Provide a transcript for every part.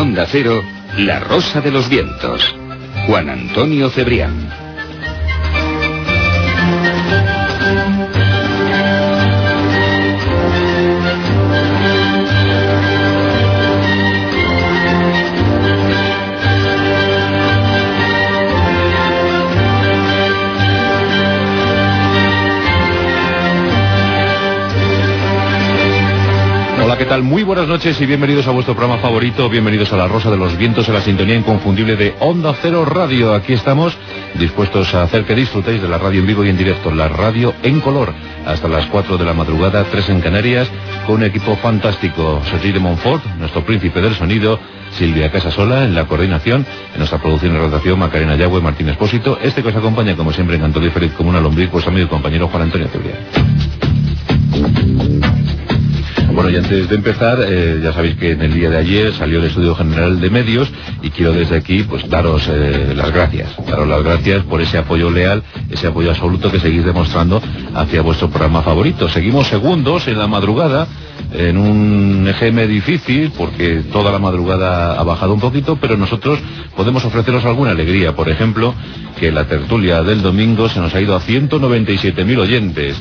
Onda Cero, La Rosa de los Vientos. Juan Antonio Cebrián. ¿Qué tal? Muy buenas noches y bienvenidos a vuestro programa favorito, bienvenidos a La Rosa de los Vientos, en la sintonía inconfundible de Onda Cero Radio. Aquí estamos dispuestos a hacer que disfrutéis de la radio en vivo y en directo, la radio en color, hasta las 4 de la madrugada, 3 en Canarias, con un equipo fantástico. Sergi de Montfort, nuestro príncipe del sonido, Silvia Casasola en la coordinación, en nuestra producción y redacción, Macarena Yagüe, Martín Espósito, este que os acompaña, como siempre, en Antolio Feliz como una lombriz, pues amigo y compañero Juan Antonio Cebrián. Bueno, y antes de empezar, eh, ya sabéis que en el día de ayer salió el Estudio General de Medios y quiero desde aquí pues daros eh, las gracias, daros las gracias por ese apoyo leal, ese apoyo absoluto que seguís demostrando hacia vuestro programa favorito. Seguimos segundos en la madrugada, en un EGM difícil, porque toda la madrugada ha bajado un poquito, pero nosotros podemos ofreceros alguna alegría. Por ejemplo, que la tertulia del domingo se nos ha ido a 197.000 oyentes.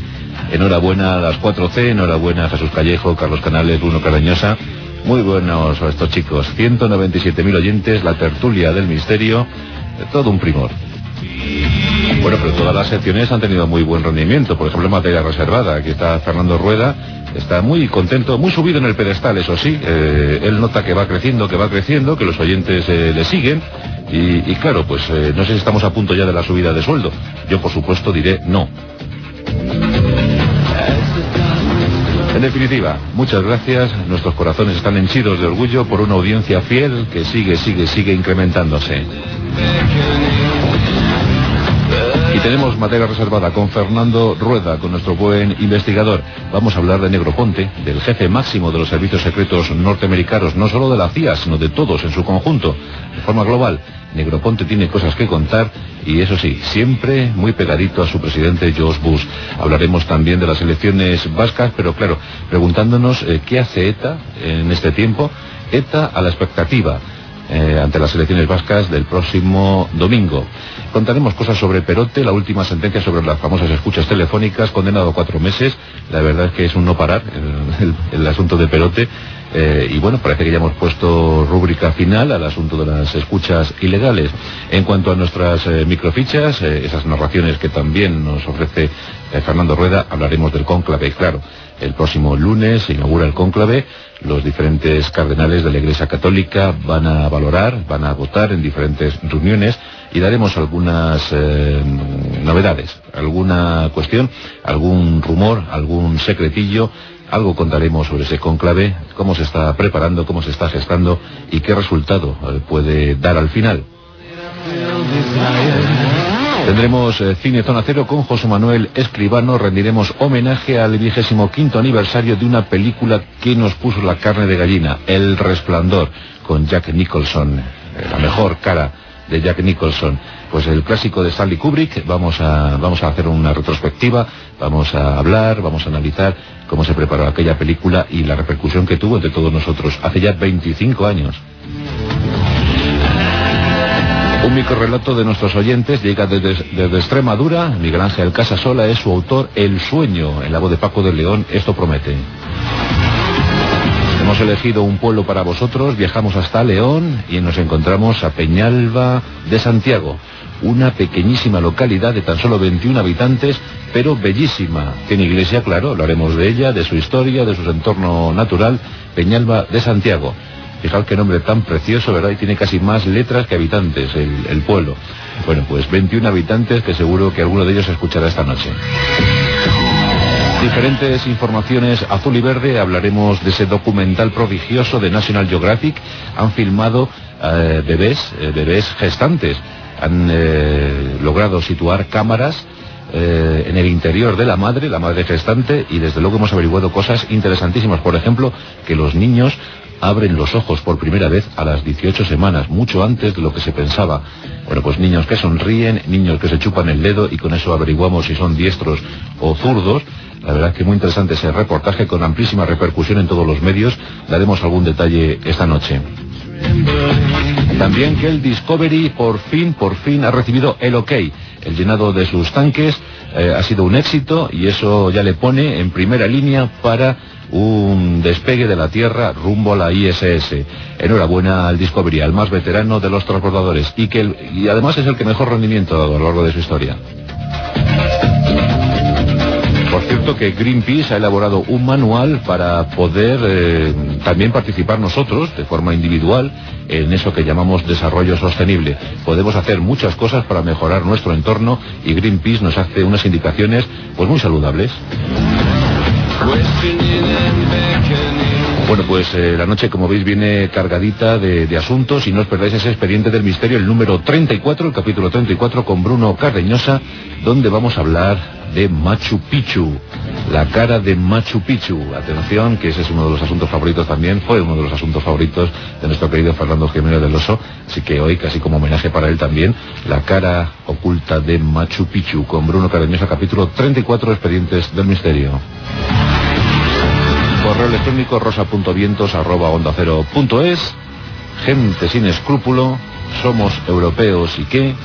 Enhorabuena a las 4C, enhorabuena a Jesús Callejo, Carlos Canales, Bruno Carañosa. Muy buenos a estos chicos. 197.000 oyentes, la tertulia del misterio, todo un primor. Bueno, pero todas las secciones han tenido muy buen rendimiento. Por ejemplo, en materia reservada, aquí está Fernando Rueda, está muy contento, muy subido en el pedestal, eso sí. Eh, él nota que va creciendo, que va creciendo, que los oyentes eh, le siguen. Y, claro, pues eh, no sé si estamos a punto ya de la subida de sueldo. Yo, por supuesto, diré no. En definitiva, muchas gracias. Nuestros corazones están henchidos de orgullo por una audiencia fiel que sigue, sigue, sigue incrementándose. Tenemos materia reservada con Fernando Rueda, con nuestro buen investigador. Vamos a hablar de Negroponte, del jefe máximo de los servicios secretos norteamericanos, no solo de la CIA, sino de todos en su conjunto, de forma global. Negroponte tiene cosas que contar y eso sí, siempre muy pegadito a su presidente George Bush. Hablaremos también de las elecciones vascas, pero claro, preguntándonos eh, qué hace ETA en este tiempo. ETA a la expectativa eh, ante las elecciones vascas del próximo domingo. Contaremos cosas sobre Perote, la última sentencia sobre las famosas escuchas telefónicas, condenado a cuatro meses. La verdad es que es un no parar el, asunto de Perote. Eh, y bueno, parece que ya hemos puesto rúbrica final al asunto de las escuchas ilegales. En cuanto a nuestras eh, microfichas, esas narraciones que también nos ofrece Fernando Rueda, hablaremos del cónclave, claro. El próximo lunes se inaugura el cónclave. Los diferentes cardenales de la Iglesia Católica van a valorar, van a votar en diferentes reuniones y daremos algunas eh, novedades, alguna cuestión, algún rumor, algún secretillo. Algo contaremos sobre ese cónclave, cómo se está preparando, cómo se está gestando y qué resultado eh, puede dar al final. Tendremos eh, Cine Zona Cero con José Manuel Escribano. Rendiremos homenaje al vigésimo quinto aniversario de una película que nos puso la carne de gallina, El Resplandor, con Jack Nicholson, eh, la mejor cara de Jack Nicholson. Pues el clásico de Stanley Kubrick, vamos a, vamos a hacer una retrospectiva, vamos a hablar, vamos a analizar cómo se preparó aquella película y la repercusión que tuvo entre todos nosotros hace ya 25 años. Un microrelato de nuestros oyentes llega desde, Extremadura. Miguel Ángel Casasola es su autor El sueño, en la voz de Paco de León. Esto promete. Hemos elegido un pueblo para vosotros, viajamos hasta León y nos encontramos a Peñalba de Santiago, una pequeñísima localidad de tan solo 21 habitantes, pero bellísima. Tiene iglesia, claro, hablaremos de ella, de su historia, de su entorno natural, Peñalba de Santiago. Fijaos qué nombre tan precioso, ¿verdad? Y tiene casi más letras que habitantes, el, pueblo. Bueno, pues 21 habitantes que seguro que alguno de ellos escuchará esta noche. Diferentes informaciones azul y verde, hablaremos de ese documental prodigioso de National Geographic. Han filmado eh, bebés, eh, bebés gestantes. Han eh, logrado situar cámaras en el interior de la madre, la madre gestante, y desde luego hemos averiguado cosas interesantísimas. Por ejemplo, que los niños abren los ojos por primera vez a las 18 semanas, mucho antes de lo que se pensaba. Bueno, pues niños que sonríen, niños que se chupan el dedo y con eso averiguamos si son diestros o zurdos. La verdad que muy interesante ese reportaje con amplísima repercusión en todos los medios. Daremos algún detalle esta noche. También que el Discovery por fin, por fin ha recibido el ok. El llenado de sus tanques eh, ha sido un éxito y eso ya le pone en primera línea para un despegue de la Tierra rumbo a la ISS. Enhorabuena al Discovery, al más veterano de los transbordadores y que y además es el que mejor rendimiento ha dado a lo largo de su historia. Por cierto que Greenpeace ha elaborado un manual para poder eh, también participar nosotros de forma individual en eso que llamamos desarrollo sostenible. Podemos hacer muchas cosas para mejorar nuestro entorno y Greenpeace nos hace unas indicaciones pues muy saludables. Bueno, pues eh, la noche, como veis, viene cargadita de, de asuntos y no os perdáis ese expediente del misterio, el número 34, el capítulo 34, con Bruno Cardeñosa, donde vamos a hablar de Machu Picchu, la cara de Machu Picchu. Atención, que ese es uno de los asuntos favoritos también, fue uno de los asuntos favoritos de nuestro querido Fernando Jiménez del Oso, así que hoy, casi como homenaje para él también, la cara oculta de Machu Picchu, con Bruno Cardeñosa, capítulo 34, expedientes del misterio. Correo electrónico rosa.vientos arroba onda cero punto es. Gente sin escrúpulo. Somos europeos y qué.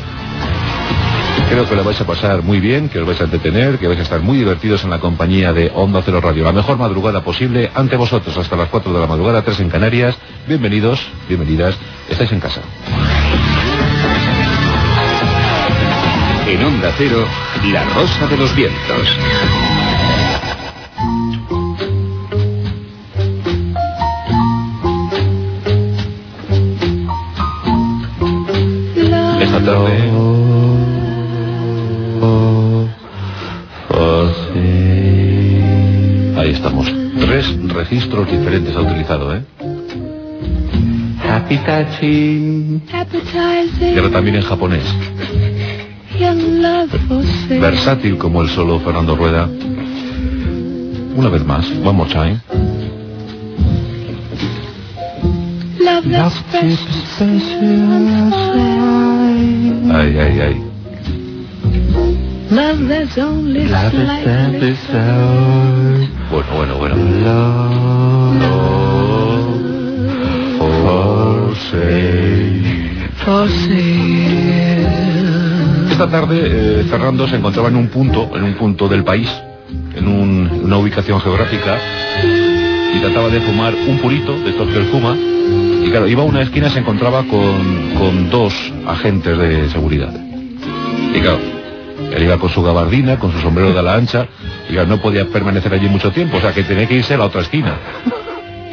Creo que lo vais a pasar muy bien, que os vais a entretener, que vais a estar muy divertidos en la compañía de Onda Cero Radio. La mejor madrugada posible ante vosotros hasta las 4 de la madrugada, 3 en Canarias. Bienvenidos, bienvenidas. Estáis en casa. En Onda Cero, La Rosa de los Vientos. Esta tarde. Ahí estamos. Tres registros diferentes ha utilizado, ¿eh? Happy touching. Y ahora también en japonés. Versátil como el solo Fernando Rueda. Una vez más, one more time. Love Ay, ay, ay. Love is only slightly Bueno, bueno, bueno. Love for. Esta tarde eh, Fernando se encontraba en un punto, en un punto del país, en un- una ubicación geográfica, y trataba de fumar un purito de estos que él fuma. Y claro, iba a una esquina y se encontraba con, con dos agentes de seguridad. Y claro, él iba con su gabardina, con su sombrero de ala ancha, no podía permanecer allí mucho tiempo, o sea que tenía que irse a la otra esquina.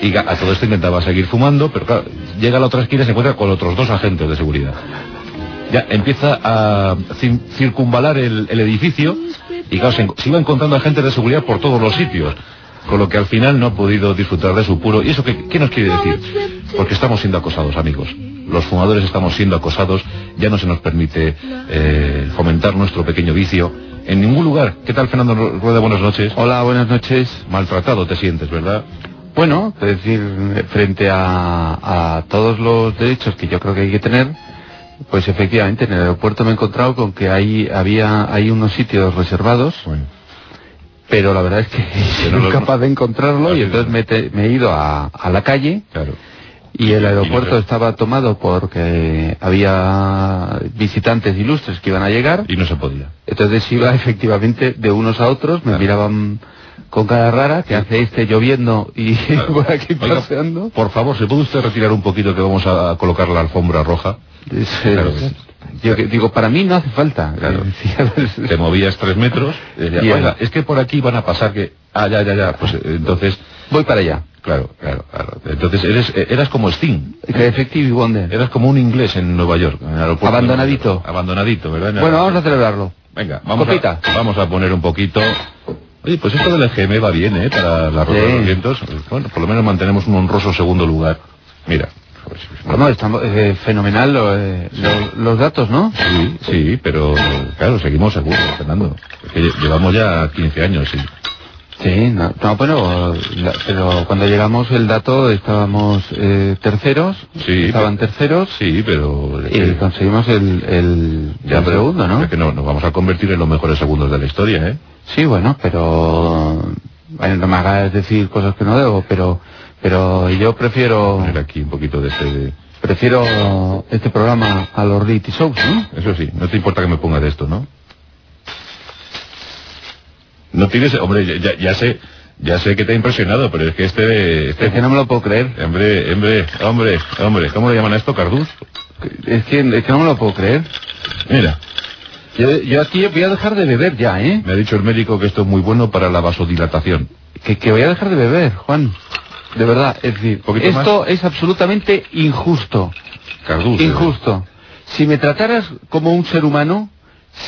Y a todo esto intentaba seguir fumando, pero claro, llega a la otra esquina y se encuentra con otros dos agentes de seguridad. Ya empieza a circunvalar el, edificio y claro, se, iba encontrando agentes de seguridad por todos los sitios. Con lo que al final no ha podido disfrutar de su puro. ¿Y eso qué, qué nos quiere decir? Porque estamos siendo acosados, amigos. Los fumadores estamos siendo acosados, ya no se nos permite eh, fomentar nuestro pequeño vicio en ningún lugar. ¿Qué tal, Fernando Rueda? Buenas noches. Hola, buenas noches. Maltratado te sientes, ¿verdad? Bueno, es decir, frente a, a todos los derechos que yo creo que hay que tener, pues efectivamente en el aeropuerto me he encontrado con que hay, había, hay unos sitios reservados, Bueno. pero la verdad es que no soy capaz de encontrarlo Ah, y entonces me, te- me he ido a, a la calle Claro. Y el aeropuerto estaba tomado porque había visitantes ilustres que iban a llegar. Y no se podía. Entonces iba efectivamente de unos a otros, me miraban con cara rara, que hace este lloviendo y por aquí Oiga, paseando. Por favor, ¿se puede usted retirar un poquito que vamos a colocar la alfombra roja? Es, Claro. eh, yo que- digo, para mí no hace falta. Claro. Te movías tres metros y decías, Bien. "Oiga, es que por aquí van a pasar que... Ah, ya, ya, ya. Pues eh, entonces, Voy para allá. Claro, claro, claro. Entonces eres, eh, eras como Sting. Effective y Wonder. Eras como un inglés en Nueva York. en el aeropuerto de Abandonadito. Abandonadito, ¿verdad? Bueno, vamos a celebrarlo. Venga, vamos Copita. a, vamos a poner un poquito... Oye, pues esto del EGM va bien, ¿eh? Para la de Sí. los vientos. Bueno, por lo menos mantenemos un honroso segundo lugar. Mira. pues, Bueno, estamos eh, fenomenal lo, eh, lo- los datos, ¿no? Sí, sí, pero claro, seguimos seguros, Fernando. Es que lle- llevamos ya 15 años, sí. Sí, no, no, bueno, la- pero cuando llegamos el dato estábamos eh, terceros, Sí, estaban pero- terceros Sí, pero... y conseguimos el, el, el pero- segundo, ¿no? Es que no, nos vamos a convertir en los mejores segundos de la historia, ¿eh? Sí, bueno, pero bueno, no me hagas decir cosas que no debo, pero pero yo prefiero Poner aquí un poquito de este... prefiero este programa a los reality shows, ¿no? Eso sí, no te importa que me ponga de esto, ¿no? No tienes... Hombre, ya- ya, sé... Ya sé que te ha impresionado, pero es que este... este Es que no me lo puedo creer. Hombre, hombre, hombre, hombre, ¿cómo le llaman a esto? ¿Cardús? Es que, es que no me lo puedo creer. Mira, Yo, yo aquí voy a dejar de beber ya, ¿eh? me ha dicho el médico que esto es muy bueno para la vasodilatación. Que, que voy a dejar de beber, Juan. De verdad, es decir, ¿Poquito esto es absolutamente injusto. Cardús. ¿eh? Injusto. Si me trataras como un ser humano,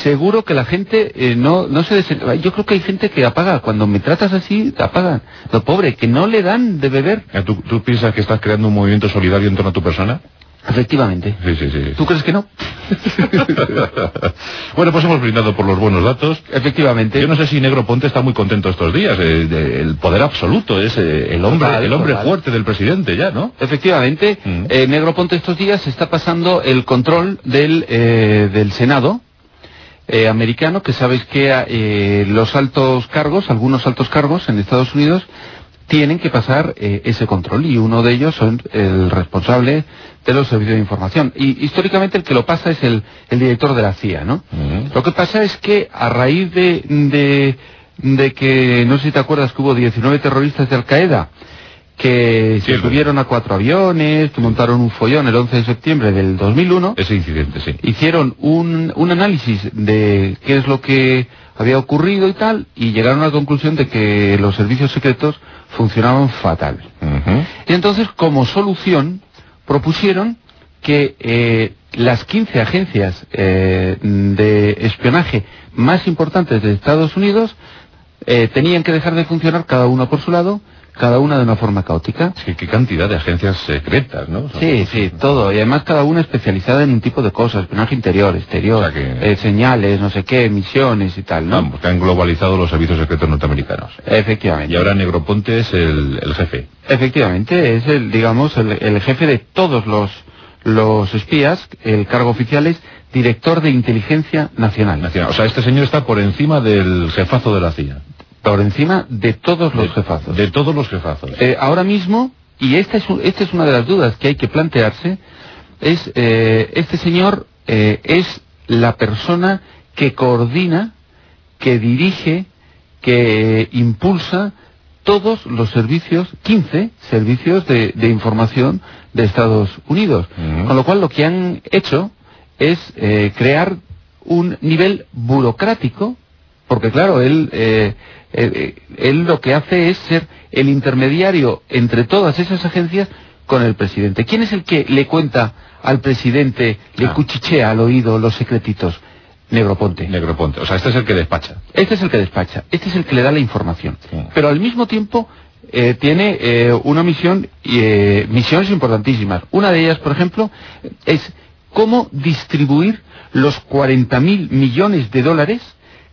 seguro que la gente eh, no, no se desen... Yo creo que hay gente que apaga. Cuando me tratas así, te apagan. Lo pobre, que no le dan de beber. Ah, ¿Tú, ¿Tú piensas que estás creando un movimiento solidario en torno a tu persona? Efectivamente. Sí, sí, sí. ¿Tú crees que no? bueno, pues hemos brindado por los buenos datos. Efectivamente. Yo no sé si Negro Ponte está muy contento estos días. eh, el poder absoluto es eh, el hombre, Total, el hombre total. fuerte del presidente ya, ¿no? Efectivamente, Mm. eh, Negro Ponte estos días está pasando el control del, eh, del Senado eh, americano, que sabéis que eh, los altos cargos, algunos altos cargos en Estados Unidos, tienen que pasar eh, ese control y uno de ellos son el responsable de los servicios de información. Y históricamente el que lo pasa es el, el director de la CIA, ¿no? Lo que pasa es que a raíz de, de, de que, no sé si te acuerdas que hubo 19 terroristas de Al Qaeda que Sí, se subieron a cuatro aviones, que montaron un follón el 11 de septiembre del 2001, Ese incidente, sí. hicieron un, un análisis de qué es lo que había ocurrido y tal, y llegaron a la conclusión de que los servicios secretos funcionaban fatal. Y entonces, como solución, propusieron que eh, las 15 agencias eh, de espionaje más importantes de Estados Unidos eh, tenían que dejar de funcionar cada una por su lado, cada una de una forma caótica. Sí, qué cantidad de agencias secretas, ¿no? Sí, sí, todo. Y además cada una especializada en un tipo de cosas, espionaje interior, exterior, O sea que- eh, señales, no sé qué, misiones y tal, ¿no? Vamos, que han globalizado los servicios secretos norteamericanos. Efectivamente. Y ahora Negroponte es el, el jefe. Efectivamente, es el, digamos, el, el jefe de todos los, los espías, el cargo oficial es director de inteligencia nacional, Nacional. O sea, este señor está por encima del jefazo de la CIA. Por encima de todos los de, jefazos. De todos los jefazos. Eh, ahora mismo, y esta es, esta es una de las dudas que hay que plantearse, es, eh, este señor eh, es la persona que coordina, que dirige, que impulsa todos los servicios, 15 servicios de, de información de Estados Unidos. Con lo cual lo que han hecho es crear un nivel burocrático, porque claro, él, eh, eh, eh, él lo que hace es ser el intermediario entre todas esas agencias con el presidente. ¿Quién es el que le cuenta al presidente, le Ah. cuchichea al oído los secretitos? Negroponte. Negroponte. O sea, este es el que despacha. Este es el que despacha, este es el que le da la información. Sí. Pero al mismo tiempo eh, tiene eh, una misión, y, eh, misiones importantísimas. Una de ellas, por ejemplo, es cómo distribuir los 40.000 millones de dólares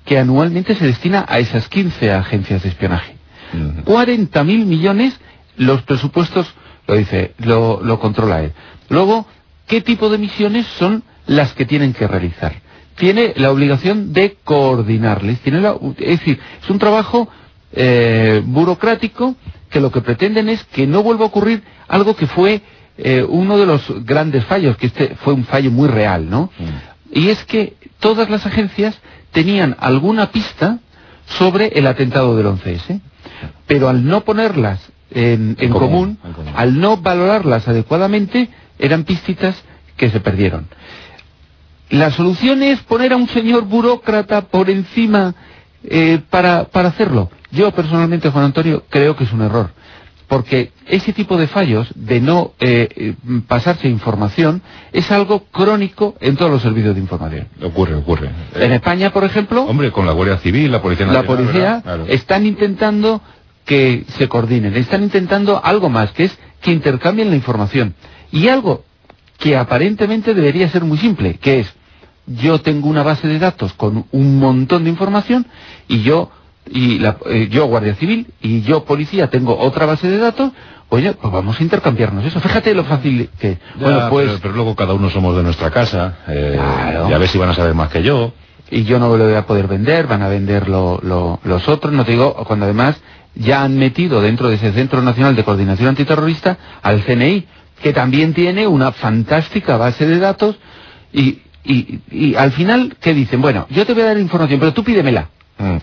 que anualmente se destina a esas 15 agencias de espionaje. Ujú. 40.000 millones, los presupuestos, lo dice, lo, lo controla él. Luego, ¿qué tipo de misiones son las que tienen que realizar? Tiene la obligación de coordinarles, tiene la- es decir, es un trabajo eh, burocrático que lo que pretenden es que no vuelva a ocurrir algo que fue eh, uno de los grandes fallos, que este fue un fallo muy real, ¿no? Y es que todas las agencias tenían alguna pista sobre el atentado del 11S, pero al no ponerlas en, en común, común, en común. al no valorarlas adecuadamente, eran pistitas que se perdieron. La solución es poner a un señor burócrata por encima eh, para, para hacerlo. Yo personalmente, Juan Antonio, creo que es un error. Porque ese tipo de fallos de no eh, eh, pasarse información es algo crónico en todos los servicios de información. Ocurre, ocurre. En España, por ejemplo, Hombre, con la Guardia Civil, la Policía la Nacional, policía ¿verdad? Claro. están intentando que se coordinen, están intentando algo más, que es que intercambien la información. Y algo que aparentemente debería ser muy simple, que es, yo tengo una base de datos con un montón de información y yo, y la- eh, yo Guardia Civil y yo Policía tengo otra base de datos, oye, pues vamos a intercambiarnos eso. Fíjate lo fácil que... Ya, bueno, pues... pero, pero luego cada uno somos de nuestra casa, eh, Claro. y a ver si van a saber más que yo. y yo no lo voy a poder vender, van a vender lo- lo- los otros, no te digo, cuando además ya han metido dentro de ese Centro Nacional de Coordinación Antiterrorista al CNI, que también tiene una fantástica base de datos y, y, y al final, ¿qué dicen? Bueno, yo te voy a dar información, pero tú pídemela.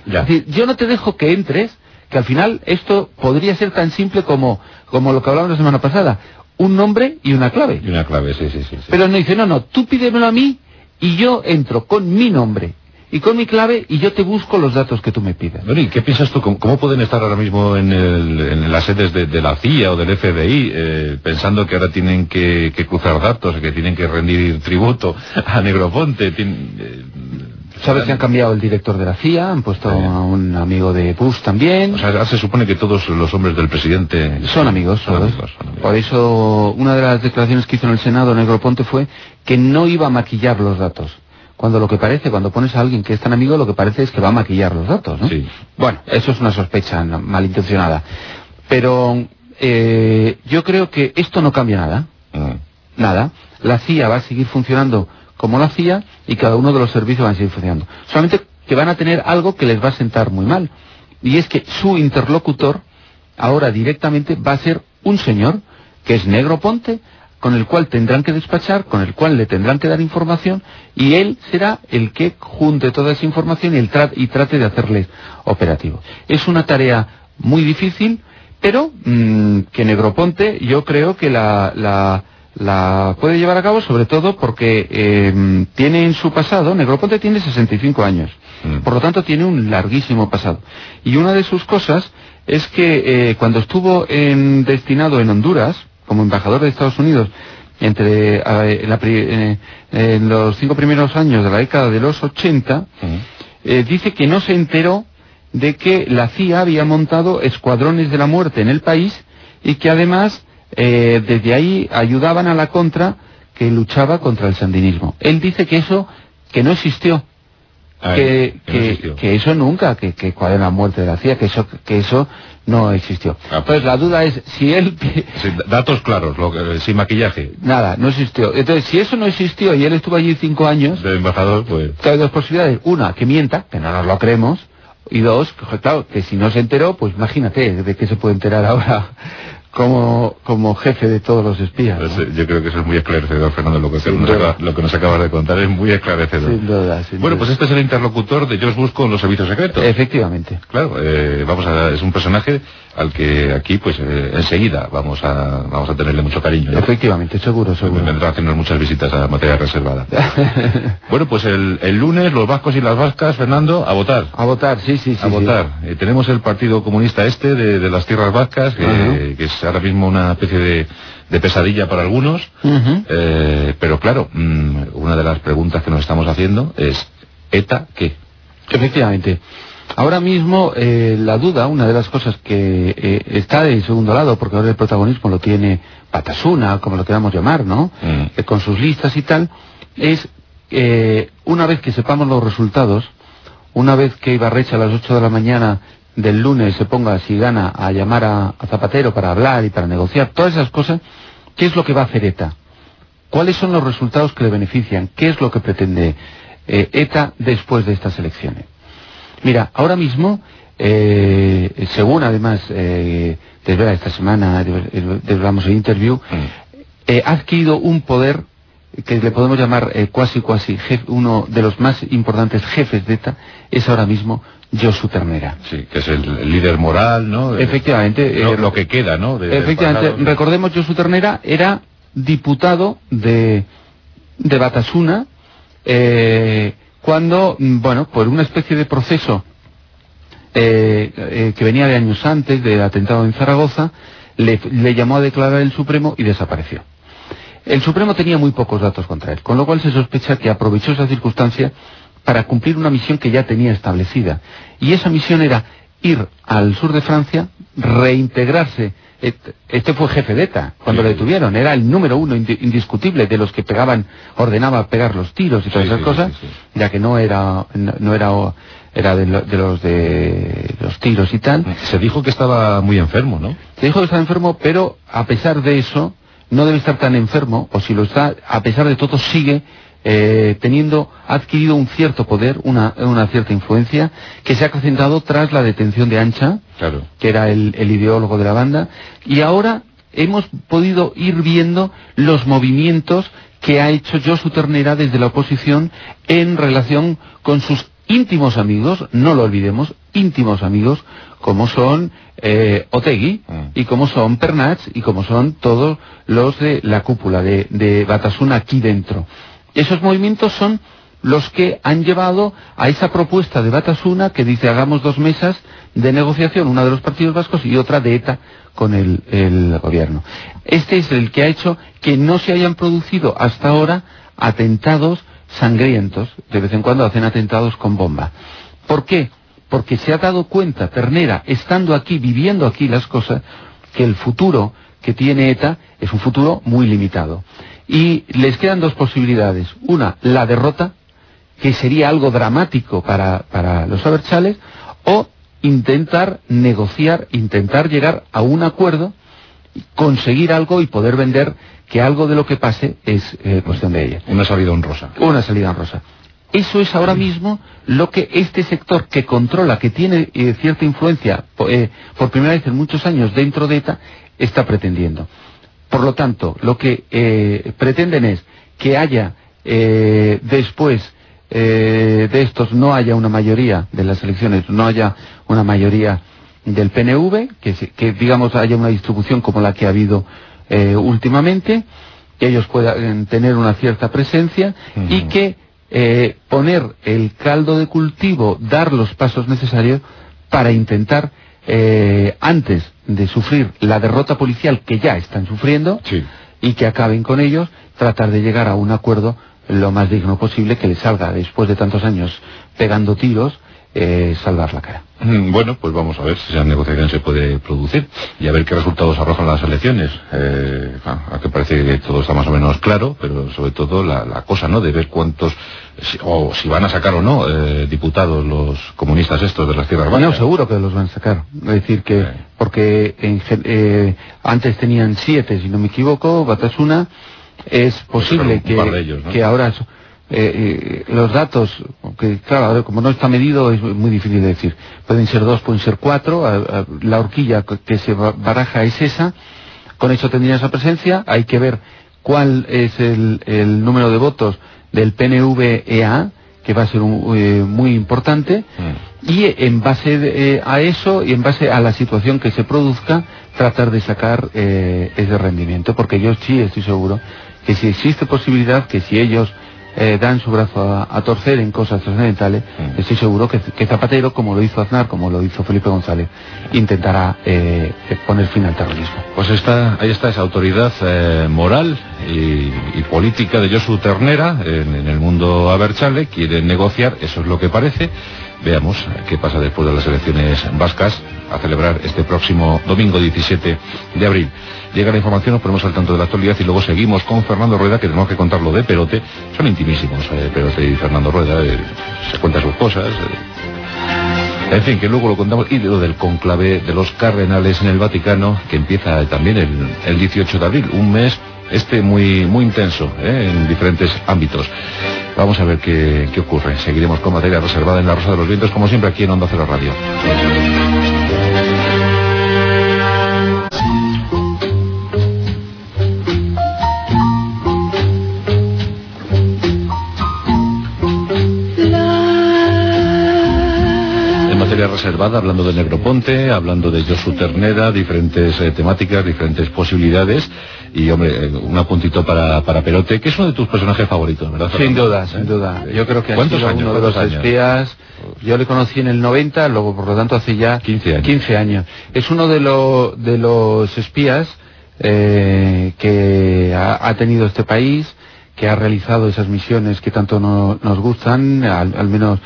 Ya. Es decir, yo no te dejo que entres, que al final esto podría ser tan simple como, como lo que hablamos la semana pasada, un nombre y una clave. Y una clave, sí, sí, sí. sí. Pero no dice, no, no, tú pídemelo a mí y yo entro con mi nombre y con mi clave y yo te busco los datos que tú me pidas. Bueno, ¿y qué piensas tú? ¿Cómo, cómo pueden estar ahora mismo en, el- en las sedes de, de la CIA o del FBI eh, pensando que ahora tienen que, que cruzar datos, que tienen que rendir tributo a Negroponte? Tien- eh, Sabes que han cambiado el director de la CIA, han puesto a un amigo de Bush también. o sea, se supone que todos los hombres del presidente son amigos, son amigos, son amigos. Por eso, una de las declaraciones que hizo en el Senado Negroponte fue que no iba a maquillar los datos. Cuando lo que parece, cuando pones a alguien que es tan amigo, lo que parece es que va a maquillar los datos, ¿no? Sí. Bueno, eso es una sospecha malintencionada. Pero eh, yo creo que esto no cambia nada. Mm. nada. La CIA va a seguir funcionando como la CIA y cada uno de los servicios van a seguir funcionando. Solamente que van a tener algo que les va a sentar muy mal. Y es que su interlocutor ahora directamente va a ser un señor que es Negro Ponte, con el cual tendrán que despachar, con el cual le tendrán que dar información y él será el que junte toda esa información y, trate de hacerles operativo. Es una tarea muy difícil, pero mm, que Negroponte yo creo que la, la, la puede llevar a cabo sobre todo porque eh, tiene en su pasado, Negroponte tiene 65 años, Mm. por lo tanto tiene un larguísimo pasado. Y una de sus cosas es que eh, cuando estuvo en- destinado en Honduras, como embajador de Estados Unidos, entre eh, la eh, en los cinco primeros años de la década de los 80, Mm. dice que no se enteró de que la CIA había montado escuadrones de la muerte en el país y que además eh, desde ahí ayudaban a la contra que luchaba contra el sandinismo. Él dice que eso que no existió, que, que no que- existió. que eso nunca, que, que cuál era la muerte de la CIA, que eso, que eso no existió. Ah, pues. Entonces la duda es si él Sí, datos claros, lo que- sin maquillaje nada, no existió. Entonces si eso no existió y él estuvo allí cinco años, de embajador, pues... que hay dos posibilidades. Una, que mienta, que no nos lo creemos. Y dos, que, claro, que si no se enteró, pues imagínate de qué se puede enterar ahora como, como jefe de todos los espías. ¿no? Pues, eh, yo creo que eso es muy esclarecedor, Fernando, lo que, nos, duda. acaba- lo que nos acabas de contar es muy esclarecedor. Sin duda, sin bueno, duda. pues este es el interlocutor de George Bush con los servicios secretos. Efectivamente. Claro, eh, vamos a, es un personaje al que aquí, pues eh, enseguida vamos a, vamos a tenerle mucho cariño. ¿no? Efectivamente, seguro, seguro. Vendrá a muchas visitas a materia reservada. bueno, pues el, el lunes los vascos y las vascas, Fernando, a votar. A votar, sí, sí, sí. a sí. votar. Eh, tenemos el Partido Comunista Este de, de las Tierras Vascas, que, que es ahora mismo una especie de, de pesadilla para algunos. Eh, pero claro, mm, una de las preguntas que nos estamos haciendo es, ¿ETA qué? Efectivamente. Ahora mismo eh, la duda, una de las cosas que eh, está de segundo lado, porque ahora el protagonismo lo tiene Batasuna, como lo queramos llamar, ¿no? Mm. Eh, con sus listas y tal, es eh, una vez que sepamos los resultados, una vez que Ibarrecha a las 8 de la mañana del lunes se ponga, si gana, a llamar a, a Zapatero para hablar y para negociar, todas esas cosas, ¿qué es lo que va a hacer ETA? ¿Cuáles son los resultados que le benefician? ¿Qué es lo que pretende ETA después de estas elecciones? Mira, ahora mismo, eh, según además eh, desvela esta semana, desvel- desvelamos el interview, Mm. eh, ha adquirido un poder que le podemos llamar eh, cuasi cuasi uno de los más importantes jefes de ETA, es ahora mismo Josu Ternera. Sí, que es el, líder moral, ¿no? Efectivamente, Lo, lo que queda, ¿no? De- Efectivamente, pasado. recordemos Josu Ternera era diputado de, de Batasuna eh, cuando, mm, bueno, por una especie de proceso eh, eh, que venía de años antes del atentado en Zaragoza, le, le llamó a declarar el Supremo y desapareció. El Supremo tenía muy pocos datos contra él, con lo cual se sospecha que aprovechó esa circunstancia para cumplir una misión que ya tenía establecida. Y esa misión era ir al sur de Francia, reintegrarse. Este fue jefe de ETA cuando Sí. lo detuvieron. Era el número uno indi- indiscutible de los que pegaban, ordenaba pegar los tiros y todas Sí, esas sí, cosas, ya que no era, no, no era, era de, lo- de los de los tiros y tal. Se dijo que estaba muy enfermo, ¿no? Se dijo que estaba enfermo, pero a pesar de eso, no debe estar tan enfermo, o si lo está, a pesar de todo, sigue eh, teniendo, ha adquirido un cierto poder, una, una cierta influencia, que se ha acrecentado tras la detención de Ancha, Claro. que era el, el ideólogo de la banda, y ahora hemos podido ir viendo los movimientos que ha hecho Josu Ternera desde la oposición en relación con sus íntimos amigos, no lo olvidemos, íntimos amigos, como son eh, Otegui, Mm. y como son Pernats, y como son todos los de la cúpula de, de Batasuna aquí dentro. Esos movimientos son los que han llevado a esa propuesta de Batasuna que dice hagamos dos mesas de negociación, una de los partidos vascos y otra de ETA con el, gobierno. Este es el que ha hecho que no se hayan producido hasta ahora atentados sangrientos, de vez en cuando hacen atentados con bomba. ¿Por qué? Porque se ha dado cuenta Ternera, estando aquí, viviendo aquí las cosas, que el futuro que tiene ETA es un futuro muy limitado. Y les quedan dos posibilidades. Una, la derrota, que sería algo dramático para, para los abertzales, o intentar negociar, intentar llegar a un acuerdo, conseguir algo y poder vender que algo de lo que pase es eh, cuestión de ella. Una salida honrosa. Una salida en rosa. Eso es ahora mismo lo que este sector que controla, que tiene eh, cierta influencia eh, por primera vez en muchos años dentro de ETA, está pretendiendo. Por lo tanto, lo que eh, pretenden es que haya eh, después eh, de estos no haya una mayoría de las elecciones, no haya una mayoría del PNV, que, que digamos haya una distribución como la que ha habido últimamente, que ellos puedan tener una cierta presencia y que poner el caldo de cultivo, dar los pasos necesarios para intentar, antes de sufrir la derrota policial que ya están sufriendo, Sí. y que acaben con ellos, tratar de llegar a un acuerdo lo más digno posible que les salga, después de tantos años pegando tiros, eh, salvar la cara. Mm, Bueno, pues vamos a ver si esa negociación se puede producir y a ver qué resultados arrojan las elecciones. Eh, a, que parece que todo está más o menos claro, pero sobre todo la, la cosa, ¿no? De ver cuántos, si- o si van a sacar o no, eh, diputados los comunistas estos de las tierras Bueno, vascas. seguro que los van a sacar. Es decir, que, porque en eh, antes tenían siete, si no me equivoco, Batasuna, es posible que, ellos, ¿no? que ahora eh, eh, los datos, que claro, como no está medido es muy difícil de decir. Pueden ser dos, pueden ser cuatro, a- a- la horquilla que se ba- baraja es esa, con eso tendría esa presencia, hay que ver cuál es el, el número de votos del PNV-EA, que va a ser un- eh, muy importante, Mm. y en base de- eh, a eso y en base a la situación que se produzca, tratar de sacar eh, ese rendimiento, porque yo sí estoy seguro que si existe posibilidad, que si ellos eh, dan su brazo a, a torcer en cosas trascendentales, Mm. estoy seguro que, que Zapatero, como lo hizo Aznar, como lo hizo Felipe González, intentará eh, poner fin al terrorismo. Pues está, ahí está esa autoridad eh, moral y, y política de Josu Ternera en, en el mundo Aberchale, quiere negociar, eso es lo que parece. Veamos qué pasa después de las elecciones vascas a celebrar este próximo domingo 17 de abril. Llega la información, nos ponemos al tanto de la actualidad y luego seguimos con Fernando Rueda, que tenemos que contarlo de Perote. Son intimísimos, eh, Perote y Fernando Rueda, eh, se cuentan sus cosas. eh, en fin, que luego lo contamos. Y de lo del conclave de los cardenales en el Vaticano, que empieza también el, el 18 de abril, un mes este muy muy intenso ¿eh? en diferentes ámbitos. Vamos a ver qué, qué ocurre. Seguiremos con materia reservada en la Rosa de los Vientos, como siempre aquí en Onda Cero Radio. Materia reservada, hablando de Negroponte, hablando de Josu Ternera, diferentes eh, temáticas, diferentes posibilidades. Y, hombre, eh, un apuntito para, para Perote, que es uno de tus personajes favoritos, ¿verdad? Sin duda, sin duda. Yo creo que ha ¿Cuántos sido años? uno de los espías Yo le conocí en el 90, luego por lo tanto hace ya 15 años. 15 años. Es uno de, lo- de los espías eh, que ha, ha tenido este país, que ha realizado esas misiones que tanto no- nos gustan, al, al menos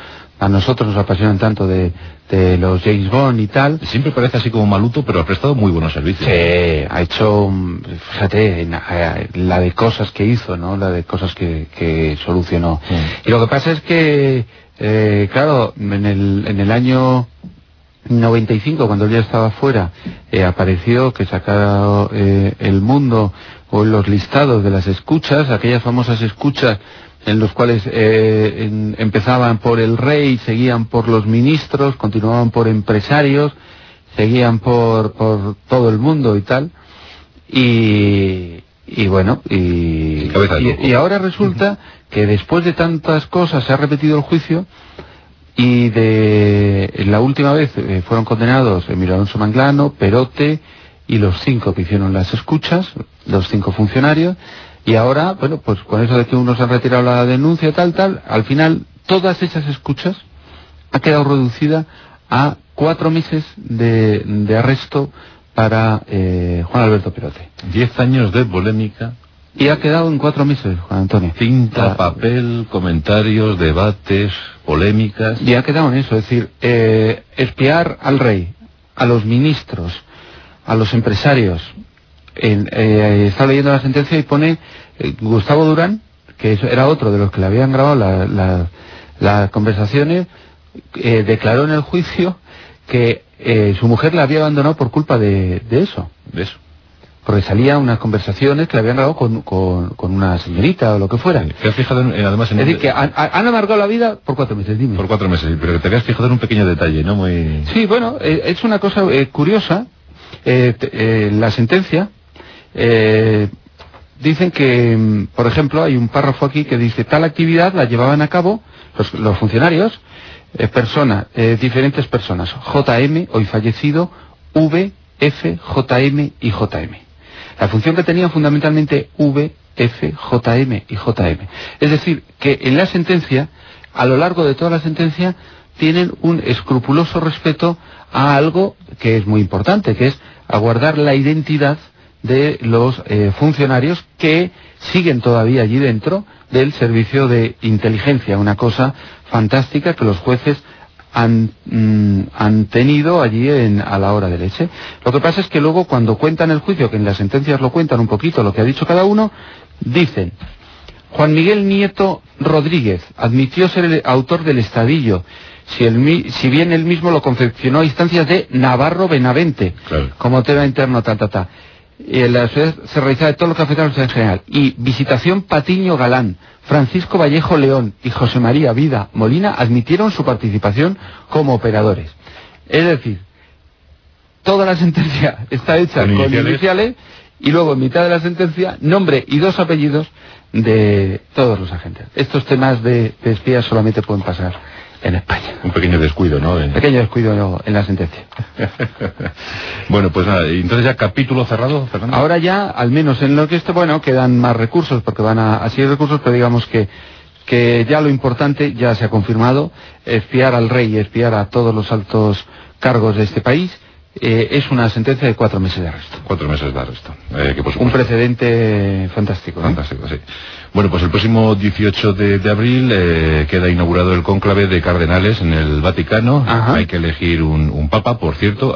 a nosotros nos apasionan tanto de, de los James Bond y tal. Siempre parece así como maluto, pero ha prestado muy buenos servicios. Sí, ha hecho, mm, fíjate, eh, la de cosas que hizo, ¿no? La de cosas que, que solucionó. Y lo que pasa es que, eh, claro, en el, en el año 95, cuando él ya estaba fuera, eh, apareció que sacara eh, el mundo o los listados de las escuchas, aquellas famosas escuchas en los cuales eh, en- empezaban por el rey, seguían por los ministros, continuaban por empresarios, seguían por, por todo el mundo y tal. Y, y bueno, y, y ahora resulta que después de tantas cosas se ha repetido el juicio y de la última vez eh, fueron condenados Emilio Alonso Manglano, Perote y los cinco que hicieron las escuchas, los cinco funcionarios, y ahora, bueno, pues con eso de que unos han retirado la denuncia, tal, tal, al final todas esas escuchas ha quedado reducida a cuatro meses de, de arresto para eh, Juan Alberto Perote. Diez años de polémica, Y ha quedado en cuatro meses, Juan Antonio. cinta, Ah, papel, comentarios, debates, polémicas. Y ha quedado en eso, es decir, eh, espiar al rey, a los ministros, a los empresarios. En, eh, está leyendo la sentencia y pone eh, Gustavo Durán, que eso era otro de los que le habían grabado la- la- las conversaciones, eh, declaró en el juicio que eh, su mujer le había abandonado por culpa de, de eso. Porque salían unas conversaciones que le habían grabado con, con- con una señorita o lo que fuera. ¿Te has fijado en- en- además en Es decir, que han, han amargado la vida por cuatro meses, dime. por cuatro meses, pero que te habías fijado en un pequeño detalle, ¿no? Muy... Sí, bueno, eh, es una cosa eh, curiosa. Eh, eh, la sentencia eh, dicen que, mm, por ejemplo, hay un párrafo aquí que dice tal actividad la llevaban a cabo los, funcionarios, eh, eh, diferentes personas, JM, hoy fallecido, V, F, JM y JM. La función que tenían fundamentalmente V, F, JM y JM. Es decir, que en la sentencia, a lo largo de toda la sentencia, tienen un escrupuloso respeto a algo que es muy importante, que es aguardar la identidad de los eh, funcionarios que siguen todavía allí dentro del servicio de inteligencia, una cosa fantástica que los jueces han, mm, han tenido allí en, a la hora de leche. Lo que pasa es que luego cuando cuentan el juicio, que en las sentencias lo cuentan un poquito lo que ha dicho cada uno, dicen, Juan Miguel Nieto Rodríguez admitió ser el autor del estadillo, si, el si bien él mismo lo confeccionó a instancias de Navarro Benavente, Claro. como tema interno, ta, ta, ta. La sociedad se realiza de todos los cafeteros en general. Y Visitación Patiño Galán, Francisco Vallejo León y José María Vida Molina admitieron su participación como operadores. Es decir, toda la sentencia está hecha Con con, iniciales. iniciales y luego en mitad de la sentencia nombre y dos apellidos de todos los agentes. Estos temas de, de espías solamente pueden pasar en España. Un pequeño descuido, ¿no? Pequeño descuido en la sentencia. bueno, pues nada, entonces ya capítulo cerrado, Fernando. Ahora ya, al menos en lo que esto, bueno, quedan más recursos, porque van a, a seguir recursos, pero digamos que, que ya lo importante ya se ha confirmado, espiar al rey y espiar a todos los altos cargos de este país, eh, es una sentencia de cuatro meses de arresto. Cuatro meses de arresto. Eh, que por Un precedente fantástico. ¿no? Fantástico, sí. Bueno, pues el próximo 18 de, de abril eh, queda inaugurado el cónclave de cardenales en el Vaticano. Ajá. Hay que elegir un, un papa, por cierto.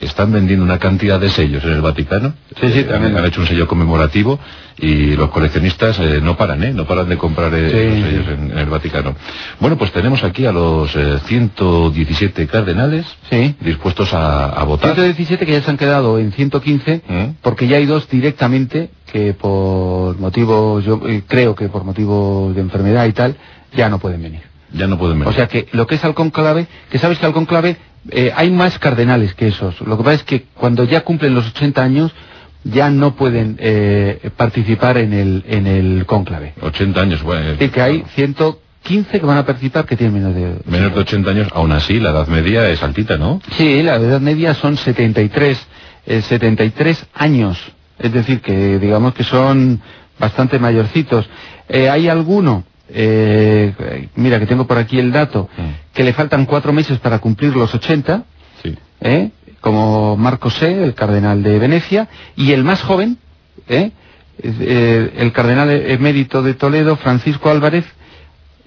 Eh, están vendiendo una cantidad de sellos en el Vaticano. Sí, sí, Eh, han, también. han hecho un sello conmemorativo y los coleccionistas eh, no paran, ¿eh? No paran de comprar eh, Sí, esos sellos sí. en, en el Vaticano. Bueno, pues tenemos aquí a los eh, 117 cardenales Sí. dispuestos a, a votar. 117 que ya se han quedado en 115, ¿Mm? porque ya hay dos directamente que por motivos, yo eh, creo que por motivos de enfermedad y tal, ya no pueden venir. Ya no pueden venir. O sea que lo que es al conclave, que sabes que al conclave eh, hay más cardenales que esos. Lo que pasa es que cuando ya cumplen los 80 años ya no pueden eh, participar en el, en el conclave. 80 años, bueno. Es decir, que hay 115 que van a participar que tienen menos de... Menos de 80 años, aún así, la edad media es altita, ¿no? Sí, la edad media son 73, eh, 73 años. Es decir, que digamos que son bastante mayorcitos. Eh, hay alguno eh, mira que tengo por aquí el dato, Mm. que le faltan cuatro meses para cumplir los 80, Sí. ¿eh? como Marco C., el cardenal de Venecia, y el más joven, ¿eh? Eh, el cardenal emérito de Toledo, Francisco Álvarez,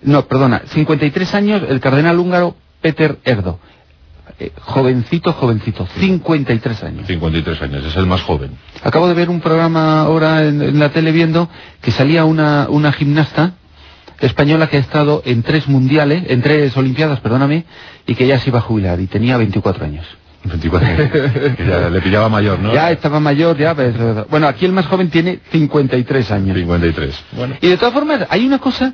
no, perdona, 53 años, el cardenal húngaro Peter Erdo. Eh, jovencito, jovencito, 53 años. 53 años, es el más joven. Acabo de ver un programa ahora en, en la tele viendo que salía una, una gimnasta española que ha estado en tres mundiales, en tres olimpiadas, perdóname, y que ya se iba a jubilar y tenía 24 años. 24 años. Que ya le pillaba mayor, ¿no? Ya estaba mayor, ya, pues, bueno, aquí el más joven tiene 53 años. 53. Bueno. Y de todas formas, hay una cosa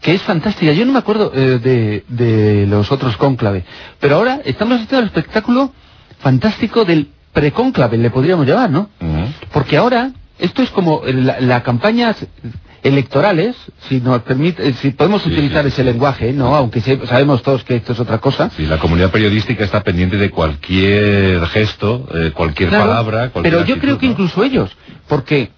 que es fantástica. Yo no me acuerdo eh, de, de los otros cónclave, pero ahora estamos haciendo el espectáculo fantástico del precónclave, le podríamos llamar, ¿no? Porque ahora, esto es como la, la campañas electorales, si nos permite, eh, si podemos Sí, utilizar sí, ese lenguaje, ¿no? Aunque sabemos todos que esto es otra cosa. Sí, la comunidad periodística está pendiente de cualquier gesto, eh, cualquier Claro, palabra, cualquier Pero yo actitud, creo que ¿no? incluso ellos, porque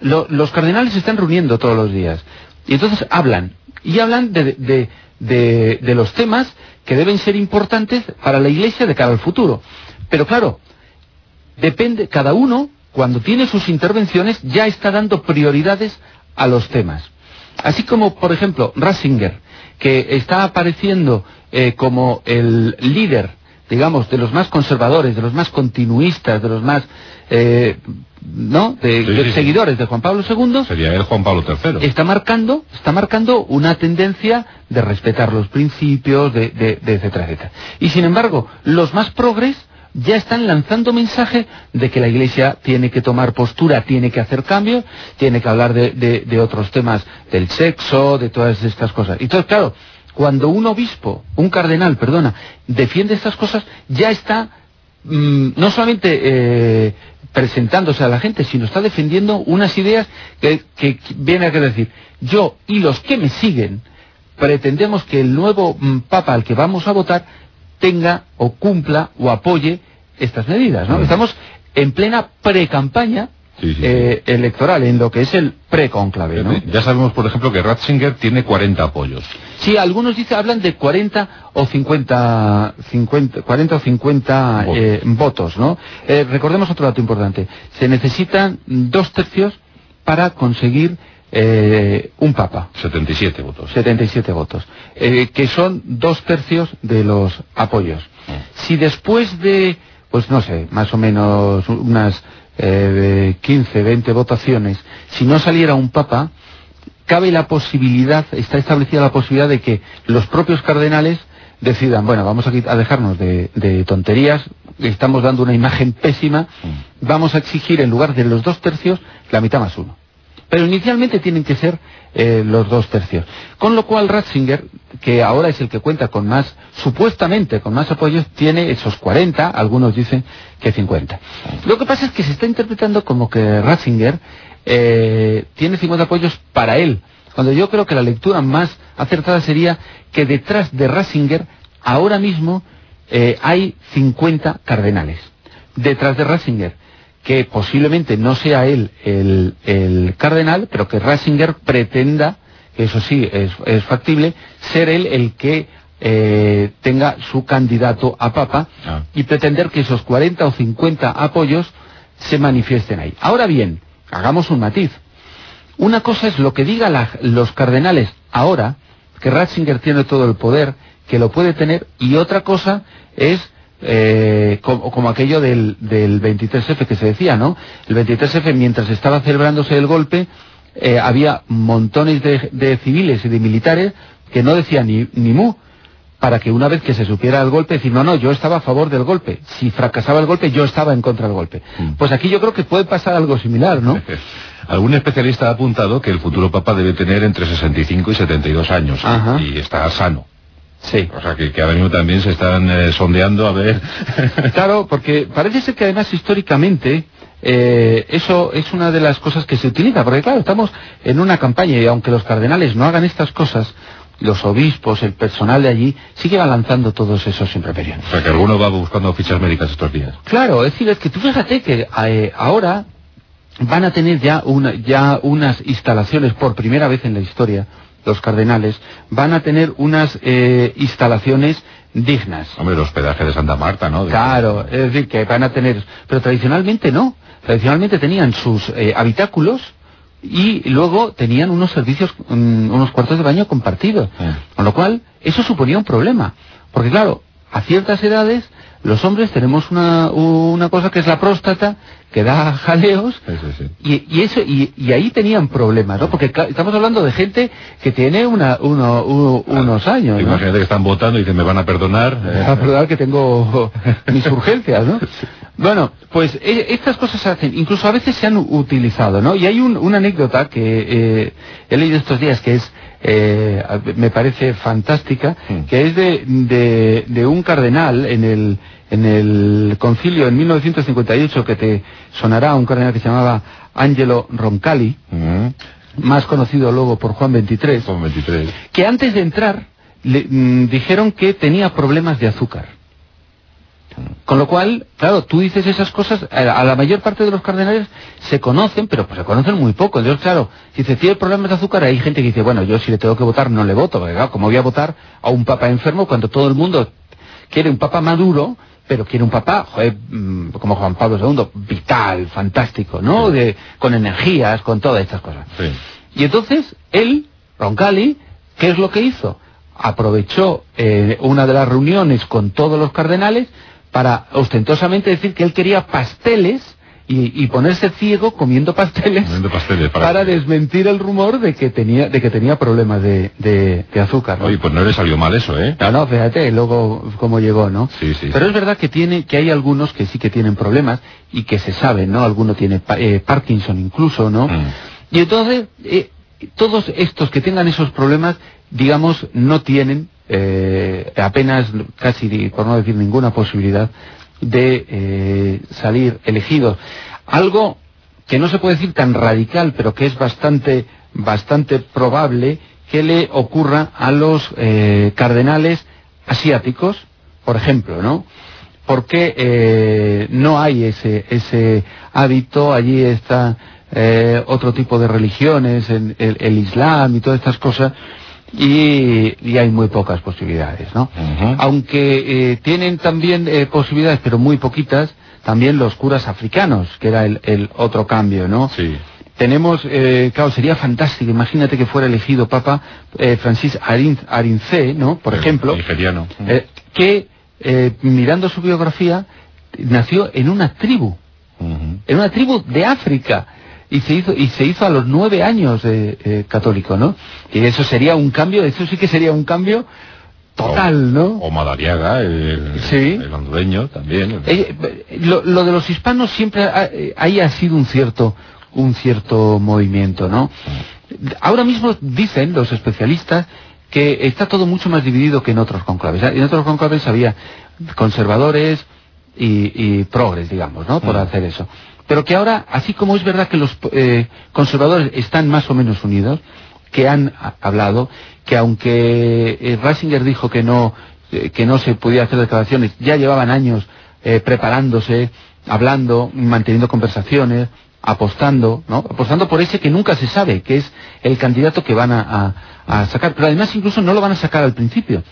lo- los cardenales se están reuniendo todos los días y entonces hablan y hablan de, de- de- de los temas que deben ser importantes para la Iglesia de cara al futuro. Pero claro, depende, cada uno, cuando tiene sus intervenciones, ya está dando prioridades a los temas. Así como, por ejemplo, Ratzinger, que está apareciendo eh, como el líder, digamos, de los más conservadores, de los más continuistas, de los más, eh, ¿no?, de, Sí, de sí, sí. seguidores de Juan Pablo II, Sería el Juan Pablo III. está marcando, está marcando una tendencia de respetar los principios, de, de- de etcétera, etcétera. Y sin embargo, los más progres ya están lanzando mensaje de que la Iglesia tiene que tomar postura, tiene que hacer cambios, tiene que hablar de, otros temas, del sexo, de todas estas cosas. Entonces, claro, cuando un obispo, un cardenal, perdona, defiende estas cosas, ya está mm, no solamente eh, presentándose a la gente, sino está defendiendo unas ideas que, que viene a querer decir, yo y los que me siguen pretendemos que el nuevo mm, Papa al que vamos a votar tenga o cumpla o apoye estas medidas, ¿no? Estamos en plena pre-campaña Sí, sí, sí. eh, electoral, en lo que es el pre-conclave, ¿no? Ya sabemos, por ejemplo, que Ratzinger tiene 40 apoyos. Sí, algunos dicen, hablan de 40 o 50, 50 40 o 50 Votos. eh, votos, ¿no? Eh, recordemos otro dato importante. Se necesitan dos tercios para conseguir eh, un papa. 77 votos. 77 votos, eh, que son dos tercios de los apoyos. Si después de, pues no sé, más o menos unas eh, 15, 20 votaciones, si no saliera un papa, cabe la posibilidad, está establecida la posibilidad de que los propios cardenales decidan, bueno, vamos a, dejarnos de, de tonterías, estamos dando una imagen pésima, vamos a exigir en lugar de los dos tercios la mitad más uno. Pero inicialmente tienen que ser eh, los dos tercios. Con lo cual Ratzinger, que ahora es el que cuenta con más, supuestamente con más apoyos, tiene esos 40, algunos dicen que 50. Lo que pasa es que se está interpretando como que Ratzinger eh, tiene 50 apoyos para él, cuando yo creo que la lectura más acertada sería que detrás de Ratzinger ahora mismo eh, hay 50 cardenales. Detrás de Ratzinger que posiblemente no sea él el, el cardenal, pero que Ratzinger pretenda, que eso sí es, es factible, ser él el que eh, tenga su candidato a papa Ah. y pretender que esos 40 o 50 apoyos se manifiesten ahí. Ahora bien, hagamos un matiz. Una cosa es lo que digan los cardenales ahora, que Ratzinger tiene todo el poder, que lo puede tener, y otra cosa es eh, como, como aquello del, del 23F que se decía, ¿no? El 23F, mientras estaba celebrándose el golpe, eh, había montones de, de civiles y de militares que no decían ni, ni mu, para que una vez que se supiera el golpe, decir, no, no, yo estaba a favor del golpe. Si fracasaba el golpe, yo estaba en contra del golpe. Mm. Pues aquí yo creo que puede pasar algo similar, ¿no? Algún especialista ha apuntado que el futuro papa debe tener entre 65 y 72 años Ajá. y está sano. Sí. O sea que, que ahora mismo también se están eh, sondeando a ver. Claro, porque parece ser que además históricamente eh, eso es una de las cosas que se utiliza, porque claro, estamos en una campaña y aunque los cardenales no hagan estas cosas, los obispos, el personal de allí, sigue lanzando todos esos improperios. o sea que alguno va buscando fichas médicas estos días. Claro, es decir, es que tú fíjate que eh, ahora van a tener ya, una, ya unas instalaciones por primera vez en la historia los cardenales, van a tener unas eh, instalaciones dignas. Hombre, el hospedaje de Santa Marta, ¿no? De- Claro, es decir, que van a tener... Pero tradicionalmente no. Tradicionalmente tenían sus eh, habitáculos y luego tenían unos servicios, mm, unos cuartos de baño compartidos. Con lo cual, eso suponía un problema. Porque claro, a ciertas edades, los hombres tenemos una, una cosa que es la próstata, que da jaleos, sí, y, y eso y, y ahí tenían problemas, ¿no? Porque estamos hablando de gente que tiene una, uno- u- unos años, ¿no? Imagínate que están votando y dicen, me van a perdonar. eh, Ah, perdón, que tengo mis urgencias, ¿no? Bueno, pues e- estas cosas se hacen, incluso a veces se han utilizado, ¿no? Y hay un- una anécdota que eh, he leído estos días que es, eh, me parece fantástica, Mm. que es de, de, de un cardenal en el, en el concilio en 1958 que te sonará, un cardenal que se llamaba Angelo Roncalli, mm, más conocido luego por Juan XXIII, Son 23. que antes de entrar le, mm, dijeron que tenía problemas de azúcar. Con lo cual, claro, tú dices esas cosas, a, la mayor parte de los cardenales se conocen, pero pues se conocen muy poco. Entonces, claro, si se tiene problemas de azúcar, hay gente que dice, bueno, yo si le tengo que votar no le voto, claro, como voy a votar a un papa enfermo cuando todo el mundo quiere un papa maduro, pero quiere un papa, joder, mm, como Juan Pablo II, vital, fantástico, ¿no? De, con energías, con todas estas cosas. Sí. Y entonces él, Roncalli, ¿qué es lo que hizo? Aprovechó eh, una de las reuniones con todos los cardenales para ostentosamente decir que él quería pasteles y, y ponerse ciego comiendo pasteles Comiendo pasteles para desmentir el rumor de que tenía de que tenía problemas de, de- de azúcar. ¿no? Oye, pues no le salió mal eso, ¿eh? No, no, fíjate luego cómo llegó, ¿no? Sí, sí. Pero es verdad que tiene, que hay algunos que sí que tienen problemas y que se sabe, ¿no? Alguno tiene eh, Parkinson incluso, ¿no? Mm. Y entonces, eh, todos estos que tengan esos problemas, digamos, no tienen eh, apenas, casi, por no decir ninguna posibilidad, de eh, salir elegidos. Algo que no se puede decir tan radical, pero que es bastante, bastante probable que le ocurra a los eh, cardenales asiáticos, por ejemplo, ¿no? Porque no hay ese, ese hábito, allí está otro tipo de religiones, el Islam y todas estas cosas, y, y hay muy pocas posibilidades, ¿no? Aunque eh, tienen también eh, posibilidades, pero muy poquitas, también los curas africanos, que era el, el otro cambio, ¿no? Sí. Tenemos, eh, claro, sería fantástico, imagínate que fuera elegido Papa eh, Francis Arin, Arincé, ¿no? Por ejemplo, Nigeriano. eh, que eh, mirando su biografía nació en una tribu, en una tribu de África y se hizo y se hizo a los nueve años eh, eh, católico, ¿no? Y eso sería un cambio, eso sí que sería un cambio total, ¿no? O Madariaga, el, Sí. el hondureño también. Eh, eh, lo, lo de los hispanos siempre ha, eh, ahí ha sido un cierto un cierto movimiento, ¿no? Ahora mismo dicen los especialistas que está todo mucho más dividido que en otros conclaves. En otros conclaves había conservadores y, y progres, digamos, ¿no? Por Mm. hacer eso. Pero que ahora, así como es verdad que los eh, conservadores están más o menos unidos, que han hablado, que aunque eh, dijo que no, eh, que no se podía hacer declaraciones, ya llevaban años eh, preparándose, hablando, manteniendo conversaciones, apostando, ¿no? Apostando por ese que nunca se sabe, que es el candidato que van a- a sacar. Pero además incluso no lo van a sacar al principio.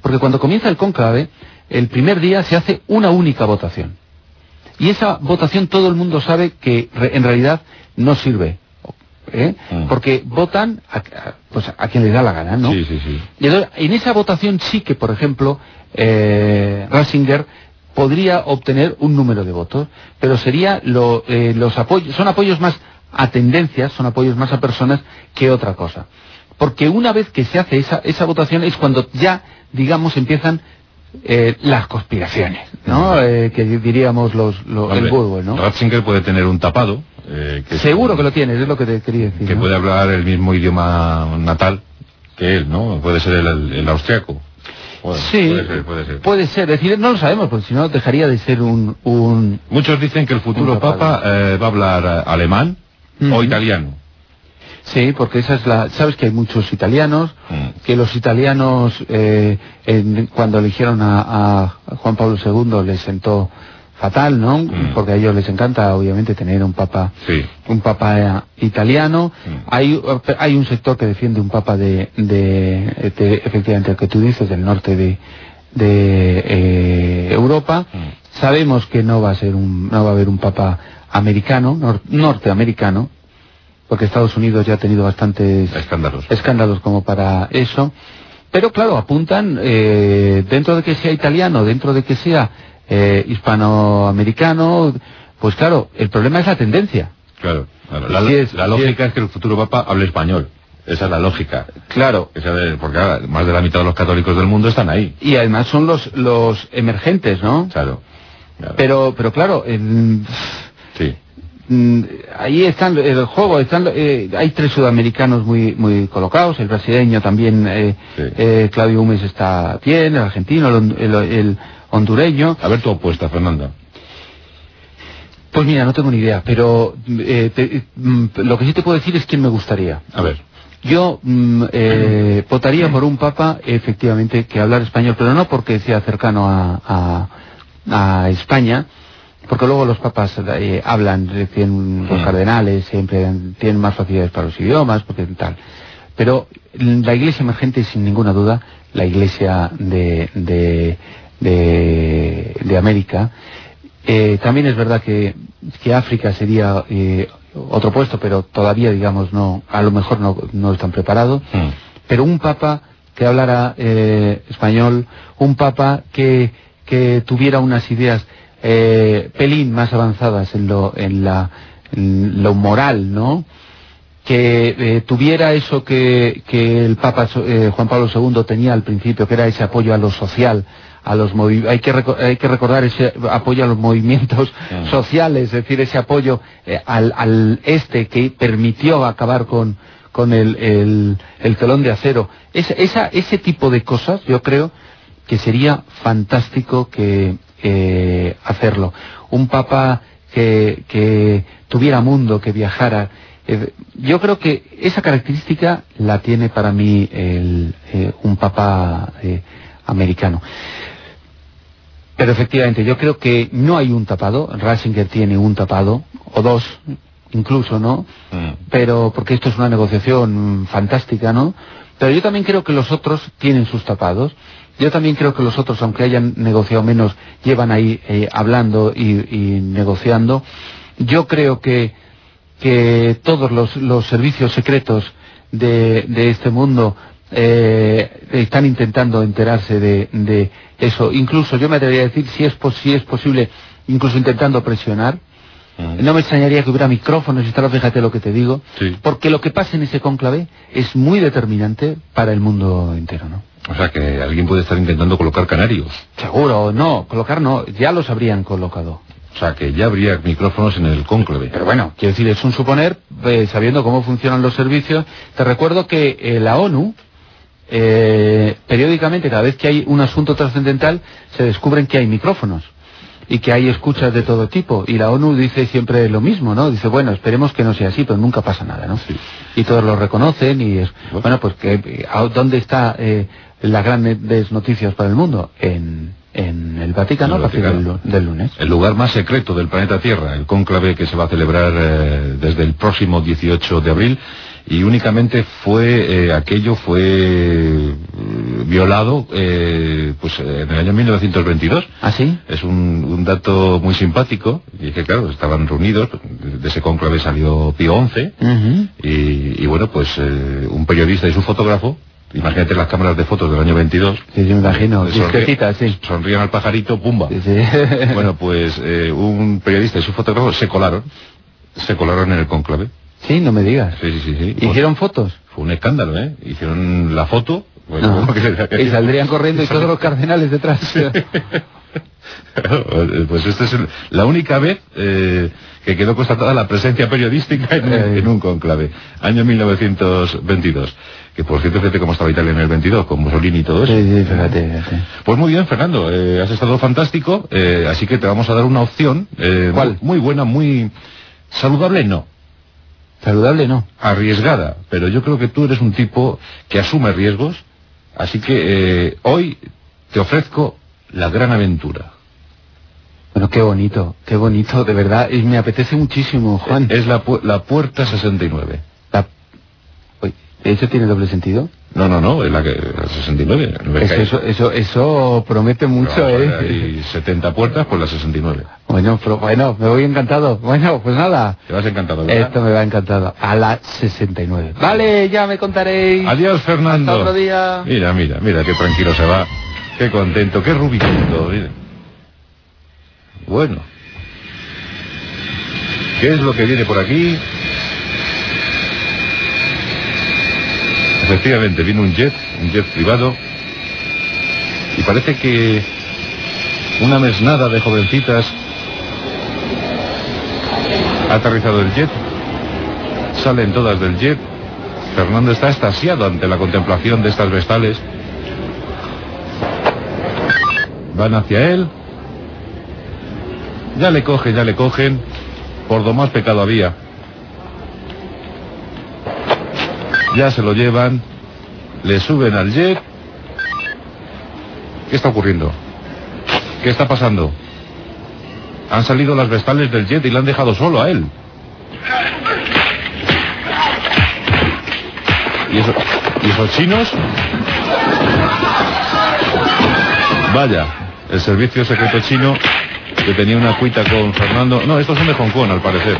Porque cuando comienza el cónclave, el primer día se hace una única votación. Y esa votación todo el mundo sabe que re- en realidad no sirve. ¿eh? Mm. Porque votan a, a- pues a quien les da la gana, ¿no? Sí, sí, sí. Y entonces, en esa votación sí que, por ejemplo, eh, Ratzinger podría obtener un número de votos, pero sería lo, eh, los apoyos, son apoyos más a tendencias, son apoyos más a personas que otra cosa. Porque una vez que se hace esa, esa votación es cuando ya, digamos, empiezan eh, las conspiraciones, ¿no? Eh, que diríamos los, los- el ¿no? Ratzinger puede tener un tapado. eh, que es- Seguro que lo tienes, es lo que te quería decir. Que ¿no? puede hablar el mismo idioma natal que él, ¿no? Puede ser el, el, el austriaco. Sí, puede ser, puede ser. puede ser. Es decir, no lo sabemos, porque si no dejaría de ser un, un, Muchos dicen que el futuro papa eh, va a hablar alemán o italiano. Sí, porque esa es la... Sabes que hay muchos italianos, Mm. que los italianos, eh, en- cuando eligieron a, a Juan Pablo II, les sentó fatal, ¿no? Mm. Porque a ellos les encanta, obviamente, tener un papa, Sí. un papa eh, italiano. Mm. Hay, hay un sector que defiende un papa de, de, de- efectivamente, el que tú dices, del norte de, de eh, Europa. Sabemos que no va a ser un, no va a haber un papa americano, nor- norteamericano, porque Estados Unidos ya ha tenido bastantes Escándalos. escándalos como para eso. Pero claro, apuntan, eh, dentro de que sea italiano, dentro de que sea eh, hispanoamericano, pues claro, el problema es la tendencia. Claro. claro. La, es- lógica es. es que el futuro papa hable español. Esa es la lógica. Claro. Porque más de la mitad de los católicos del mundo están ahí. Y además son los, los emergentes, ¿no? Claro. Claro. Pero, pero claro, Sí. Mm, ahí están el juego, están, eh, hay tres sudamericanos muy, muy colocados, el brasileño también, eh, Sí. eh, Claudio Humes está bien, el argentino, el, hon- el- el hondureño. A ver tu apuesta, Fernando. Pues mira, no tengo ni idea, pero eh, te- mm, lo que sí te puedo decir es quién me gustaría. A ver. Yo mm, eh, votaría por un papa, efectivamente, que hablar español, pero no porque sea cercano a, a- a España, porque luego los papas eh, hablan, tienen los cardenales, siempre tienen más facilidades para los idiomas, porque tal. Pero la iglesia emergente, sin ninguna duda, la iglesia de, de, de, de América, eh, también es verdad que, que África sería eh, otro puesto, pero todavía, digamos, no, a lo mejor no, no están preparados. Mm. Pero un papa que hablara eh, español, un papa que, que tuviera unas ideas eh, pelín más avanzadas en lo, en la, en lo moral, ¿no? que eh, tuviera eso que, que el Papa eh, Juan Pablo II tenía al principio, que era ese apoyo a lo social, a los hay que hay que recordar ese apoyo a los movimientos Mm. sociales, es decir, ese apoyo eh, al, al este que permitió acabar con con el, el, el telón de acero. Esa, esa- ese tipo de cosas, yo creo que sería fantástico que eh, hacerlo. Un papa que, que tuviera mundo, que viajara. Eh, yo creo que esa característica la tiene para mí el, eh, un papa eh, americano. Pero efectivamente, yo creo que no hay un tapado. Ratzinger tiene un tapado, o dos, incluso, ¿no? Mm. pero porque esto es una negociación fantástica, ¿no? Pero yo también creo que los otros tienen sus tapados. Yo también creo que los otros, aunque hayan negociado menos, llevan ahí eh, hablando y, negociando. Yo creo que, que todos los, servicios secretos de, este mundo eh, están intentando enterarse de, de eso. Incluso yo me atrevería a decir, si es, si es posible, incluso intentando presionar. No me extrañaría que hubiera micrófonos y tal, fíjate lo que te digo. Sí. Porque lo que pasa en ese cónclave es muy determinante para el mundo entero, ¿no? O sea que alguien puede estar intentando colocar canarios. Seguro, no, colocar no, ya los habrían colocado. O sea que ya habría micrófonos en el cónclave. Pero bueno, quiero decir, es un suponer, eh, sabiendo cómo funcionan los servicios. Te recuerdo que eh, la ONU, eh, periódicamente, cada vez que hay un asunto trascendental, se descubren que hay micrófonos y que hay escuchas de todo tipo. Y la ONU dice siempre lo mismo, ¿no? Dice, bueno, esperemos que no sea así, pero nunca pasa nada, ¿no? Sí. Y todos lo reconocen y es, Bueno. pues, que, eh, ¿a- ¿dónde está eh, las grandes noticias para el mundo? En, en el Vaticano, el a partir del, Vaticano. del lunes. El lugar más secreto del planeta Tierra, el cónclave que se va a celebrar eh, desde el próximo 18 de abril y únicamente fue eh, aquello fue eh, violado eh, pues en el año 1922 ¿Ah, sí? es un, un dato muy simpático y que claro estaban reunidos de ese cónclave salió Pío XI y, y bueno pues eh, un periodista y su fotógrafo imagínate las cámaras de fotos del año 22 Sí, sí, me imagino. Discretitas, sí. sonrían al pajarito pumba Sí, sí. bueno, pues eh, un periodista y su fotógrafo se colaron, se colaron en el cónclave. Sí, no me digas. Sí, sí, sí. ¿Hicieron fotos? Fue un escándalo, ¿eh? Hicieron la foto. bueno, que- y saldrían corriendo y todos los cardenales detrás. pues esta es la única vez eh, que quedó constatada la presencia periodística en, un- Eh. en un cónclave. Año 1922. Que por cierto, fíjate cómo estaba Italia en el 22, con Mussolini y todo eso. sí, sí, fíjate, fíjate. Pues muy bien, Fernando, eh, has estado fantástico, eh, así que te vamos a dar una opción. eh, ¿Cuál? Muy buena, muy saludable, no. Saludable no. Arriesgada, pero yo creo que tú eres un tipo que asume riesgos, así que eh, hoy te ofrezco la gran aventura. Bueno, qué bonito, qué bonito, de verdad, y me apetece muchísimo, Juan. Es la, pu- la puerta 69. La- ¿Eso tiene doble sentido? No, no, no, es la, que, la 69. no ves Eso, eso, eso, eso promete mucho, No, ¿eh? Hay 70 puertas, pues la 69. Bueno, pero bueno, me voy encantado. Bueno, pues nada. Te vas encantado, ¿verdad? Esto me va encantado. A la 69. Vale, ya me contaréis. Adiós, Fernando. Hasta otro día. Mira, mira, mira, qué tranquilo se va. Qué contento, qué rubicito. mira. Bueno. ¿Qué es lo que viene por aquí? Efectivamente, viene un jet, un jet privado. Y parece que una mesnada de jovencitas ha aterrizado el jet. Salen todas del jet. Fernando está estasiado ante la contemplación de estas vestales. Van hacia él. Ya le cogen, ya le cogen. Por lo más pecado había. Ya se lo llevan. Le suben al jet. ¿Qué está ocurriendo? ¿Qué está pasando? Han salido las vestales del jet y le han dejado solo a él. ¿Y, eso- ¿Y esos chinos? Vaya, el servicio secreto chino que tenía una cuita con Fernando. No, estos son de Hong Kong, al parecer.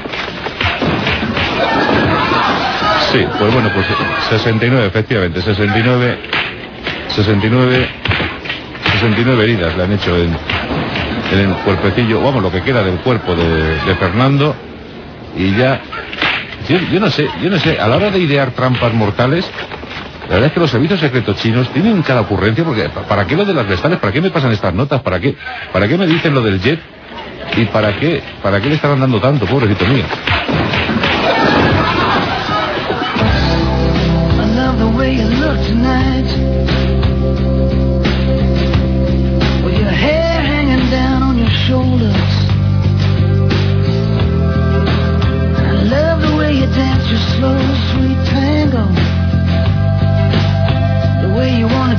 Sí, pues bueno, pues 69, efectivamente, 69, 69, 69 heridas le han hecho en, el cuerpecillo, vamos, lo que queda del cuerpo de, Fernando. Y ya yo, no sé, yo no sé, a la hora de idear trampas mortales, la verdad es que los servicios secretos chinos tienen cada ocurrencia, porque pa- ¿para qué lo de las vestales? ¿Para qué me pasan estas notas? ¿Para qué, para qué me dicen lo del jet? ¿Y para qué, para qué le estarán dando tanto, pobrecito mío?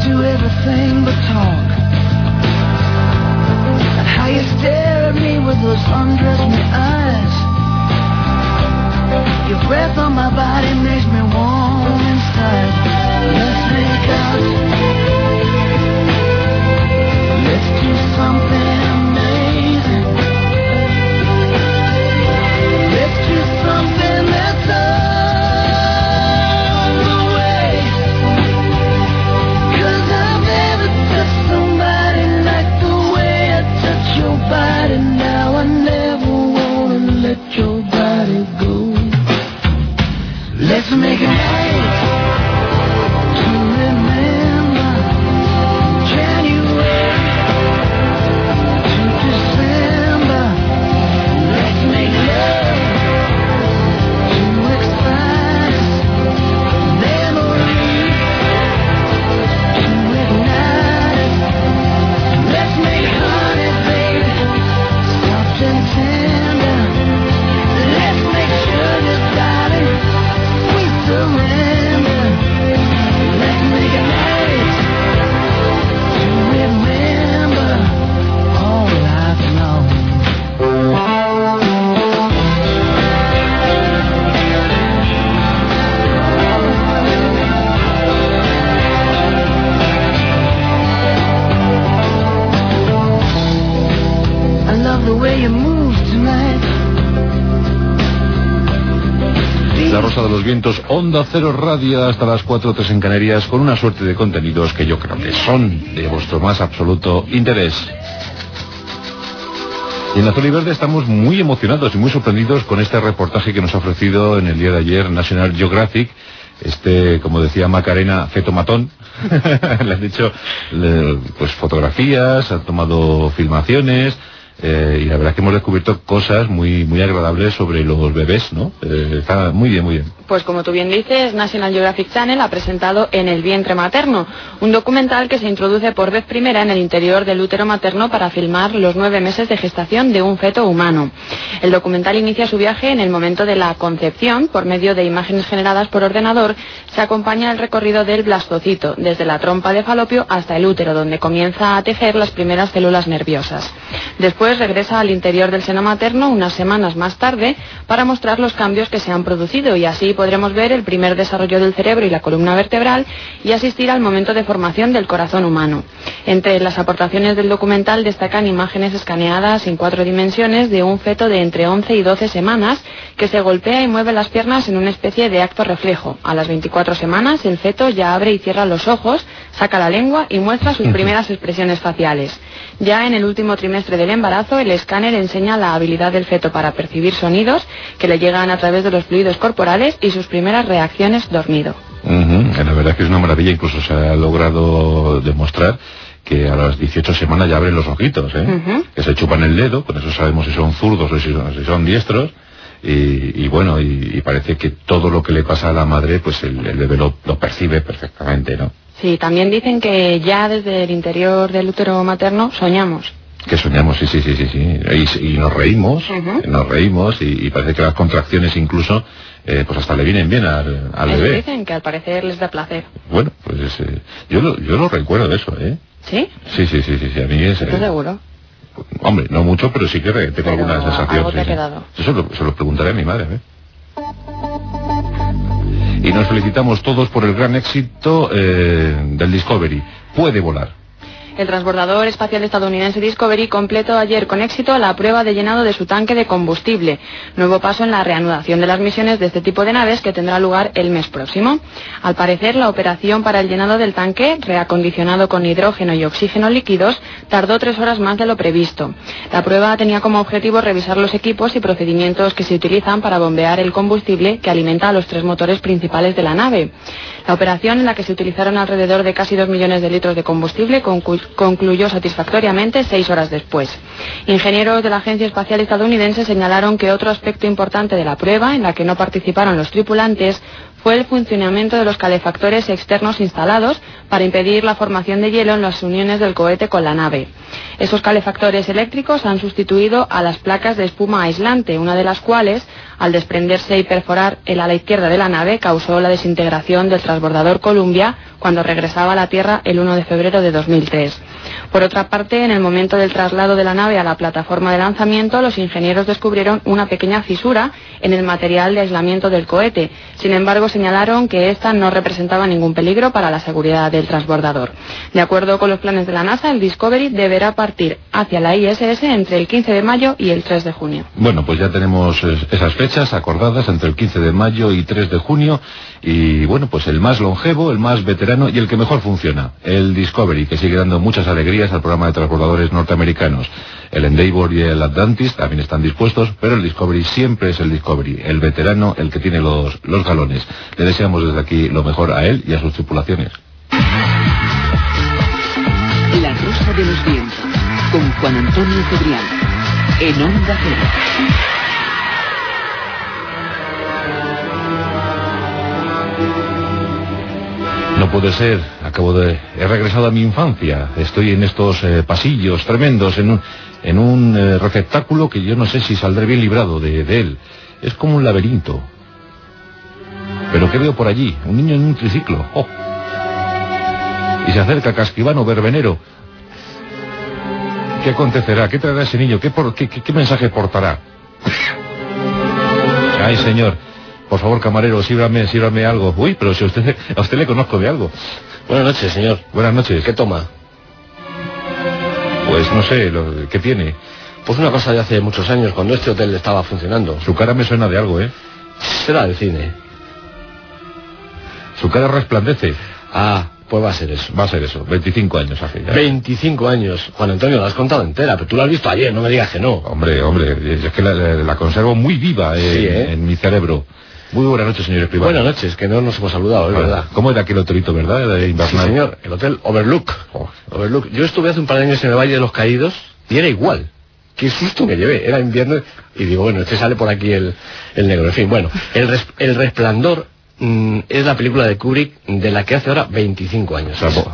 Do everything but talk. And how you stare at me with those undress me eyes. Your breath on my body makes me warm inside. Let's make out. Let's do something Let's make a Rosa de los Vientos, Onda Cero Radio hasta las 4 3 en Canarias, con una suerte de contenidos que yo creo que son de vuestro más absoluto interés. Y en Azul y Verde estamos muy emocionados y muy sorprendidos con este reportaje que nos ha ofrecido en el día de ayer National Geographic. Este, como decía Macarena, feto matón. Le han dicho pues fotografías, han tomado filmaciones, eh, y la verdad es que hemos descubierto cosas muy muy agradables sobre los bebés, ¿no? Eh, está muy bien, muy bien. Pues como tú bien dices, National Geographic Channel ha presentado En el vientre materno, un documental que se introduce por vez primera en el interior del útero materno para filmar los nueve meses de gestación de un feto humano. El documental inicia su viaje en el momento de la concepción, por medio de imágenes generadas por ordenador, se acompaña el recorrido del blastocito, desde la trompa de falopio hasta el útero, donde comienza a tejer las primeras células nerviosas. Después regresa al interior del seno materno unas semanas más tarde para mostrar los cambios que se han producido y así podremos ver el primer desarrollo del cerebro y la columna vertebral y asistir al momento de formación del corazón humano. Entre las aportaciones del documental destacan imágenes escaneadas en cuatro dimensiones de un feto de entre 11 y 12 semanas que se golpea y mueve las piernas en una especie de acto reflejo. A las 24 semanas el feto ya abre y cierra los ojos, saca la lengua y muestra sus primeras expresiones faciales. Ya en el último trimestre del embarazo, el escáner enseña la habilidad del feto para percibir sonidos que le llegan a través de los fluidos corporales y sus primeras reacciones dormido. Ujú, La verdad que es una maravilla, incluso se ha logrado demostrar que a las 18 semanas ya abren los ojitos, ¿eh? Que se chupan el dedo, con eso sabemos si son zurdos o si son, si son diestros, y, y bueno, y, y parece que todo lo que le pasa a la madre, pues el, el bebé lo, lo percibe perfectamente, ¿no? Sí, también dicen que ya desde el interior del útero materno soñamos. Que soñamos, sí, sí, sí, sí, sí. Y, y nos reímos, nos reímos, y, y parece que las contracciones incluso, eh, pues hasta le vienen bien al, bebé. dicen que al parecer les da placer. Bueno, pues eh, yo, lo, yo lo recuerdo de eso, ¿eh? ¿Sí? Sí, sí, sí, sí, sí, a mí es... ¿Estás eh, seguro? Hombre, no mucho, pero sí que tengo Pero alguna sensación. algo sí, te ha sí. quedado. Eso lo, se lo preguntaré a mi madre. ¿eh? Y nos felicitamos todos por el gran éxito eh, del Discovery. Puede volar. El transbordador espacial estadounidense Discovery completó ayer con éxito la prueba de llenado de su tanque de combustible, nuevo paso en la reanudación de las misiones de este tipo de naves que tendrá lugar el mes próximo. Al parecer, la operación para el llenado del tanque, reacondicionado con hidrógeno y oxígeno líquidos, tardó tres horas más de lo previsto. La prueba tenía como objetivo revisar los equipos y procedimientos que se utilizan para bombear el combustible que alimenta a los tres motores principales de la nave. La operación, en la que se utilizaron alrededor de casi dos millones de litros de combustible, concu- concluyó satisfactoriamente seis horas después. Ingenieros de la Agencia Espacial Estadounidense señalaron que otro aspecto importante de la prueba, en la que no participaron los tripulantes, fue el funcionamiento de los calefactores externos instalados para impedir la formación de hielo en las uniones del cohete con la nave. Esos calefactores eléctricos han sustituido a las placas de espuma aislante, una de las cuales, al desprenderse y perforar el ala izquierda de la nave, causó la desintegración del transbordador Columbia cuando regresaba a la Tierra el 1 de febrero de 2003. Por otra parte, en el momento del traslado de la nave a la plataforma de lanzamiento, los ingenieros descubrieron una pequeña fisura en el material de aislamiento del cohete. Sin embargo, señalaron que esta no representaba ningún peligro para la seguridad del transbordador. De acuerdo con los planes de la NASA, el Discovery deberá partir hacia la ISS entre el 15 de mayo y el 3 de junio. Bueno, pues ya tenemos es- esas fechas acordadas entre el 15 de mayo y 3 de junio. Y bueno, pues el más longevo, el más veterano y el que mejor funciona. El Discovery, que sigue dando muchas alegrías al programa de transbordadores norteamericanos. El Endeavour y el Atlantis también están dispuestos, pero el Discovery siempre es el Discovery. El veterano, el que tiene los, los galones. Le deseamos desde aquí lo mejor a él y a sus tripulaciones. La Rosa de los Vientos, con Juan Antonio Cebrián, en Onda Cero. Puede ser, acabo de... He regresado a mi infancia, estoy en estos eh, pasillos tremendos, en un, en un eh, receptáculo que yo no sé si saldré bien librado de, él. Es como un laberinto. Pero ¿qué veo por allí? Un niño en un triciclo. ¡Oh! Y se acerca Casquivano Verbenero. ¿Qué acontecerá? ¿Qué traerá ese niño? ¿Qué, por- qué- qué mensaje portará? Ay, señor. Por favor, camarero, sírvame, sírvame algo. Uy, pero si a usted, a usted le conozco de algo. Buenas noches, señor. Buenas noches. ¿Qué toma? Pues no sé, lo, ¿qué tiene? Pues una cosa de hace muchos años, cuando este hotel estaba funcionando. Su cara me suena de algo, ¿eh? Será del cine. Su cara resplandece. Ah, pues va a ser eso. Va a ser eso, 25 años hace ya. 25 años. Juan Antonio, la has contado entera, pero tú la has visto ayer, no me digas que no. Hombre, hombre, es que la, la- la conservo muy viva Sí, ¿eh? en mi cerebro. Muy buenas noches, señor Escribano. Buenas noches, que no nos hemos saludado, es verdad. ¿Cómo era aquel hotelito, verdad? De Sí, señor, el hotel Overlook. Oh. Overlook. Yo estuve hace un par de años en el Valle de los Caídos y era igual. Qué susto me llevé. Era invierno y digo, bueno, este sale por aquí el, el negro. En fin, bueno, el, res- el resplandor mm, es la película de Kubrick de la que hace ahora 25 años. O sea, bo-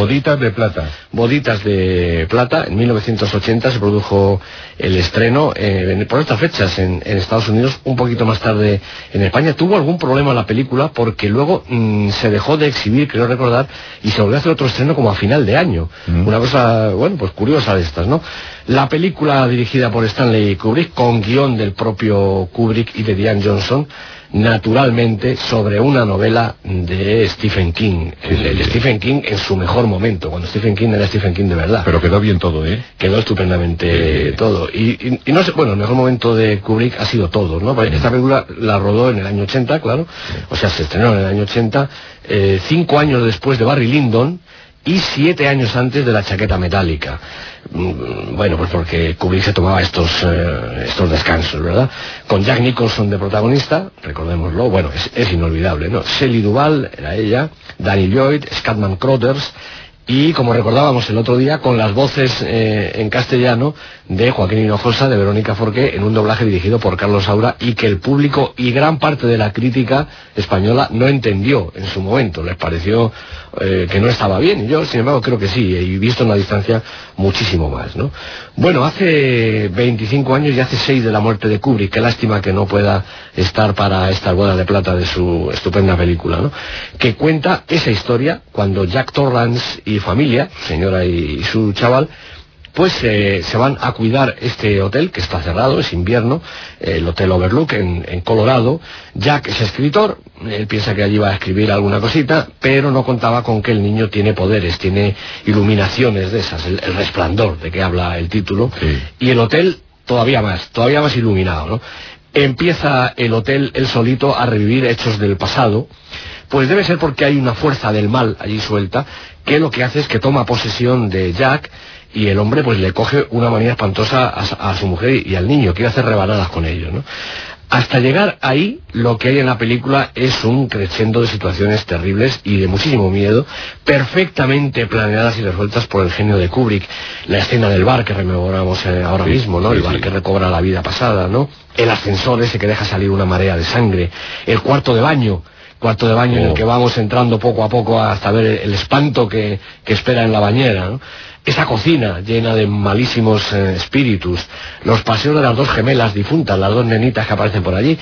boditas de plata. Boditas de Plata. En 1980 se produjo el estreno eh, por estas fechas en, en Estados Unidos, un poquito más tarde en España. Tuvo algún problema la película porque luego mm, se dejó de exhibir, creo recordar, y se volvió a hacer otro estreno como a final de año. Mm. Una cosa, bueno, pues curiosa de estas, ¿no? La película dirigida por Stanley Kubrick, con guion del propio Kubrick y de Diane Johnson, naturalmente sobre una novela de Stephen King. el, el Stephen King en su mejor momento, cuando Stephen King era Stephen King de verdad. Pero quedó bien todo, ¿eh? Quedó estupendamente todo. Y, y- y no sé, bueno, el mejor momento de Kubrick ha sido todo, ¿no? Esta película la rodó en el año 80, claro. O sea, se estrenó en el año 80, eh, cinco años después de Barry Lyndon y siete años antes de la chaqueta metálica. Mm, Bueno, pues porque Kubrick se tomaba estos, eh, estos descansos, ¿verdad? Con Jack Nicholson de protagonista, recordémoslo, bueno, es, inolvidable, ¿no? Shelley Duvall era ella, Danny Lloyd, Scatman Crothers, y como recordábamos el otro día, con las voces eh, en castellano de Joaquín Hinojosa, de Verónica Forqué, en un doblaje dirigido por Carlos Saura y que el público y gran parte de la crítica española no entendió en su momento. Les pareció eh, que no estaba bien. Y yo, sin embargo, creo que sí, y visto en la distancia muchísimo más. ¿no? Bueno, hace 25 años y hace 6 de la muerte de Kubrick. Qué lástima que no pueda estar para estas bodas de plata de su estupenda película, ¿no? que cuenta esa historia cuando Jack Torrance y familia, señora y, y su chaval, pues eh, se van a cuidar este hotel que está cerrado, es invierno, eh, el Hotel Overlook en, en Colorado. Jack es escritor, él piensa que allí va a escribir alguna cosita, pero no contaba con que el niño tiene poderes, tiene iluminaciones de esas, el, el resplandor de que habla el título, Sí. y el hotel todavía más, todavía más iluminado, ¿no? Empieza el hotel él solito a revivir hechos del pasado, pues debe ser porque hay una fuerza del mal allí suelta, que lo que hace es que toma posesión de Jack y el hombre pues le coge una manía espantosa a, su- a su mujer y al niño, quiere hacer rebanadas con ellos, ¿no? Hasta llegar ahí, lo que hay en la película es un crescendo de situaciones terribles y de muchísimo miedo, perfectamente planeadas y resueltas por el genio de Kubrick. La escena del bar que rememoramos eh, ahora Sí, mismo, ¿no? sí, el bar sí. que recobra la vida pasada, ¿no? El ascensor ese que deja salir una marea de sangre, el cuarto de baño, cuarto de baño en el Oh. que vamos entrando poco a poco hasta ver el espanto que, que espera en la bañera, ¿no? Esa cocina llena de malísimos eh, espíritus, los paseos de las dos gemelas difuntas, las dos nenitas que aparecen por allí,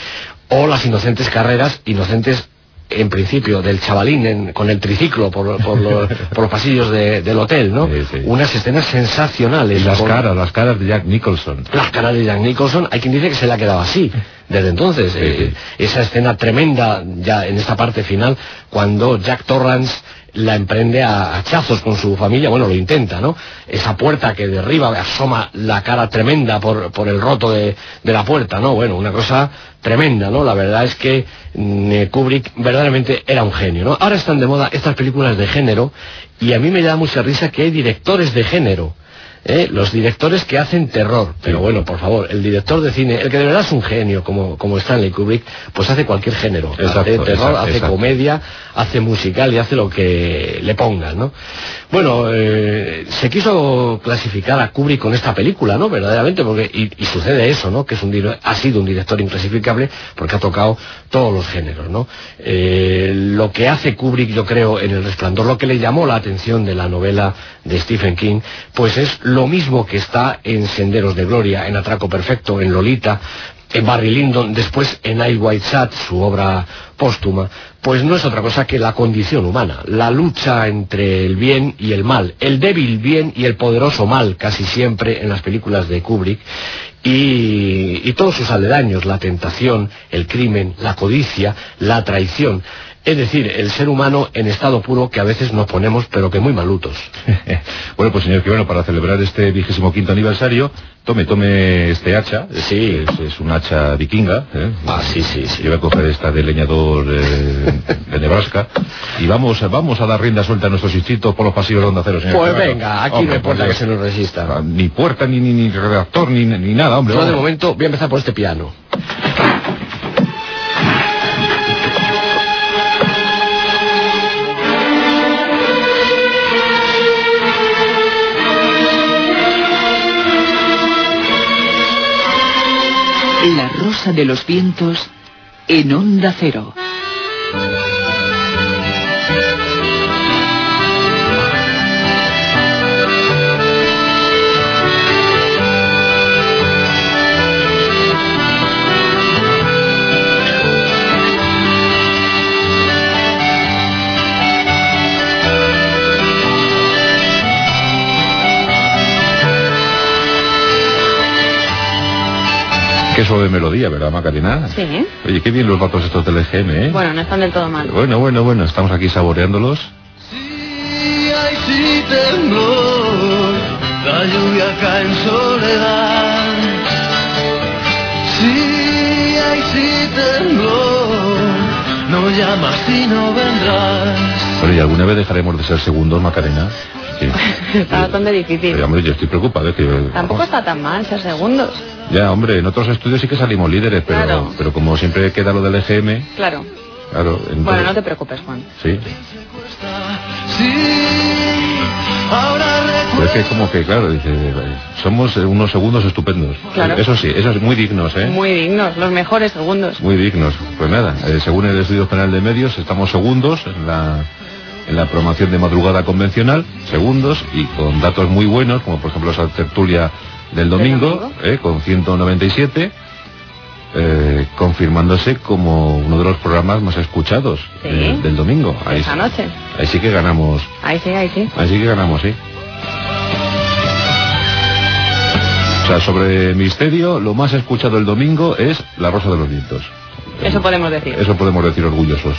o las inocentes carreras, inocentes en principio del chavalín en- con el triciclo por, por los, por los pasillos de- del hotel, ¿no? Sí, sí. Unas escenas Y sensacionales. las con- caras, las caras de Jack Nicholson. las caras de Jack Nicholson, hay quien dice que se le ha quedado así desde entonces. Eh, esa escena tremenda ya en esta parte final, cuando Jack Torrance la emprende a hachazos con su familia, bueno, lo intenta, ¿no? Esa puerta que derriba, asoma la cara tremenda por, por el roto de, de la puerta, ¿no? Bueno, una cosa tremenda, ¿no? La verdad es que mm, eh, Kubrick verdaderamente era un genio, ¿no? Ahora están de moda estas películas de género y a mí me da mucha risa que hay directores de género. ¿Eh? los directores que hacen terror. Pero bueno, por favor, el director de cine, el que de verdad es un genio como, como Stanley Kubrick, pues hace cualquier género. Exacto, hace terror, exacto, hace exacto. comedia, hace musical y hace lo que le pongan, ¿no? Bueno, eh, se quiso clasificar a Kubrick con esta película, ¿no? Verdaderamente, porque y, y sucede eso, ¿no? Que es un ha sido un director inclasificable porque ha tocado todos los géneros, ¿no? Eh, lo que hace Kubrick, yo creo, en El Resplandor, lo que le llamó la atención de la novela de Stephen King, pues es lo mismo que está en Senderos de Gloria, en Atraco Perfecto, en Lolita, en Barry Lyndon, después en I White Sat, su obra póstuma, pues no es otra cosa que la condición humana, la lucha entre el bien y el mal, el débil bien y el poderoso mal, casi siempre en las películas de Kubrick, y, y todos sus aledaños, la tentación, el crimen, la codicia, la traición. Es decir, el ser humano en estado puro que a veces nos ponemos, pero que muy malutos. bueno, pues señor Quibano, para celebrar este vigésimo quinto aniversario, tome, tome este hacha. Sí. Es, es un hacha vikinga. ¿eh? Ah, sí, sí, sí. Yo voy a coger esta de leñador eh, de Nebraska y vamos, vamos a dar rienda suelta a nuestros instintos por los pasillos de Onda Cero, señor Pues Quibano. venga, aquí Hombre, no por que se nos resista. Ni puerta, ni, ni, ni redactor, ni, ni nada, hombre. Yo de momento voy a empezar por este piano. La rosa de los vientos en onda cero. Qué suave melodía, ¿verdad, Macarena? Sí. Oye, qué bien los datos estos del EGM, ¿eh? Bueno, no están del todo mal. Bueno, bueno, bueno, estamos aquí saboreándolos. Sí, ay, sí, temblor, la lluvia cae en soledad. Sí, ay, sí, temblor, no llamas y no vendrás. Bueno, ¿y alguna vez dejaremos de ser segundos, Macarena? Sí. Está bastante difícil. Oye, hombre, yo estoy preocupado, ¿eh? Que, Tampoco está tan mal ser segundos. Ya, hombre, en otros estudios sí que salimos líderes, pero, Claro. pero como siempre queda lo del EGM, Claro. claro, entonces... Bueno, no te preocupes, Juan. Sí, pero es que como que, claro, dice, somos unos segundos estupendos. Claro. Eso sí, eso es muy dignos, ¿eh? Muy dignos, los mejores segundos. Muy dignos. Pues nada, eh, según el Estudio General de Medios, estamos segundos en la, en la programación de madrugada convencional, segundos, y con datos muy buenos, como por ejemplo esa tertulia del domingo, eh, con 197, eh, confirmándose como uno de los programas más escuchados Sí. eh, del domingo. Ahí, Esa noche. ahí sí que ganamos, Ahí sí, ahí sí. ahí sí que ganamos, sí. O sea, sobre misterio, lo más escuchado el domingo es La Rosa de los Vientos. Eso podemos decir. Eso podemos decir orgullosos.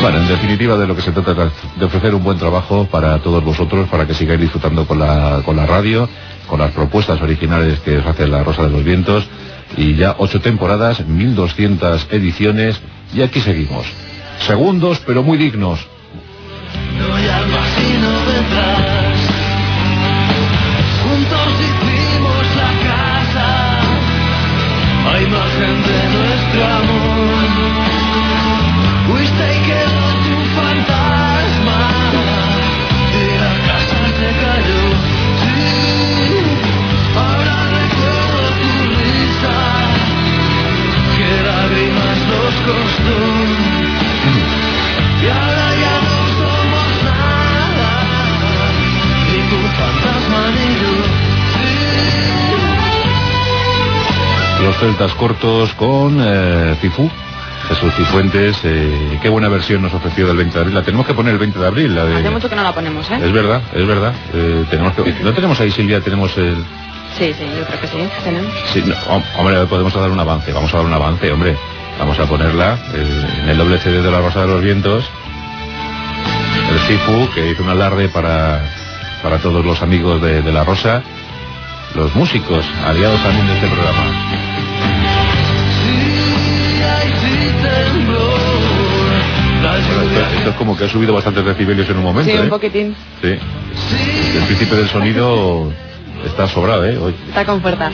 Bueno, en definitiva de lo que se trata de ofrecer un buen trabajo para todos vosotros, para que sigáis disfrutando con la, con la radio, con las propuestas originales que os hace La Rosa de los Vientos, y ya ocho temporadas, 1200 ediciones, y aquí seguimos. Segundos, pero muy dignos. No de nuestro amor. Los celtas cortos con eh, Cifú. Jesús Cifuentes, eh, qué buena versión nos ofreció del 20 de abril. La tenemos que poner el 20 de abril, la de... Hace mucho que no la ponemos, ¿eh? Es verdad, es verdad. Eh, tenemos que... ¿No tenemos ahí, Silvia? Tenemos el... Sí, sí, yo creo que sí. Tenemos. Sí, no, hom- hombre, podemos dar un avance. Vamos a dar un avance, hombre. Vamos a ponerla eh, en el doble CD de La Rosa de los Vientos. El Sifu, que hizo un alarde para, para todos los amigos de, de La Rosa. Los músicos, aliados también de este programa. Es como que ha subido bastantes decibelios en un momento, Sí, un ¿eh? poquitín. Sí. El principio del sonido está sobrado, ¿eh? Hoy. Está con fuerza.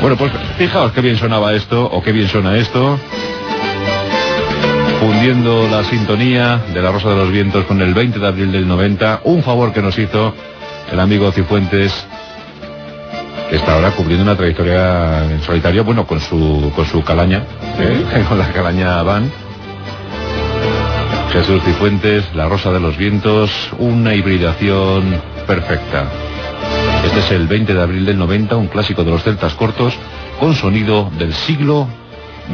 Bueno, pues fijaos qué bien sonaba esto, o qué bien suena esto. Fundiendo la sintonía de La Rosa de los Vientos con el 20 de abril del 90. Un favor que nos hizo el amigo Cifuentes, que está ahora cubriendo una trayectoria en solitario, bueno, con su, con su calaña, ¿eh? con la calaña Van. Jesús Cifuentes, La Rosa de los Vientos, una hibridación perfecta. Este es el 20 de abril del 90, un clásico de los celtas cortos con sonido del siglo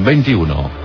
XXI.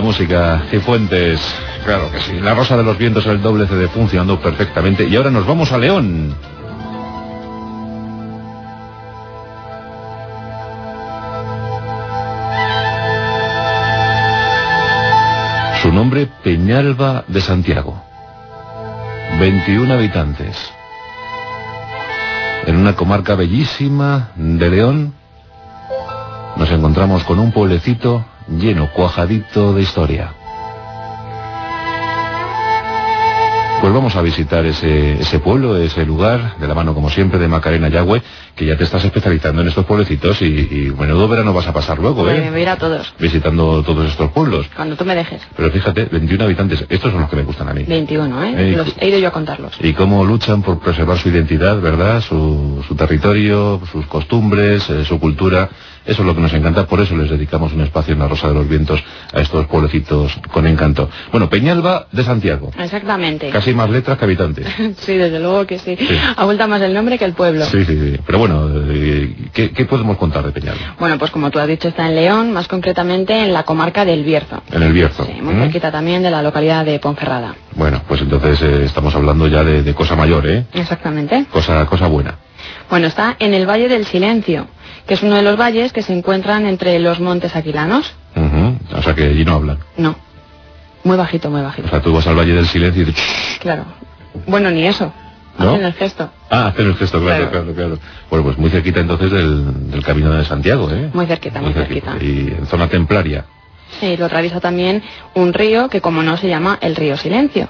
Nuestra música, Cifuentes. Claro que sí. La Rosa de los Vientos, el doble CD funcionando perfectamente. Y ahora nos vamos a León. Su nombre, Peñalba de Santiago. 21 habitantes. En una comarca bellísima de León, nos encontramos con un pueblecito lleno, cuajadito de historia. Pues vamos a visitar ese, ese pueblo, ese lugar, de la mano como siempre de Macarena Yagüe, que ya te estás especializando en estos pueblecitos y, y menudo verano vas a pasar luego, Me ¿eh? voy a ir a todos, Visitando todos estos pueblos. cuando tú me dejes. Pero fíjate, 21 habitantes, estos son los que me gustan a mí. 21, ¿eh? Eh, Los, he ido yo a contarlos. Y cómo luchan por preservar su identidad, ¿verdad? Su, su territorio, sus costumbres, eh, su cultura. Eso es lo que nos encanta, por eso les dedicamos un espacio en la Rosa de los Vientos a estos pueblecitos con encanto. Bueno, Peñalba de Santiago. Exactamente. Casi más letras que habitantes. Sí, desde luego que sí. Sí. Abulta más el nombre que el pueblo. Sí, sí, sí. Pero bueno, eh, ¿qué, qué podemos contar de Peñalba? Bueno, pues como tú has dicho, está en León, más concretamente en la comarca del Bierzo. En el Bierzo. Sí, muy ¿Mm? cerquita también de la localidad de Ponferrada. Bueno, pues entonces eh, estamos hablando ya de, de cosa mayor, ¿eh? Exactamente. Cosa, cosa buena. Bueno, está en el Valle del Silencio, que es uno de los valles que se encuentran entre los montes aquilanos. Ujú. O sea que allí no hablan. No. Muy bajito, muy O bajito. sea, tú vas al Valle del Silencio y dices... Claro. Bueno, ni eso. ¿No? Hacen el gesto. Ah, hacen el gesto, claro, claro, Claro. claro. Bueno, pues muy cerquita entonces del, del camino de Santiago, ¿eh? Muy cerquita, muy cerquita. Y en zona templaria. Y lo atraviesa también un río que, como no, se llama el río Silencio.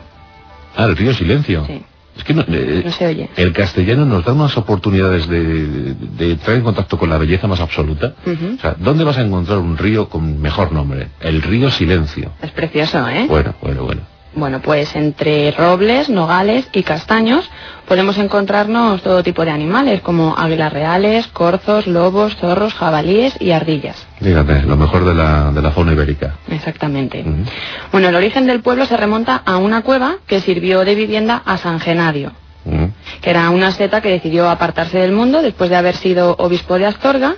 Ah, el río Silencio. Sí. Es que no, eh, No se oye. el castellano nos da unas oportunidades de, de entrar en contacto con la belleza más absoluta. O sea, ¿dónde vas a encontrar un río con mejor nombre? El río Silencio. Es precioso, ¿eh? Bueno, bueno, bueno. Bueno, pues entre robles, nogales y castaños podemos encontrarnos todo tipo de animales como águilas reales, corzos, lobos, zorros, jabalíes y ardillas. Fíjate, lo mejor de la, de la fauna ibérica. Exactamente. Bueno, el origen del pueblo se remonta a una cueva que sirvió de vivienda a San Genadio, que era una asceta que decidió apartarse del mundo después de haber sido obispo de Astorga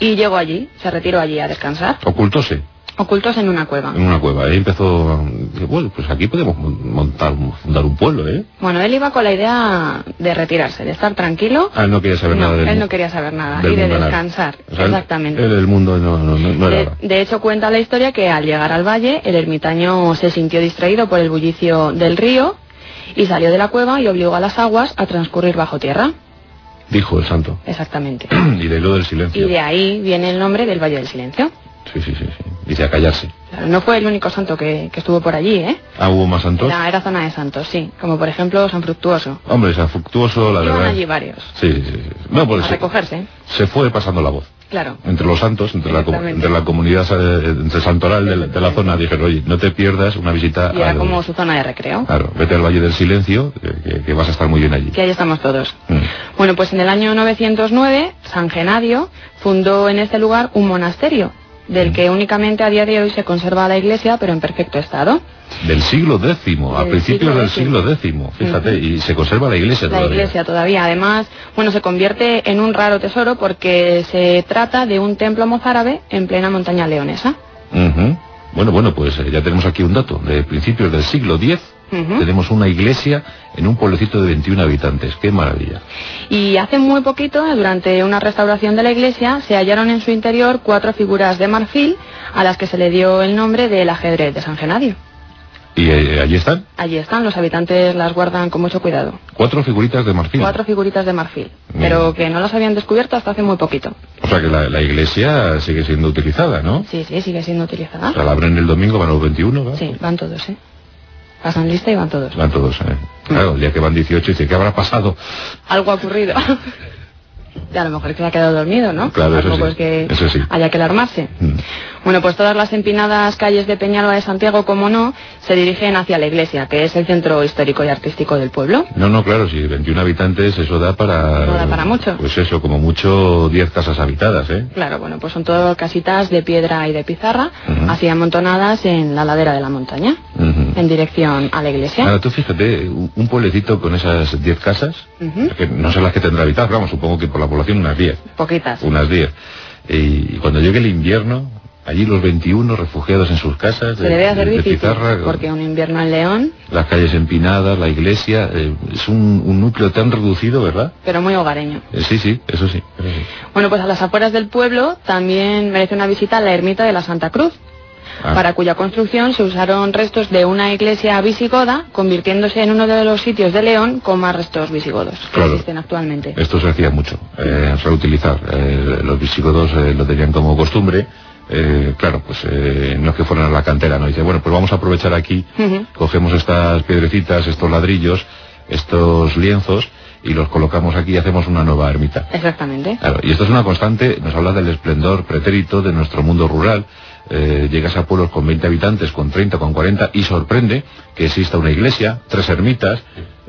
y llegó allí, se retiró allí a descansar, Ocultóse ocultos en una cueva. en una cueva. Ahí empezó, eh, bueno, pues aquí podemos montar, fundar un pueblo, ¿eh? Bueno, él iba con la idea de retirarse, de estar tranquilo. Ah, él no quería saber No, nada del él no quería saber nada y de descansar. O sea, él- Exactamente. él el mundo no, no, era de hecho, cuenta la historia que al llegar al valle, el ermitaño se sintió distraído por el bullicio del río y salió de la cueva y obligó a las aguas a transcurrir bajo tierra. Dijo el santo. Exactamente. y de lo del silencio. Y de ahí viene el nombre del Valle del Silencio. Sí, sí, sí, sí. Dice a callarse. Claro, no fue el único santo que, que estuvo por allí, ¿eh? Ah, hubo más santos. Era, era zona de santos, sí. Como por ejemplo San Fructuoso. Hombre, San Fructuoso, la Iban verdad. allí varios. Sí, sí, sí. No, pues a se, recogerse. se fue pasando la voz. Claro. Entre los santos, entre la, entre la comunidad, eh, entre santoral de la, de la zona, dijeron, oye, no te pierdas una visita Y era al- como su zona de recreo. Claro, vete al Valle del Silencio, que vas a estar muy bien allí. Que ahí estamos todos. Mm. Bueno, pues en el año 909, San Genadio fundó en este lugar un monasterio, del que únicamente a día de hoy se conserva la iglesia, pero en perfecto estado. Del siglo X, a Del principios siglo del siglo X, fíjate, y se conserva la iglesia La todavía. iglesia todavía. Además, bueno, se convierte en un raro tesoro porque se trata de un templo mozárabe en plena montaña leonesa. Bueno, bueno, pues eh, ya tenemos aquí un dato. De principios del siglo X Tenemos una iglesia en un pueblecito de 21 habitantes. ¡Qué maravilla! Y hace muy poquito, durante una restauración de la iglesia, se hallaron en su interior cuatro figuras de marfil a las que se le dio el nombre del ajedrez de San Genadio. Y eh, allí están Allí están, los habitantes las guardan con mucho cuidado. cuatro figuritas de marfil. Cuatro figuritas de marfil, Bien. pero que no las habían descubierto hasta hace muy poquito. O sea que la, la iglesia sigue siendo utilizada, ¿no? Sí, sí, sigue siendo utilizada. O sea, la abren el domingo, van los 21, ¿no? Sí, van todos, ¿eh? Pasan lista y van todos. Van todos, ¿eh? Claro, el día que van 18 dice, ¿qué habrá pasado? Algo ha ocurrido. y a lo mejor que se ha quedado dormido, ¿no? Claro, eso sí, es que eso sí. haya que alarmarse. Mm. Bueno, pues todas las empinadas calles de Peñalba de Santiago, como no, se dirigen hacia la iglesia, que es el centro histórico y artístico del pueblo. No, no, claro, si 21 habitantes, eso da para... Eso da para mucho. Pues eso, como mucho 10 casas habitadas, ¿eh? Claro, bueno, pues son todo casitas de piedra y de pizarra, así amontonadas en la ladera de la montaña, en dirección a la iglesia. Ahora tú fíjate, un pueblecito con esas 10 casas, que no sé las que tendrá habitadas, vamos, supongo que por la población unas 10, Poquitas. unas 10. Y cuando llegue el invierno, Allí los 21 refugiados en sus casas. Se de- debe hacer de difícil, pizarra, porque un invierno en León, Las calles empinadas, la iglesia. eh, es un, un núcleo tan reducido, ¿verdad? pero muy hogareño. Eh, sí, sí, eso sí. eso sí. Bueno, pues a las afueras del pueblo también merece una visita a la ermita de la Santa Cruz, Ah, para cuya construcción se usaron restos de una iglesia visigoda, convirtiéndose en uno de los sitios de León con más restos visigodos que Claro. existen actualmente. Esto se hacía mucho, eh, reutilizar. Eh, los visigodos eh, lo tenían como costumbre. Eh, claro, pues eh, no es que fueran a la cantera, ¿no? Dice, bueno, pues vamos a aprovechar aquí, cogemos estas piedrecitas, estos ladrillos, estos lienzos y los colocamos aquí y hacemos una nueva ermita. Exactamente. Claro, y esto es una constante, nos habla del esplendor pretérito de nuestro mundo rural. Eh, llegas a pueblos con 20 habitantes, con 30, con 40 y sorprende que exista una iglesia, tres ermitas.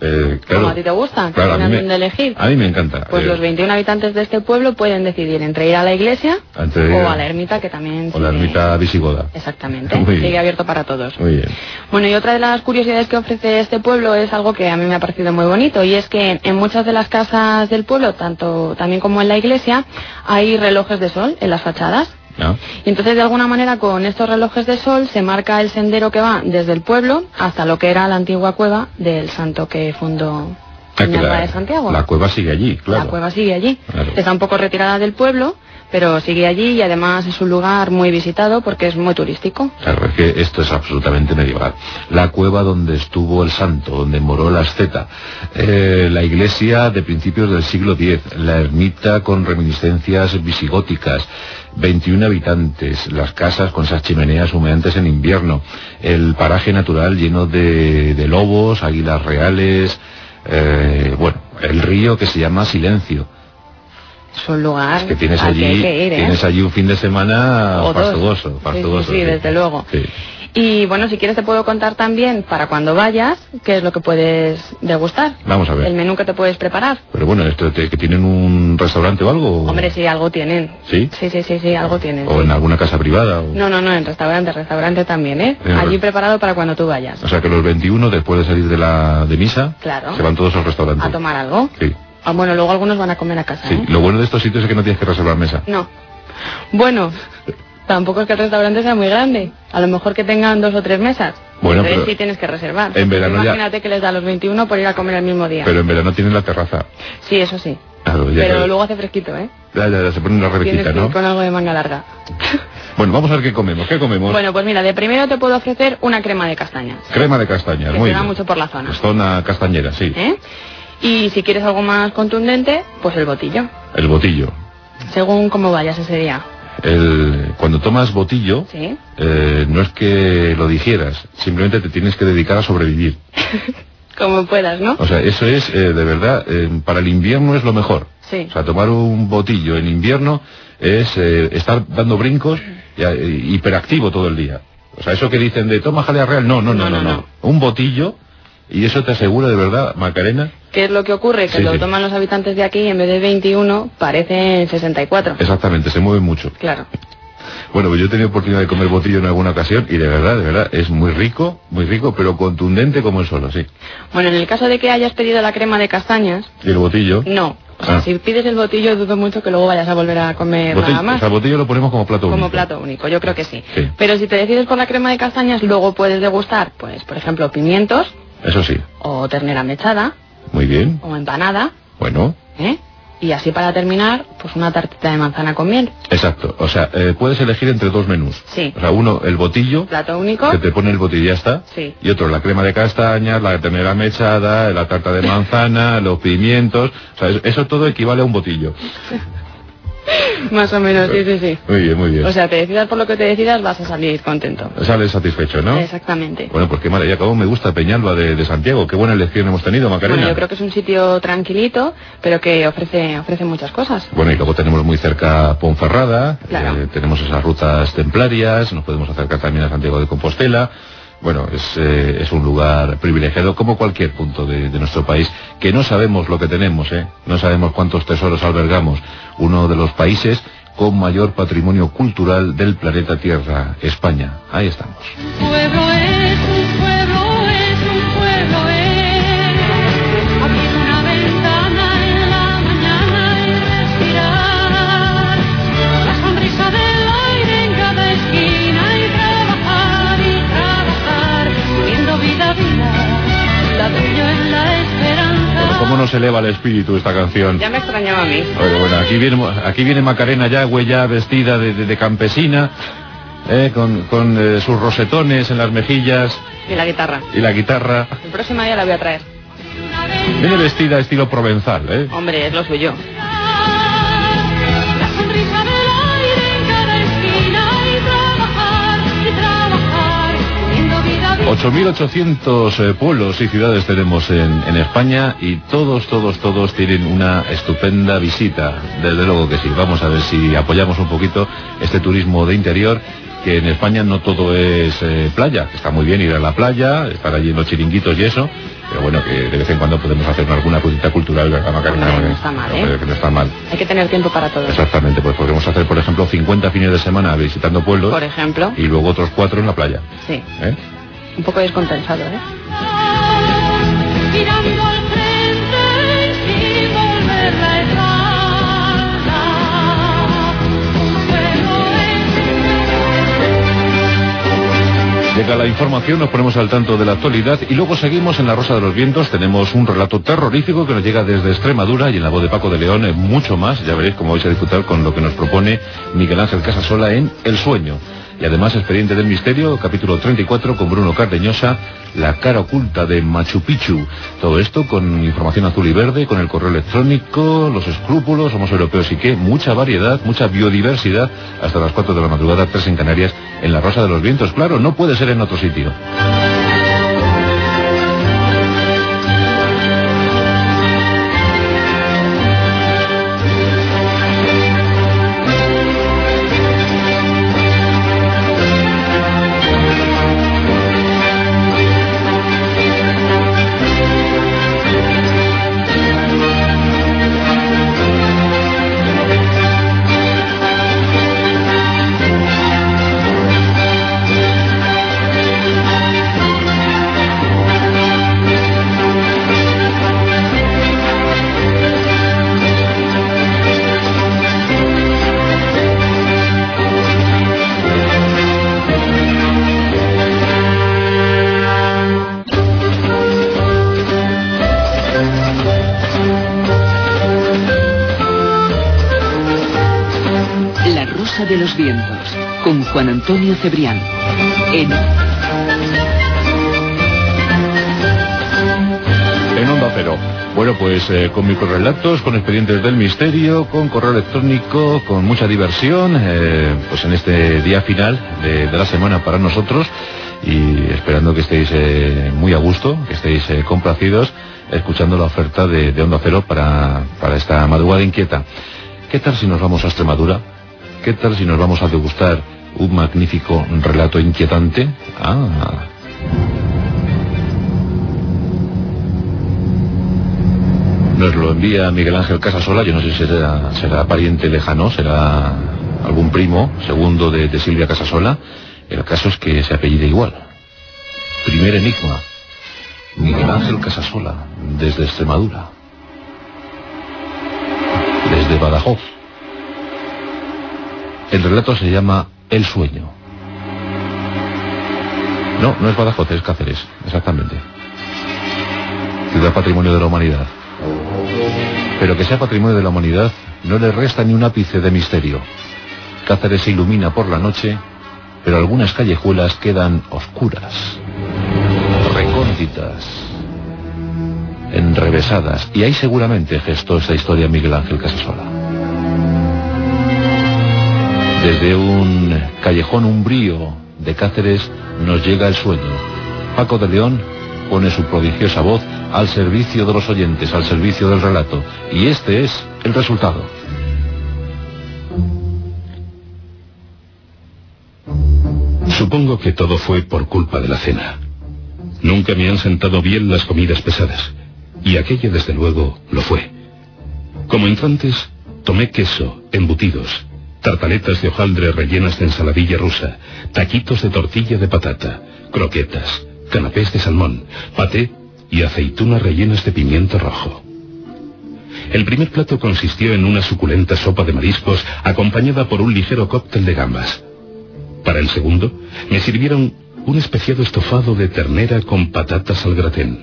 Eh, claro, Como a ti te gusta, que claro, a, mí me, elegir. a mí me encanta. Pues eh, los 21 habitantes de este pueblo pueden decidir entre ir a la iglesia ir o a- la ermita que también o la sigue- ermita visigoda. Exactamente, Muy bien. sigue abierto para todos. Muy bien. Bueno, y otra de las curiosidades que ofrece este pueblo es algo que a mí me ha parecido muy bonito y es que en muchas de las casas del pueblo, tanto también como en la iglesia, hay relojes de sol en las fachadas. Y entonces de alguna manera con estos relojes de sol se marca el sendero que va desde el pueblo hasta lo que era la antigua cueva del santo que fundó Ah, la, de Santiago. la cueva sigue allí, claro. La cueva sigue allí. Claro. Está un poco retirada del pueblo, pero sigue allí y además es un lugar muy visitado porque es muy turístico. Esto es absolutamente medieval. La cueva donde estuvo el santo, donde moró la asceta, eh, la iglesia de principios del siglo X, la ermita con reminiscencias visigóticas, 21 habitantes, las casas con esas chimeneas humeantes en invierno, el paraje natural lleno de, de lobos, águilas reales, eh, bueno, el río que se llama Silencio, Es un lugar que tienes que allí, que ir, ¿eh? tienes allí un fin de semana O fastuoso, Sí, sí, fastuoso. sí, desde luego. Sí. Y bueno, si quieres te puedo contar también para cuando vayas qué es lo que puedes degustar. Vamos a ver. El menú que te puedes preparar. Pero bueno, esto te- que tienen un restaurante o algo. Hombre, sí, algo tienen. ¿Sí? Sí, sí, sí, sí, algo tienen. O sí. en alguna casa privada. o- No, no, no, en restaurante, restaurante también, ¿eh? En Allí re- preparado para cuando tú vayas. O sea que los 21, después de salir de la de misa, Claro. se van todos al restaurante. A tomar algo. Sí, Ah, bueno, luego algunos van a comer a casa, sí. ¿eh? Lo bueno de estos sitios es que no tienes que reservar mesa. No. Bueno, tampoco es que el restaurante sea muy grande. A lo mejor que tengan dos o tres mesas. Bueno, Entonces pero sí tienes que reservar. en verano ya- Imagínate que les da a los 21 por ir a comer el mismo día. Pero en verano tienen la terraza. Sí, eso sí. Claro, ya, Pero ya- luego hace fresquito, ¿eh? ya- ya- ya se pone una ir ¿no? con algo de manga larga. Bueno, vamos a ver qué comemos. ¿Qué comemos? Bueno, pues mira, de primero te puedo ofrecer una crema de castañas. Crema de castañas, que muy se bien. mucho por la zona. Pues zona castañera, sí. ¿eh? Y si quieres algo más contundente, pues el botillo. El botillo. Según cómo vayas ese día. El, cuando tomas botillo, ¿Sí? eh, no es que lo digieras, simplemente te tienes que dedicar a sobrevivir. Como puedas, ¿no? O sea, eso es, eh, de verdad, eh, para el invierno es lo mejor. Sí. O sea, tomar un botillo en invierno es eh, estar dando brincos y, hiperactivo todo el día. O sea, eso que dicen de toma jalea real, no, no, no, No, no, no. no. Un botillo, y eso te asegura de verdad, Macarena, ¿Qué es lo que ocurre? Que Sí, lo sí. toman los habitantes de aquí y en vez de 21 parecen 64. exactamente, se mueve mucho. Claro. Bueno, pues yo he tenido oportunidad de comer botillo en alguna ocasión y de verdad, de verdad, es muy rico, muy rico, pero contundente como el solo, sí. Bueno, en el caso de que hayas pedido la crema de castañas, Y el botillo... no. O sea, Ah. si pides el botillo, dudo mucho que luego vayas a volver a comer botillo- nada más. o sea, botillo lo ponemos como plato Como único. plato único, yo creo que sí. Sí. Pero si te decides por la crema de castañas, luego puedes degustar, pues, por ejemplo, pimientos, Eso sí, o ternera mechada, muy bien. o empanada, Bueno, ¿eh? Y así para terminar, pues una tartita de manzana con miel. exacto. O sea, eh, puedes elegir entre dos menús. Sí. O sea, uno, el botillo, Plato único. que te pone el botillo y ya está. Sí. Y otro, la crema de castañas, la ternera mechada, la tarta de manzana, los pimientos. O sea, eso, eso todo equivale a un botillo. Más o menos, sí, sí, sí. Muy bien, muy bien. O sea, te decidas por lo que te decidas, vas a salir contento. Sales satisfecho, ¿no? Exactamente. Bueno, pues qué maravilla, cómo me gusta Peñalba de, de Santiago. Qué buena elección hemos tenido, Macarena. Bueno, yo creo que es un sitio tranquilito, pero que ofrece, ofrece muchas cosas. Bueno, y luego tenemos muy cerca Ponferrada, Claro. eh, tenemos esas rutas templarias, nos podemos acercar también a Santiago de Compostela. Bueno, es, eh, es un lugar privilegiado como cualquier punto de, nuestro país, que no sabemos lo que tenemos, ¿eh? no sabemos cuántos tesoros albergamos. Uno de los países con mayor patrimonio cultural del planeta Tierra, España. Ahí estamos. Nos eleva el espíritu esta canción. Ya me extrañaba a mí. Bueno, bueno, aquí viene, aquí viene Macarena Yagüe ya vestida de, de- de campesina, eh, con, con, eh, sus rosetones en las mejillas Y la guitarra. y la guitarra. El próximo día la voy a traer. Viene vestida estilo provenzal, ¿eh? Hombre, es lo suyo. 8.800 eh, pueblos y ciudades tenemos en, en España y todos, todos, todos tienen una estupenda visita. Desde luego que sí. Vamos a ver si apoyamos un poquito este turismo de interior, que en España no todo es eh, playa. que Está muy bien ir a la playa, estar allí en los chiringuitos y eso, pero bueno, que de vez en cuando podemos hacer alguna cosita cultural, ¿verdad, Macarena? Hombre, no está mal, ¿eh? Que no está mal. Hay que tener tiempo para todo. Exactamente, pues podemos hacer, por ejemplo, 50 fines de semana visitando pueblos Por ejemplo. y luego otros cuatro en la playa. Sí. ¿eh? Un poco descompensado, ¿eh? Llega la información, nos ponemos al tanto de la actualidad y luego seguimos en La Rosa de los Vientos. Tenemos un relato terrorífico que nos llega desde Extremadura y en la voz de Paco de León eh, mucho más. Ya veréis cómo vais a disfrutar con lo que nos propone Miguel Ángel Casasola en El Sueño. Y además Expediente del Misterio, capítulo 34 con Bruno Cardeñosa, La cara oculta de Machu Picchu. Todo esto con información azul y verde, con el correo electrónico, los escrúpulos, somos europeos y qué, mucha variedad, mucha biodiversidad, hasta las 4 de la madrugada, 3 en Canarias, en la Rosa de los Vientos. Claro, no puede ser en otro sitio. Antonio Cebrián. En En Onda Cero. Bueno, pues eh, con microrelatos, con expedientes del misterio, con correo electrónico, con mucha diversión, eh, pues en este día final de, la semana para nosotros y esperando que estéis eh, muy a gusto, que estéis eh, complacidos, escuchando la oferta de, de Onda Cero para, para esta madrugada inquieta. ¿Qué tal si nos vamos a Extremadura? ¿Qué tal si nos vamos a degustar un magnífico relato inquietante? Ah, Nos lo envía Miguel Ángel Casasola, yo no sé si será, será pariente lejano, será algún primo, segundo de, de Silvia Casasola. El caso es que se apellida igual. Primer enigma. Miguel Ángel Casasola, desde Extremadura. Desde Badajoz. El relato se llama El sueño. No, no es Badajoz, es Cáceres, exactamente. Ciudad Patrimonio de la Humanidad. Pero que sea patrimonio de la humanidad no le resta ni un ápice de misterio. Cáceres se ilumina por la noche, pero algunas callejuelas quedan oscuras, recónditas, enrevesadas. Y ahí seguramente gestó esta historia Miguel Ángel Casasola. Desde un callejón umbrío de Cáceres nos llega el sueño. Paco de León pone su prodigiosa voz al servicio de los oyentes, al servicio del relato. Y este es el resultado. Supongo que todo fue por culpa de la cena. Nunca me han sentado bien las comidas pesadas. Y aquella, desde luego, lo fue. Como entrantes, tomé queso, embutidos, tartaletas de hojaldre rellenas de ensaladilla rusa, taquitos de tortilla de patata, croquetas, canapés de salmón, paté y aceitunas rellenas de pimiento rojo. El primer plato consistió en una suculenta sopa de mariscos acompañada por un ligero cóctel de gambas. Para el segundo, me sirvieron un especiado estofado de ternera con patatas al gratén.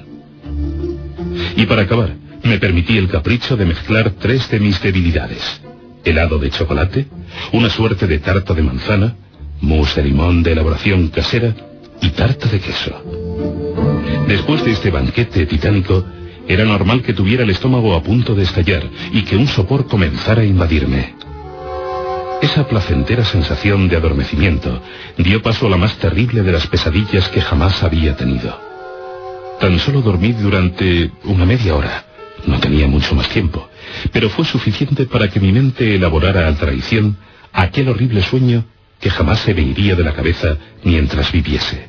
Y para acabar, me permití el capricho de mezclar tres de mis debilidades. Helado de chocolate, una suerte de tarta de manzana, mousse de limón de elaboración casera y tarta de queso. Después de este banquete titánico, era normal que tuviera el estómago a punto de estallar y que un sopor comenzara a invadirme. Esa placentera sensación de adormecimiento dio paso a la más terrible de las pesadillas que jamás había tenido. Tan solo dormí durante una media hora. No tenía mucho más tiempo, pero fue suficiente para que mi mente elaborara a traición aquel horrible sueño que jamás se me iría de la cabeza mientras viviese.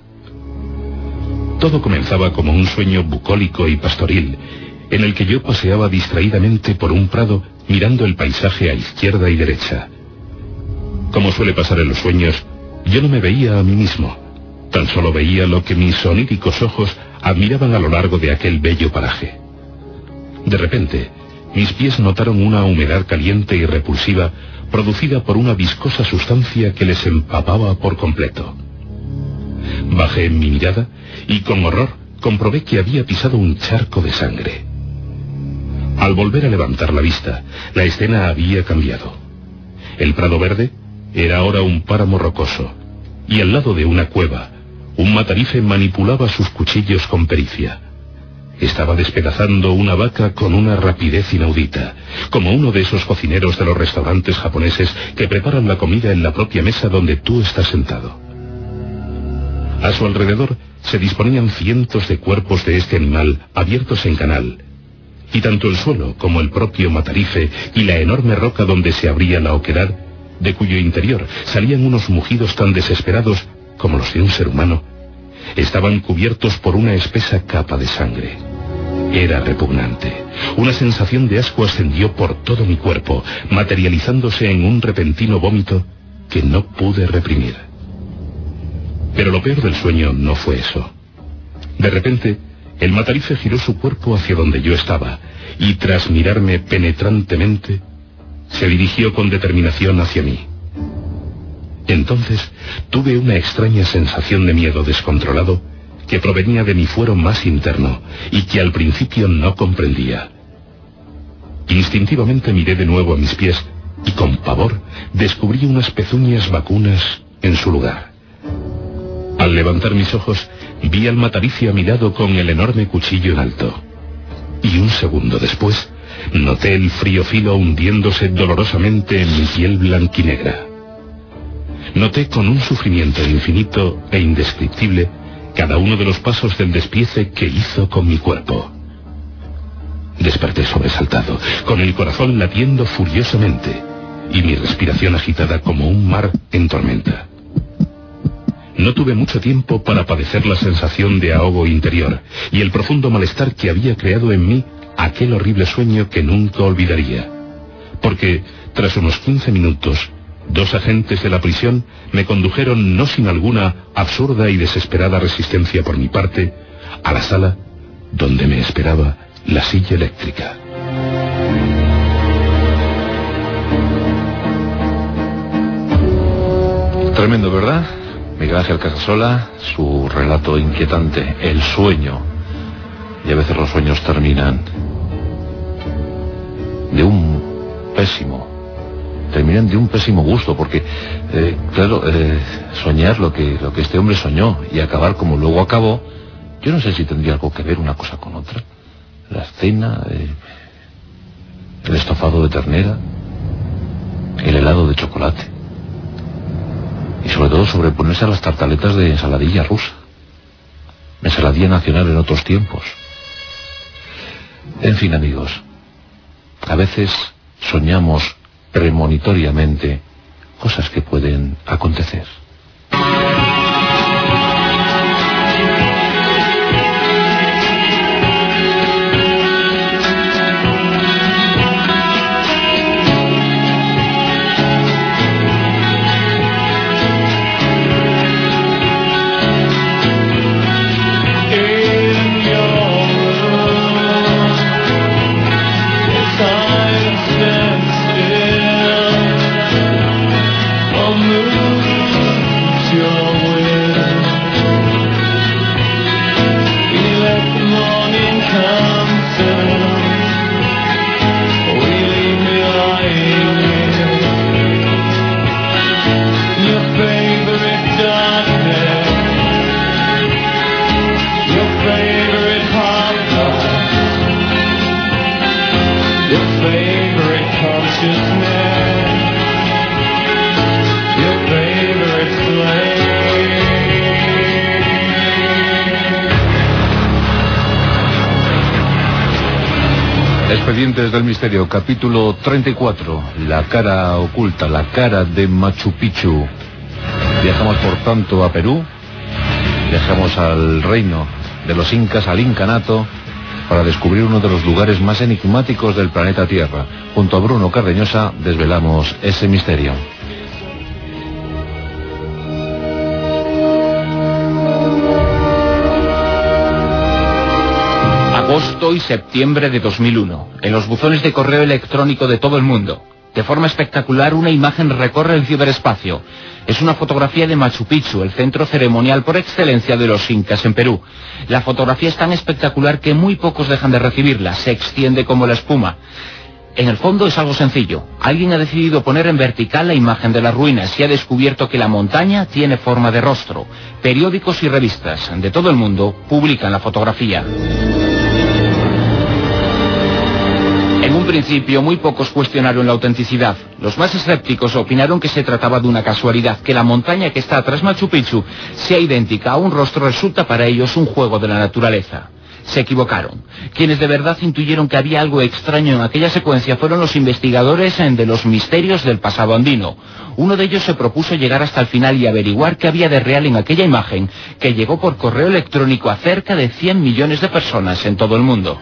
Todo comenzaba como un sueño bucólico y pastoril, en el que yo paseaba distraídamente por un prado mirando el paisaje a izquierda y derecha. Como suele pasar en los sueños, yo no me veía a mí mismo, tan solo veía lo que mis soníricos ojos admiraban a lo largo de aquel bello paraje. De repente, mis pies notaron una humedad caliente y repulsiva producida por una viscosa sustancia que les empapaba por completo. Bajé mi mirada y con horror comprobé que había pisado un charco de sangre. Al volver a levantar la vista, la escena había cambiado. El prado verde era ahora un páramo rocoso, y al lado de una cueva, un matarife manipulaba sus cuchillos con pericia. Estaba despedazando una vaca con una rapidez inaudita, como uno de esos cocineros de los restaurantes japoneses que preparan la comida en la propia mesa donde tú estás sentado. A su alrededor se disponían cientos de cuerpos de este animal abiertos en canal, y tanto el suelo como el propio matarife y la enorme roca donde se abría la oquedad, de cuyo interior salían unos mugidos tan desesperados como los de un ser humano, estaban cubiertos por una espesa capa de sangre. Era repugnante. Una sensación de asco ascendió por todo mi cuerpo, materializándose en un repentino vómito que no pude reprimir. Pero lo peor del sueño no fue eso. De repente, el matarife giró su cuerpo hacia donde yo estaba y tras mirarme penetrantemente, se dirigió con determinación hacia mí. Entonces tuve una extraña sensación de miedo descontrolado que provenía de mi fuero más interno y que al principio no comprendía. Instintivamente miré de nuevo a mis pies y con pavor descubrí unas pezuñas vacunas en su lugar. Al levantar mis ojos vi al mataricio a mi lado con el enorme cuchillo en alto. Y un segundo después noté el frío filo hundiéndose dolorosamente en mi piel blanquinegra. Noté con un sufrimiento infinito e indescriptible cada uno de los pasos del despiece que hizo con mi cuerpo. Desperté sobresaltado, con el corazón latiendo furiosamente y mi respiración agitada como un mar en tormenta. No tuve mucho tiempo para padecer la sensación de ahogo interior y el profundo malestar que había creado en mí aquel horrible sueño que nunca olvidaría. Porque, tras unos 15 minutos, dos agentes de la prisión me condujeron, no sin alguna absurda y desesperada resistencia por mi parte, a la sala donde me esperaba la silla eléctrica. Tremendo, ¿verdad? Miguel Ángel Casasola, su relato inquietante, El sueño. Y a veces los sueños terminan de un pésimo, terminan de un pésimo gusto, porque, eh, claro, eh, soñar lo que, lo que este hombre soñó y acabar como luego acabó, yo no sé si tendría algo que ver una cosa con otra. La cena, eh, el estofado de ternera, el helado de chocolate. Y sobre todo sobreponerse a las tartaletas de ensaladilla rusa. Ensaladilla nacional en otros tiempos. En fin, amigos, a veces soñamos premonitoriamente cosas que pueden acontecer. Expedientes del Misterio, capítulo 34. La cara oculta, la cara de Machu Picchu. Viajamos por tanto a Perú, viajamos al reino de los incas, al incanato, para descubrir uno de los lugares más enigmáticos del planeta Tierra. Junto a Bruno Cardeñosa desvelamos ese misterio. Agosto y septiembre de 2001. En los buzones de correo electrónico de todo el mundo. De forma espectacular, una imagen recorre el ciberespacio. Es una fotografía de Machu Picchu, el centro ceremonial por excelencia de los incas en Perú. La fotografía es tan espectacular que muy pocos dejan de recibirla, se extiende como la espuma. En el fondo es algo sencillo. Alguien ha decidido poner en vertical la imagen de las ruinas y ha descubierto que la montaña tiene forma de rostro. Periódicos y revistas de todo el mundo publican la fotografía. Principio muy pocos cuestionaron la autenticidad. Los más escépticos opinaron que se trataba de una casualidad, que la montaña que está tras Machu Picchu sea idéntica a un rostro resulta para ellos un juego de la naturaleza. Se equivocaron. Quienes de verdad intuyeron que había algo extraño en aquella secuencia fueron los investigadores de los misterios del pasado andino. Uno de ellos se propuso llegar hasta el final y averiguar qué había de real en aquella imagen, que llegó por correo electrónico a cerca de 100 millones de personas en todo el mundo.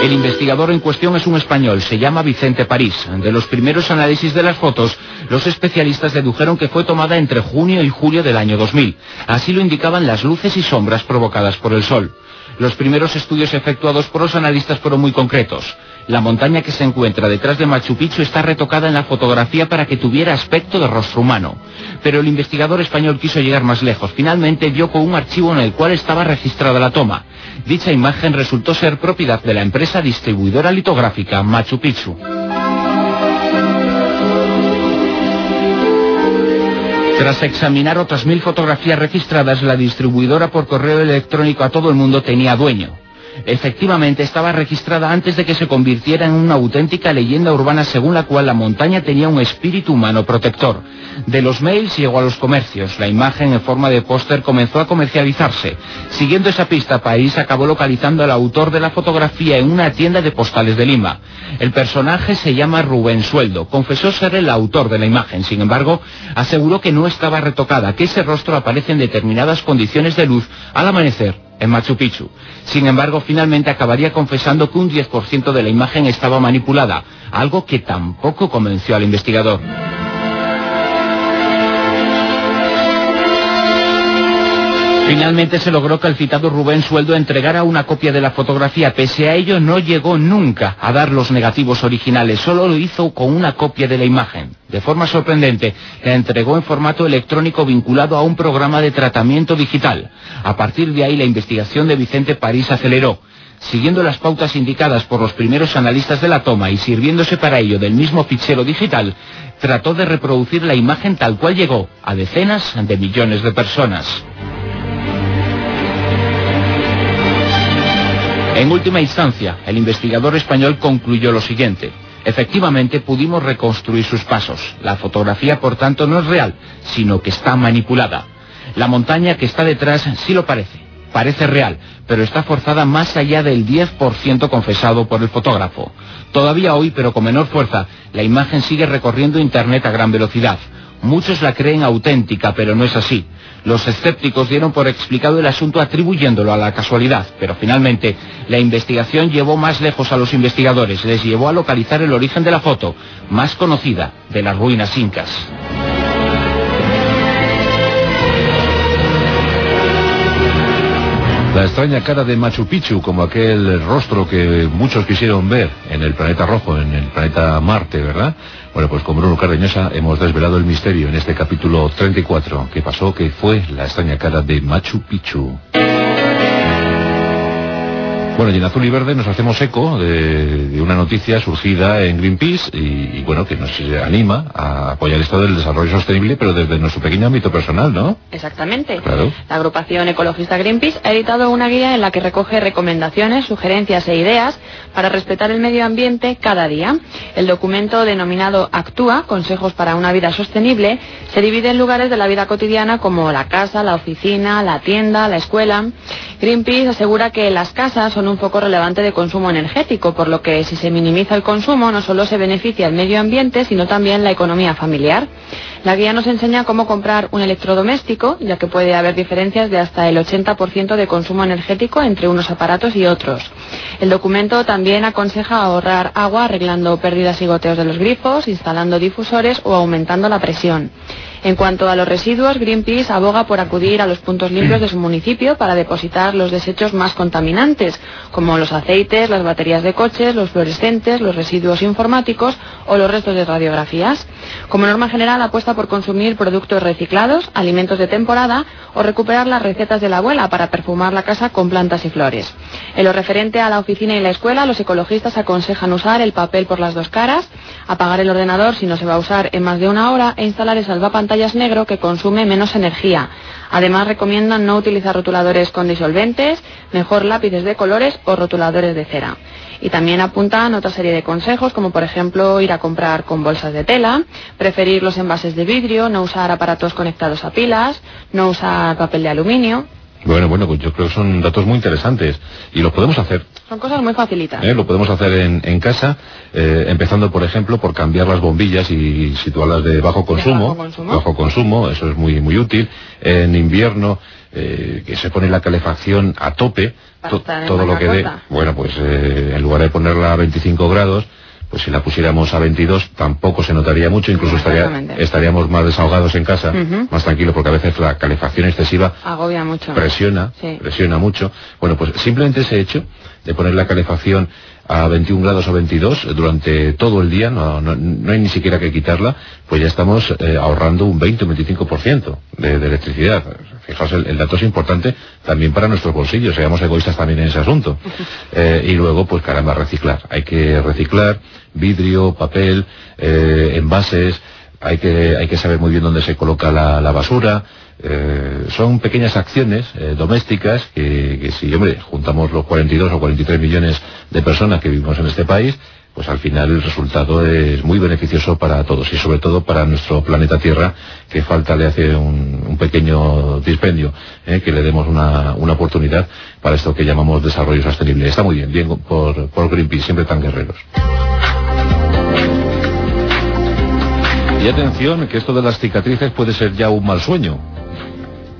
El investigador en cuestión es un español, se llama Vicente París. De los primeros análisis de las fotos, los especialistas dedujeron que fue tomada entre junio y julio del año 2000. Así lo indicaban las luces y sombras provocadas por el sol. Los primeros estudios efectuados por los analistas fueron muy concretos. La montaña que se encuentra detrás de Machu Picchu está retocada en la fotografía para que tuviera aspecto de rostro humano. Pero el investigador español quiso llegar más lejos. Finalmente dio con un archivo en el cual estaba registrada la toma. Dicha imagen resultó ser propiedad de la empresa distribuidora litográfica Machu Picchu. Tras examinar otras mil fotografías registradas, la distribuidora por correo electrónico a todo el mundo tenía dueño. Efectivamente, estaba registrada antes de que se convirtiera en una auténtica leyenda urbana según la cual la montaña tenía un espíritu humano protector. De los mails llegó a los comercios. La imagen en forma de póster comenzó a comercializarse. Siguiendo esa pista, País acabó localizando al autor de la fotografía en una tienda de postales de Lima. El personaje se llama Rubén Sueldo. Confesó ser el autor de la imagen. Sin embargo, aseguró que no estaba retocada, que ese rostro aparece en determinadas condiciones de luz al amanecer en Machu Picchu. Sin embargo, finalmente acabaría confesando que un 10% de la imagen estaba manipulada, algo que tampoco convenció al investigador. Finalmente se logró que el citado Rubén Sueldo entregara una copia de la fotografía. Pese a ello, no llegó nunca a dar los negativos originales, solo lo hizo con una copia de la imagen. De forma sorprendente, la entregó en formato electrónico vinculado a un programa de tratamiento digital. A partir de ahí, la investigación de Vicente París aceleró. Siguiendo las pautas indicadas por los primeros analistas de la toma y sirviéndose para ello del mismo fichero digital, trató de reproducir la imagen tal cual llegó a decenas de millones de personas. En última instancia, el investigador español concluyó lo siguiente. Efectivamente, pudimos reconstruir sus pasos. La fotografía, por tanto, no es real, sino que está manipulada. La montaña que está detrás sí lo parece. Parece real, pero está forzada más allá del 10% confesado por el fotógrafo. Todavía hoy, pero con menor fuerza, la imagen sigue recorriendo Internet a gran velocidad. Muchos la creen auténtica, pero no es así. Los escépticos dieron por explicado el asunto atribuyéndolo a la casualidad, pero finalmente la investigación llevó más lejos a los investigadores, les llevó a localizar el origen de la foto, más conocida, de las ruinas incas. La extraña cara de Machu Picchu, como aquel rostro que muchos quisieron ver en el planeta rojo, en el planeta Marte, ¿verdad? Bueno, pues con Bruno Cardeñosa hemos desvelado el misterio en este capítulo 34. ¿Qué pasó? ¿Qué fue la extraña cara de Machu Picchu? Bueno, y en azul y verde nos hacemos eco de, de una noticia surgida en Greenpeace y, y, bueno, que nos anima a apoyar esto del desarrollo sostenible, pero desde nuestro pequeño ámbito personal, ¿no? Exactamente. Claro. La agrupación ecologista Greenpeace ha editado una guía en la que recoge recomendaciones, sugerencias e ideas para respetar el medio ambiente cada día. El documento denominado Actúa, Consejos para una vida sostenible, se divide en lugares de la vida cotidiana como la casa, la oficina, la tienda, la escuela. Greenpeace asegura que las casas son un foco relevante de consumo energético, por lo que si se minimiza el consumo no solo se beneficia el medio ambiente, sino también la economía familiar. La guía nos enseña cómo comprar un electrodoméstico, ya que puede haber diferencias de hasta el 80% de consumo energético entre unos aparatos y otros. El documento también aconseja ahorrar agua arreglando pérdidas y goteos de los grifos, instalando difusores o aumentando la presión. En cuanto a los residuos, Greenpeace aboga por acudir a los puntos limpios de su municipio para depositar los desechos más contaminantes, como los aceites, las baterías de coches, los fluorescentes, los residuos informáticos o los restos de radiografías. Como norma general, apuesta por consumir productos reciclados, alimentos de temporada o recuperar las recetas de la abuela para perfumar la casa con plantas y flores. En lo referente a la oficina y la escuela, los ecologistas aconsejan usar el papel por las dos caras, apagar el ordenador si no se va a usar en más de una hora e instalar el salvapantallas negro que consume menos energía. Además, recomiendan no utilizar rotuladores con disolventes, mejor lápices de colores o rotuladores de cera. Y también apuntan otra serie de consejos, como por ejemplo ir a comprar con bolsas de tela, preferir los envases de vidrio, no usar aparatos conectados a pilas, no usar papel de aluminio. Bueno, bueno, pues yo creo que son datos muy interesantes y los podemos hacer. Son cosas muy facilitas. ¿eh? Lo podemos hacer en, en casa, eh, empezando, por ejemplo, por cambiar las bombillas y situarlas de bajo consumo. bajo consumo. Bajo consumo, eso es muy, muy útil. En invierno, eh, que se pone la calefacción a tope, to- todo lo que dé. Bueno, pues eh, en lugar de ponerla a 25 grados, pues si la pusiéramos a 22 tampoco se notaría mucho, incluso estaría- estaríamos más desahogados en casa, más tranquilos, porque a veces la calefacción excesiva Agobia mucho. presiona, Sí. presiona mucho. Bueno, pues simplemente ese hecho de poner la calefacción a 21 grados o 22 durante todo el día, no, no, no hay ni siquiera que quitarla, pues ya estamos eh, ahorrando un 20 o 25% de, de electricidad. Fijaos, el, el dato es importante también para nuestros bolsillos, seamos egoístas también en ese asunto. Eh, y luego, pues caramba, reciclar. Hay que reciclar vidrio, papel, eh, envases, hay que, hay que saber muy bien dónde se coloca la, basura. Eh, son pequeñas acciones eh, domésticas que, si, hombre, juntamos los 42 o 43 millones de personas que vivimos en este país, pues al final el resultado es muy beneficioso para todos y sobre todo para nuestro planeta Tierra, que falta le hace un, un pequeño dispendio, eh, que le demos una, una oportunidad para esto que llamamos desarrollo sostenible. Está muy bien, bien por, por Greenpeace, siempre tan guerreros. Y atención, que esto de las cicatrices puede ser ya un mal sueño.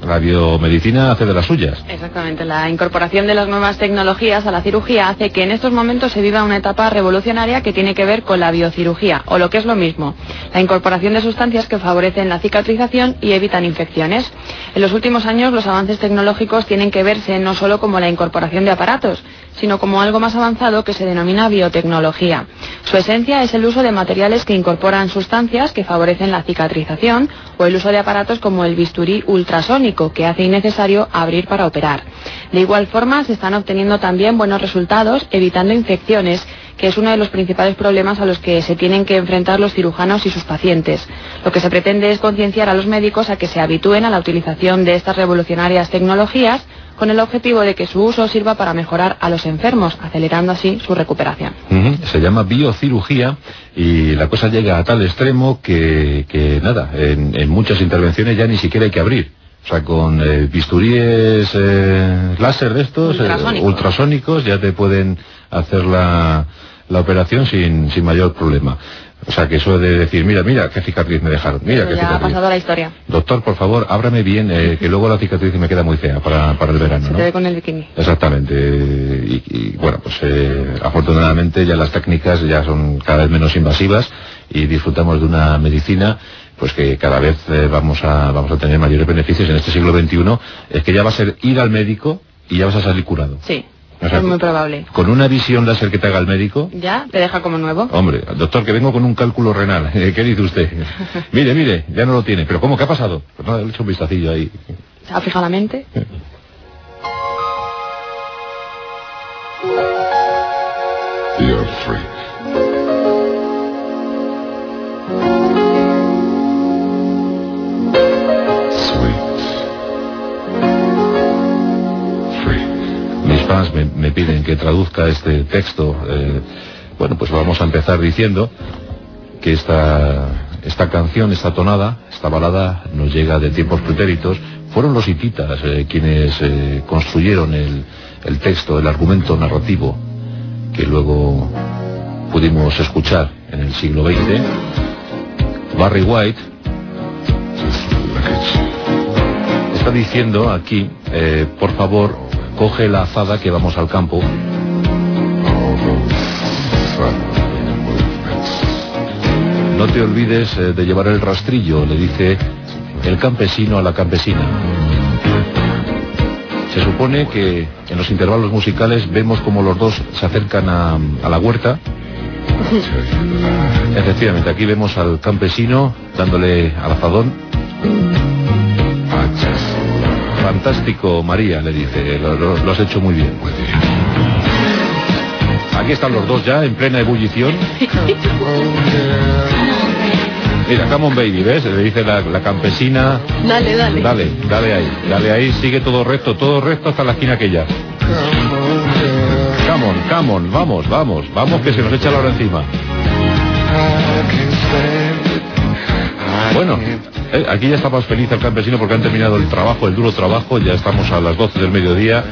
La biomedicina hace de las suyas. Exactamente, la incorporación de las nuevas tecnologías a la cirugía hace que en estos momentos se viva una etapa revolucionaria que tiene que ver con la biocirugía, o lo que es lo mismo, la incorporación de sustancias que favorecen la cicatrización y evitan infecciones. En los últimos años los avances tecnológicos tienen que verse no solo como la incorporación de aparatos, sino como algo más avanzado que se denomina biotecnología. Su esencia es el uso de materiales que incorporan sustancias que favorecen la cicatrización o el uso de aparatos como el bisturí ultrasónico que hace innecesario abrir para operar. De igual forma, se están obteniendo también buenos resultados evitando infecciones que es uno de los principales problemas a los que se tienen que enfrentar los cirujanos y sus pacientes. Lo que se pretende es concienciar a los médicos a que se habitúen a la utilización de estas revolucionarias tecnologías con el objetivo de que su uso sirva para mejorar a los enfermos, acelerando así su recuperación. Se llama biocirugía y la cosa llega a tal extremo que, que nada, en, en muchas intervenciones ya ni siquiera hay que abrir. O sea, con eh, bisturíes eh, láser de estos, eh, Ultrasónicos. ultrasónicos, ya te pueden hacer la, la operación sin, sin mayor problema. O sea, que eso de decir, mira, mira qué cicatriz me dejaron, mira qué ya ha cicatriz. pasado a la historia. Doctor, por favor, ábrame bien, eh, que luego la cicatriz me queda muy fea para, para el verano, Se ve con el bikini. Exactamente. Y, y, bueno, pues eh, afortunadamente ya las técnicas ya son cada vez menos invasivas y disfrutamos de una medicina pues que cada vez eh, vamos a vamos a tener mayores beneficios en este siglo XXI. Es que ya va a ser ir al médico y ya vas a salir curado. Sí, O sea, es muy probable. Con una visión láser que te haga el médico. Ya te deja como nuevo. Hombre, doctor, que vengo con un cálculo renal. ¿Qué dice usted? mire, mire, ya no lo tiene. ¿Pero cómo? ¿Qué ha pasado? Pues nada, le he hecho un vistacillo ahí. Se ha fijado la mente. You're a me, piden que traduzca este texto. eh, bueno, pues vamos a empezar diciendo que esta, esta canción, esta tonada, esta balada nos llega de tiempos pretéritos. Fueron los hititas eh, quienes eh, construyeron el, el texto, el argumento narrativo que luego pudimos escuchar en el siglo XX. Barry White está diciendo aquí, por favor, coge la azada que vamos al campo. No te olvides eh, de llevar el rastrillo, le dice el campesino a la campesina. Se supone que en los intervalos musicales vemos como los dos se acercan a, a la huerta. Efectivamente, aquí vemos al campesino dándole al azadón. Fantástico, María, le dice, lo, lo- lo has hecho muy bien. Aquí están los dos ya en plena ebullición. Mira, come on baby, ¿ves? Le dice la, la campesina. Dale, dale. Dale, dale ahí, dale ahí, sigue todo recto, todo recto hasta la esquina aquella. Come on, come on, vamos, vamos, vamos que se nos echa la hora encima. Bueno, eh, aquí ya está más feliz el campesino porque han terminado el trabajo, el duro trabajo, ya estamos a las 12 del mediodía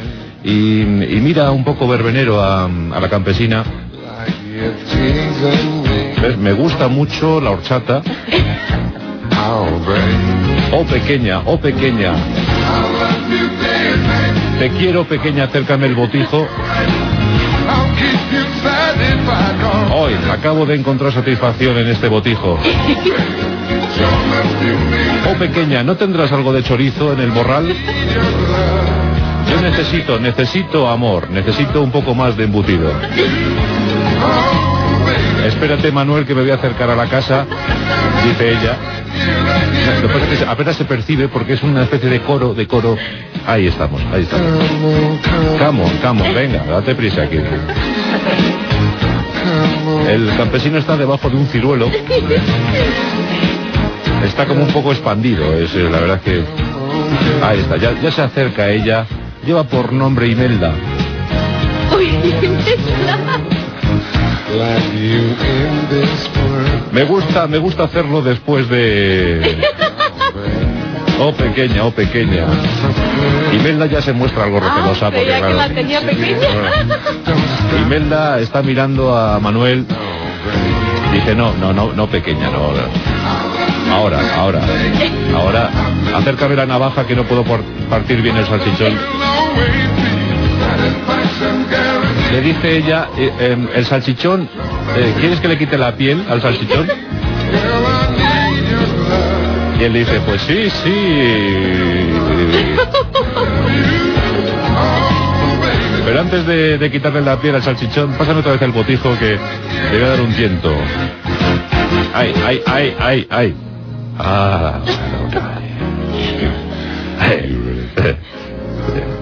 y, y mira un poco verbenero a, a la campesina. ¿Ves? Me gusta mucho la horchata. Oh pequeña, oh pequeña. Te quiero pequeña, acércame el botijo. Hoy acabo de encontrar satisfacción en este botijo. Oh pequeña, ¿no tendrás algo de chorizo en el morral? Yo necesito, necesito amor, necesito un poco más de embutido. Espérate, Manuel, que me voy a acercar a la casa, dice ella. Lo que pasa es que apenas se percibe porque es una especie de coro, de coro. Ahí estamos, ahí estamos. Camo, camo, venga, date prisa aquí. El campesino está debajo de un ciruelo. Está como un poco expandido, es eh, la verdad que... Ahí está, ya, ya se acerca a ella. Lleva por nombre Imelda. Me gusta, me gusta hacerlo después de... Oh pequeña, oh pequeña. Imelda ya se muestra algo recelosa porque Creía que claro, la tenía pequeña. Imelda está mirando a Manuel. Dice, no, no, no, no pequeña, no. Ahora, ahora, ahora, acércame la navaja que no puedo partir bien el salchichón. Le dice ella, eh, em, el salchichón, eh, ¿quieres que le quite la piel al salchichón? Y él dice, pues sí, sí. Pero antes de, quitarle la piel al salchichón, pásame otra vez el botijo que le voy a dar un tiento. Ay, ay, ay, ay, ay. Ah.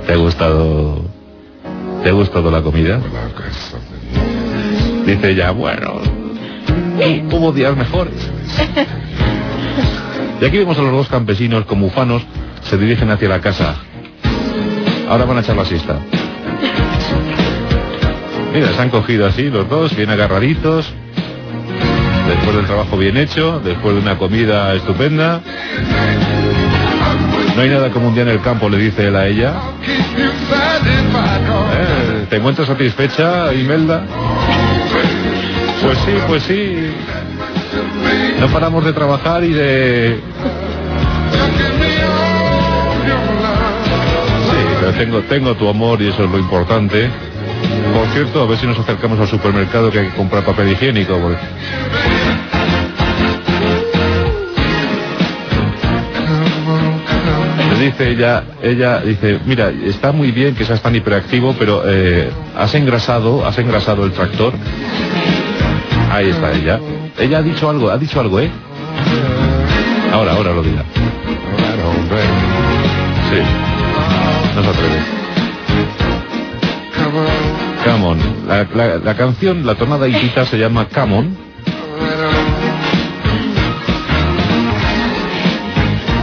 ¿Te ha gustado? ¿Te ha gustado la comida? Dice ella, bueno, hubo días mejores. Y aquí vemos a los dos campesinos como ufanos se dirigen hacia la casa. Ahora van a echar la siesta. Mira, se han cogido así los dos, bien agarraditos. Después del trabajo bien hecho, después de una comida estupenda. No hay nada como un día en el campo, le dice él a ella. Eh, ¿Te encuentras satisfecha, Imelda? Pues sí, pues sí. No paramos de trabajar y de... Sí, tengo, tengo tu amor y eso es lo importante. Por cierto, a ver si nos acercamos al supermercado que hay que comprar papel higiénico. porque- dice ella, ella dice, mira, está muy bien que seas tan hiperactivo, pero eh, has engrasado, has engrasado el tractor. Ahí está ella. Ella ha dicho algo, ha dicho algo, ¿eh? Ahora, ahora lo dirá. Sí. No se atreve. Come La, la- canción, la tonada hitita se llama Come.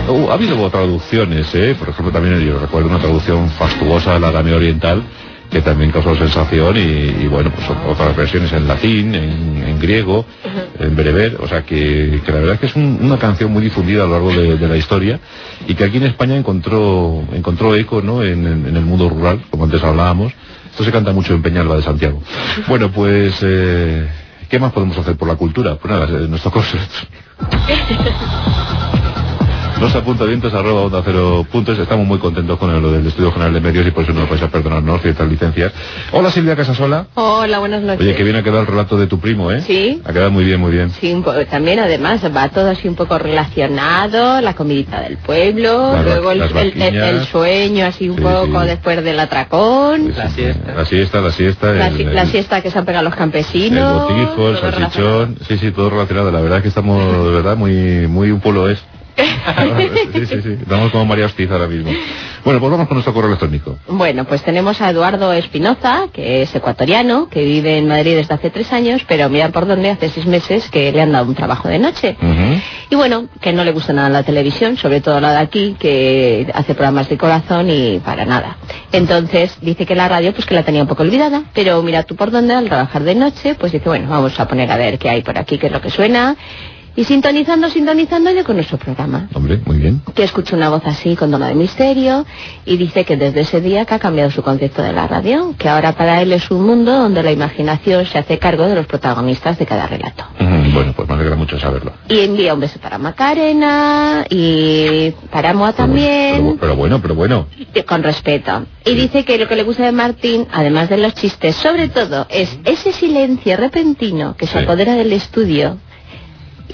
Uh, ha habido traducciones, ¿eh? por ejemplo también yo recuerdo una traducción fastuosa de la Dame Oriental que también causó sensación y, y, bueno, pues ot- otras versiones en latín, en, en griego, en bereber, o sea que, que la verdad es que es un- una canción muy difundida a lo largo de, de la historia y que aquí en España encontró, encontró eco ¿no? en, en- en el mundo rural, como antes hablábamos. Esto se canta mucho en Peñalba de Santiago. Bueno, pues, eh, ¿qué más podemos hacer por la cultura? Pues nada, eh, nos tocó Los apuntamientos arroba onda cero puntos. Estamos muy contentos con lo del Estudio General de Medios y por eso nos vais a perdonarnos ciertas licencias. Hola Silvia Casasola. Hola, buenas noches. Oye, que bien ha quedado el relato de tu primo, ¿eh? Sí. Ha quedado muy bien, muy bien. Sí, también además va todo así un poco relacionado, la comidita del pueblo, luego el, el- el- el sueño así un Sí, poco sí. después del atracón, La siesta. La siesta, la siesta. la, el- el- la siesta que se han pegado los El campesinos. botijo, el salchichón, sí, sí, todo relacionado. La verdad es que estamos, de verdad, muy, muy un pueblo es. sí, sí, sí. Estamos como María Hostiz ahora mismo. Bueno, pues vamos con nuestro correo electrónico. Bueno, pues tenemos a Eduardo Espinoza, que es ecuatoriano, que vive en Madrid desde hace tres años, pero mira por dónde hace seis meses que le han dado un trabajo de noche. Y bueno, que no le gusta nada la televisión, sobre todo la de aquí, que hace programas de corazón y para nada. Entonces dice que la radio pues que la tenía un poco olvidada, pero mira tú por dónde al trabajar de noche, pues dice, bueno, vamos a poner a ver qué hay por aquí, qué es lo que suena. Y sintonizando, sintonizando yo con nuestro programa Hombre, muy bien. que escucha una voz así con tono de misterio y dice que desde ese día que ha cambiado su concepto de la radio, que ahora para él es un mundo donde la imaginación se hace cargo de los protagonistas de cada relato. Ujú, Bueno, pues me alegra mucho saberlo. Y envía un beso para Macarena y para Moa también, Pero, pero bueno, pero bueno. y con respeto. Y dice que lo que le gusta de Martín, además de los chistes, sobre todo es ese silencio repentino que se Sí. apodera del estudio.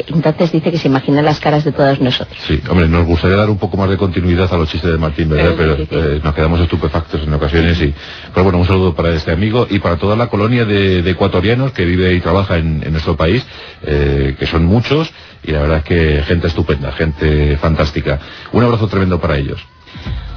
Entonces dice que se imagina las caras de todos nosotros. Sí, hombre, nos gustaría dar un poco más de continuidad a los chistes de Martín, ¿verdad? Pero eh, nos quedamos estupefactos en ocasiones y... Pero bueno, un saludo para este amigo y para toda la colonia de, de ecuatorianos que vive y trabaja en, en nuestro país, eh, que son muchos y la verdad es que gente estupenda, gente fantástica. Un abrazo tremendo para ellos.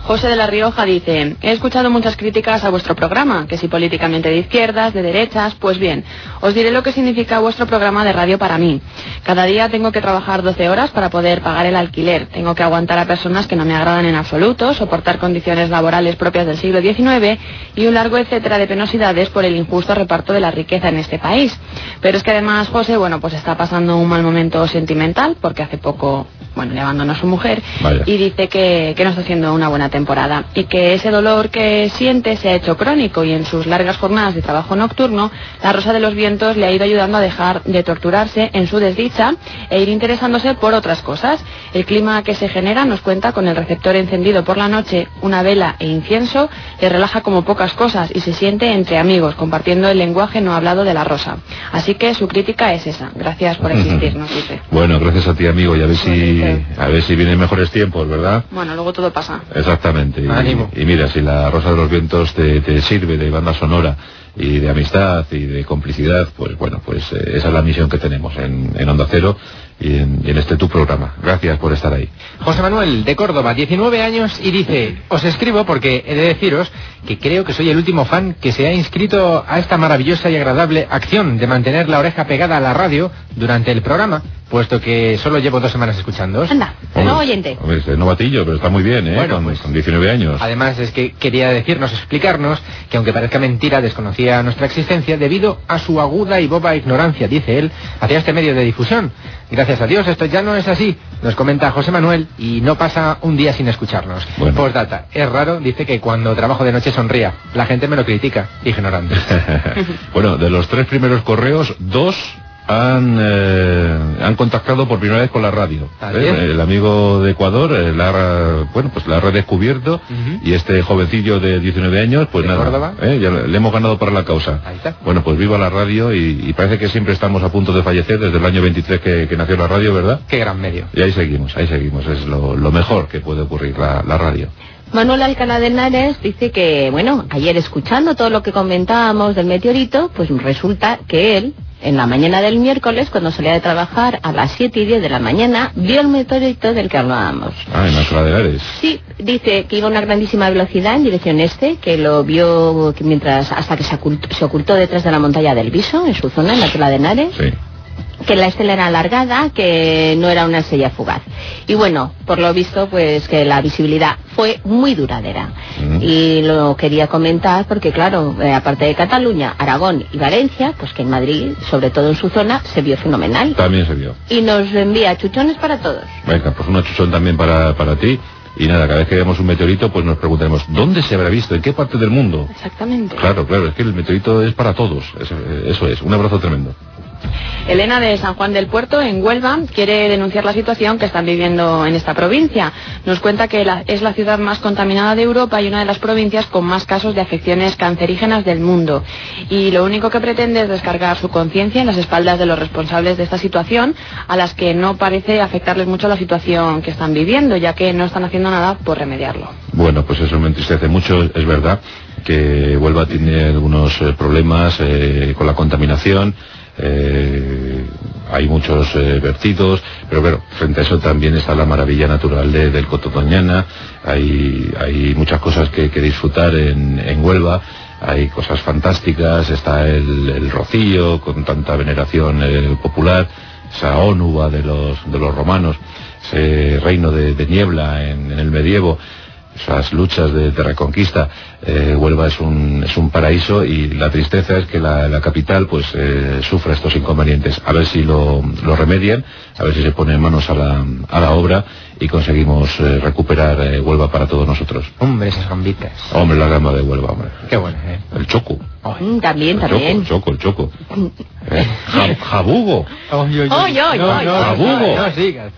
José de la Rioja dice, he escuchado muchas críticas a vuestro programa, que si políticamente de izquierdas, de derechas, pues bien, os diré lo que significa vuestro programa de radio para mí. Cada día tengo que trabajar 12 horas para poder pagar el alquiler, tengo que aguantar a personas que no me agradan en absoluto, soportar condiciones laborales propias del siglo XIX y un largo etcétera de penosidades por el injusto reparto de la riqueza en este país. Pero es que además José, bueno, pues está pasando un mal momento sentimental, porque hace poco, bueno, le abandonó a su mujer Vaya. y dice que, que no está haciendo una buena temporada y que ese dolor que siente se ha hecho crónico y en sus largas jornadas de trabajo nocturno, la Rosa de los Vientos le ha ido ayudando a dejar de torturarse en su desdicha e ir interesándose por otras cosas. El clima que se genera nos cuenta con el receptor encendido por la noche, una vela e incienso, le relaja como pocas cosas y se siente entre amigos, compartiendo el lenguaje no hablado de la Rosa. Así que su crítica es esa. Gracias por existir, nos dice. Bueno, gracias a ti, amigo, y a ver si, a ver si vienen mejores tiempos, ¿verdad? Bueno, luego todo pasa. Exactamente. Y, mira, si la Rosa de los Vientos te, te sirve de banda sonora y de amistad y de complicidad, pues bueno, pues eh, esa es la misión que tenemos en, en Onda Cero y en, y en este tu programa. Gracias por estar ahí. José Manuel, de Córdoba, 19 años, y dice, os escribo porque he de deciros que creo que soy el último fan que se ha inscrito a esta maravillosa y agradable acción de mantener la oreja pegada a la radio durante el programa, puesto que solo llevo dos semanas escuchándoos. Anda, no oyente. Hombre, es novatillo, pero está muy bien, ¿eh? Bueno, con, pues- con 19 años. Además es que quería decirnos, explicarnos, que aunque parezca mentira, desconocía nuestra existencia debido a su aguda y boba ignorancia, dice él, hacia este medio de difusión. Gracias a Dios esto ya no es así, nos comenta José Manuel, y no pasa un día sin escucharnos. Postdata, es raro, dice que cuando trabajo de noche sonría. La gente me lo critica, ignorante. bueno, de los tres primeros correos, dos han, eh, han contactado por primera vez con la radio. ¿eh? El amigo de Ecuador eh, la bueno, pues la ha redescubierto y este jovencillo de 19 años, pues ¿De nada? ¿eh? ya le le hemos ganado para la causa. Ahí está. Bueno, pues viva la radio y, y parece que siempre estamos a punto de fallecer desde el año 23 que, que nació la radio, ¿verdad? Qué gran medio. Y ahí seguimos, ahí seguimos, es lo, lo mejor que puede ocurrir la, la radio. Manuel Alcalá de Henares dice que, bueno, ayer escuchando todo lo que comentábamos del meteorito, pues resulta que él en la mañana del miércoles, cuando salía de trabajar a las 7 y 10 de la mañana, vio el meteorito del que hablábamos. Ah, en Alcalá de Henares. Sí, dice que iba a una grandísima velocidad en dirección este, que lo vio que mientras hasta que se ocultó, se ocultó detrás de la montaña del Viso, en su zona, en Alcalá de Henares. Sí. Que la estela era alargada, que no era una estrella fugaz. Y bueno, por lo visto, pues que la visibilidad fue muy duradera. Y lo quería comentar porque, claro, eh, aparte de Cataluña, Aragón y Valencia, pues que en Madrid, sobre todo en su zona, se vio fenomenal. También se vio. Y nos envía chuchones para todos. Venga, pues una chuchón también para, para ti. Y nada, cada vez que veamos un meteorito, pues nos preguntaremos, ¿dónde se habrá visto? ¿En qué parte del mundo? Exactamente. Claro, claro, es que el meteorito es para todos. Eso, eh, eso es, un abrazo tremendo. Elena de San Juan del Puerto, en Huelva, quiere denunciar la situación que están viviendo en esta provincia. Nos cuenta que es la ciudad más contaminada de Europa y una de las provincias con más casos de afecciones cancerígenas del mundo. Y lo único que pretende es descargar su conciencia en las espaldas de los responsables de esta situación, a las que no parece afectarles mucho la situación que están viviendo, ya que no están haciendo nada por remediarlo. Bueno, pues eso me entristece mucho. Es verdad que Huelva tiene algunos eh, problemas eh, con la contaminación. Eh, hay muchos eh, vertidos, pero claro, frente a eso también está la maravilla natural de- del Coto Doñana. Hay, muchas cosas que, disfrutar en, Huelva. Hay cosas fantásticas, está el, rocío con tanta veneración eh, popular, esa ónuba de los, romanos, ese reino de, niebla en el medievo esas luchas de, de reconquista. Eh, Huelva es un, es un paraíso y la tristeza es que la, la capital pues eh, sufra estos inconvenientes. A ver si lo, lo remedian, a ver si se ponen manos a la, a la obra y conseguimos eh, recuperar eh, Huelva para todos nosotros. Hombre, esas gambitas. Hombre, la gama de Huelva, hombre. Qué bueno, ¿eh? El choco. Mm, también, El también. choco, el choco, el choco. Eh, ja- jabugo. Oy, oy, No, oy. no, Jabugo.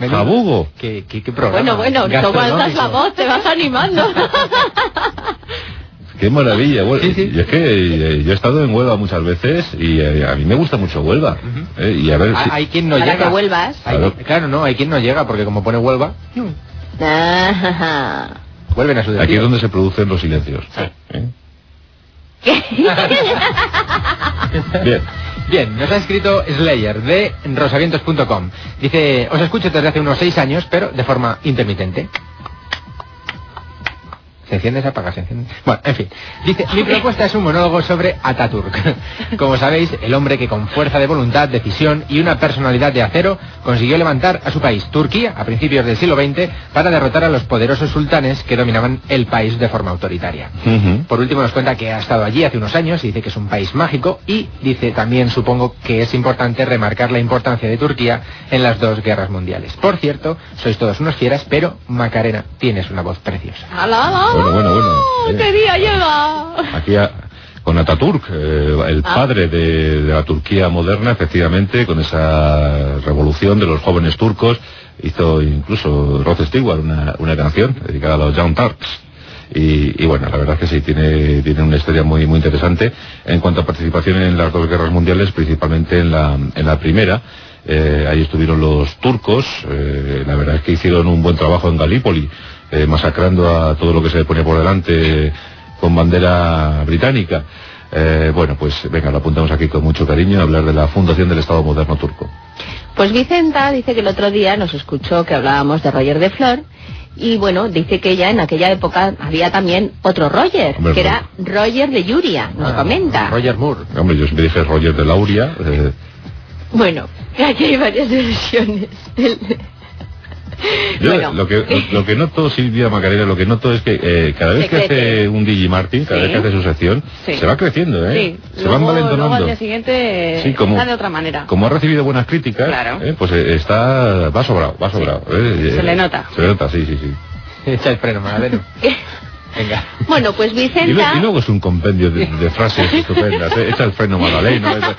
no Jabugo. ¿Qué, qué, qué programa? Bueno, bueno, no alzas la voz, te vas animando. Qué maravilla. Huelva. Y es que eh, yo he estado en Huelva muchas veces y eh, a mí me gusta mucho Huelva. Eh, y a ver Ah, si... Hay quien no Para llega. que vuelvas. Hay- Claro. no, hay quien no llega porque como pone Huelva, vuelven a su Aquí destino. es donde se producen los silencios. ¿Eh? Bien. Bien, nos ha escrito Slayer de rosavientos.com. Dice, os escucho desde hace unos seis años, pero de forma intermitente. ¿Se enciende, se apaga, se enciende? Bueno, en fin. Dice, mi propuesta es un monólogo sobre Ataturk. Como sabéis, el hombre que con fuerza de voluntad, decisión y una personalidad de acero consiguió levantar a su país, Turquía, a principios del siglo XX, para derrotar a los poderosos sultanes que dominaban el país de forma autoritaria. Por último nos cuenta que ha estado allí hace unos años y dice que es un país mágico y dice también supongo que es importante remarcar la importancia de Turquía en las dos guerras mundiales. Por cierto, sois todos unos fieras, pero Macarena tienes una voz preciosa. ¡Hala, hala! Bueno, bueno, bueno. Eh, ¡Qué día llega! Aquí a- con Ataturk, eh, el Ah. padre de, de la Turquía moderna, efectivamente, con esa revolución de los jóvenes turcos, hizo incluso Rod Stewart una, una canción dedicada a los Young Turks. Y, y bueno, la verdad es que sí, tiene, tiene una historia muy, muy interesante en cuanto a participación en las dos guerras mundiales, principalmente en la, en la primera. Eh, ahí estuvieron los turcos, eh, la verdad es que hicieron un buen trabajo en Galípoli, eh, masacrando a todo lo que se le ponía por delante con bandera británica. Eh, bueno, pues venga, lo apuntamos aquí con mucho cariño a hablar de la fundación del Estado moderno turco. Pues Vicenta dice que el otro día nos escuchó que hablábamos de Roger de Flor y bueno, dice que ya en aquella época había también otro Roger, Hombre, que era Roger de Yuria, nos comenta. Roger Moore. Hombre, yo siempre dije Roger de Lauria. eh, Bueno, aquí hay varias versiones. Yo Bueno. lo, que, lo, lo que noto, Silvia Macarena, lo que noto es que eh, cada vez Se que hace un Digi Martin, cada Sí. vez que hace su sección, Sí. se va creciendo, ¿eh? Sí, Se luego, van luego al valentonando. día siguiente Sí, como- está de otra manera. Como ha recibido buenas críticas, Claro. eh, pues eh, está, va sobrado, va sobrado. eh, Se eh, le nota. Se le nota, sí, sí, sí. Echa el freno. Venga. Bueno, pues Vicenta... y luego es un compendio de, de frases estupendas. eh, Echa el freno Madaleno. echa-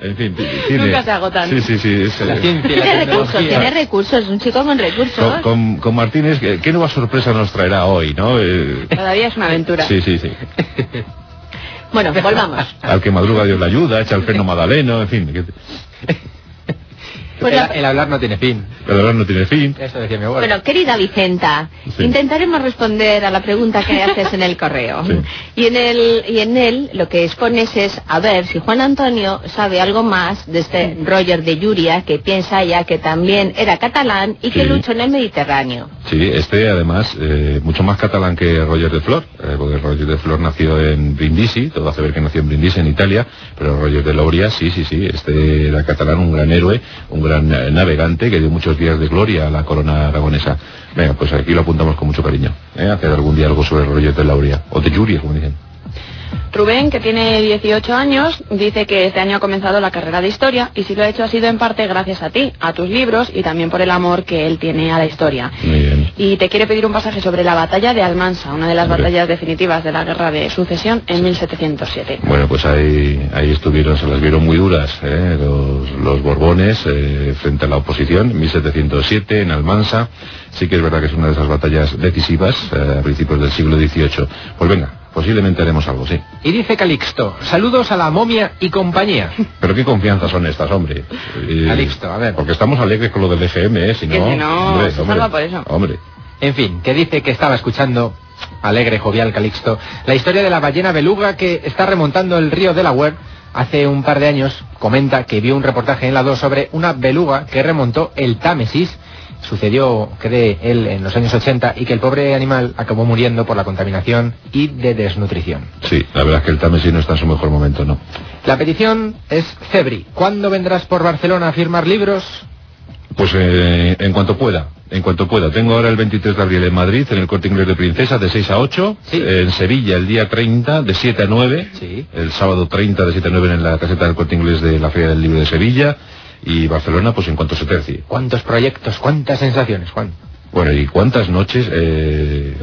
en fin, ti- tiene... Nunca se agotan. Sí, sí, sí. es, La eh, ciencia y la Tiene recursos, tiene recursos, es un chico con recursos. con, con, con Martínez, ¿qué, qué nueva sorpresa nos traerá hoy, no? Eh, Cada día es una aventura. sí, sí, sí. Bueno, volvamos. Al que madruga Dios la ayuda, echa el freno Madaleno, en fin. Pues el, la- el hablar no tiene fin. El hablar no tiene fin. Eso decía mi abuelo. Bueno, querida Vicenta, Sí. intentaremos responder a la pregunta que haces en el correo. Y en el y en él lo que expones es a ver si Juan Antonio sabe algo más de este Roger de Yuria que piensa ya que también era catalán y que Sí. luchó en el Mediterráneo. Sí, este además, eh, mucho más catalán que Roger de Flor, eh, porque Roger de Flor nació en Brindisi, todo hace ver que nació en Brindisi, en Italia, pero Roger de Lauria, sí, sí, sí, este era catalán, un gran héroe, un gran eh, navegante que dio muchos días de gloria a la corona aragonesa. Venga, pues aquí lo apuntamos con mucho cariño, hacer algún día sobre Roger de Lauria, o de Yuria, como dicen. Rubén, que tiene 18 años, dice que este año ha comenzado la carrera de historia y si lo ha hecho ha sido en parte gracias a ti, a tus libros y también por el amor que él tiene a la historia. Muy bien. Y te quiere pedir un pasaje sobre la batalla de Almansa, una de las Hombre. batallas definitivas de la guerra de sucesión en 1707. Bueno, pues ahí, ahí estuvieron, se las vieron muy duras ¿eh? los, los Borbones eh, frente a la oposición, en 1707 en Almansa. Sí que es verdad que es una de esas batallas decisivas eh, a principios del siglo XVIII. Pues venga, posiblemente haremos algo, sí. Y dice Calixto, saludos a la momia y compañía. Pero qué confianza son estas, hombre. Eh, Calixto, a ver. Porque estamos alegres con lo del EGM, ¿eh? Si Que no, si no, hombre, se hombre, salva por eso. Hombre. En fin, que dice que estaba escuchando, alegre, jovial Calixto, la historia de la ballena beluga que está remontando el río Delaware. Hace un par de años comenta que vio un reportaje en la 2 sobre una beluga que remontó el Támesis. Sucedió, cree él, en los años 80 y que el pobre animal acabó muriendo por la contaminación y de desnutrición. Sí, la verdad es que el Támesis no está en su mejor momento, ¿no? La petición es Cebri. ¿Cuándo vendrás por Barcelona a firmar libros? Pues eh, en cuanto pueda, en cuanto pueda. Tengo ahora el 23 de abril en Madrid, en el Corte Inglés de Princesa, de 6 a 8. En Sevilla, el día 30, de 7 a 9. El sábado 30, de 7 a 9, en la caseta del Corte Inglés de la Feria del Libro de Sevilla. Y Barcelona, pues en cuanto se tercie. ¿Cuántos proyectos, cuántas sensaciones, Juan? Bueno, y cuántas noches eh,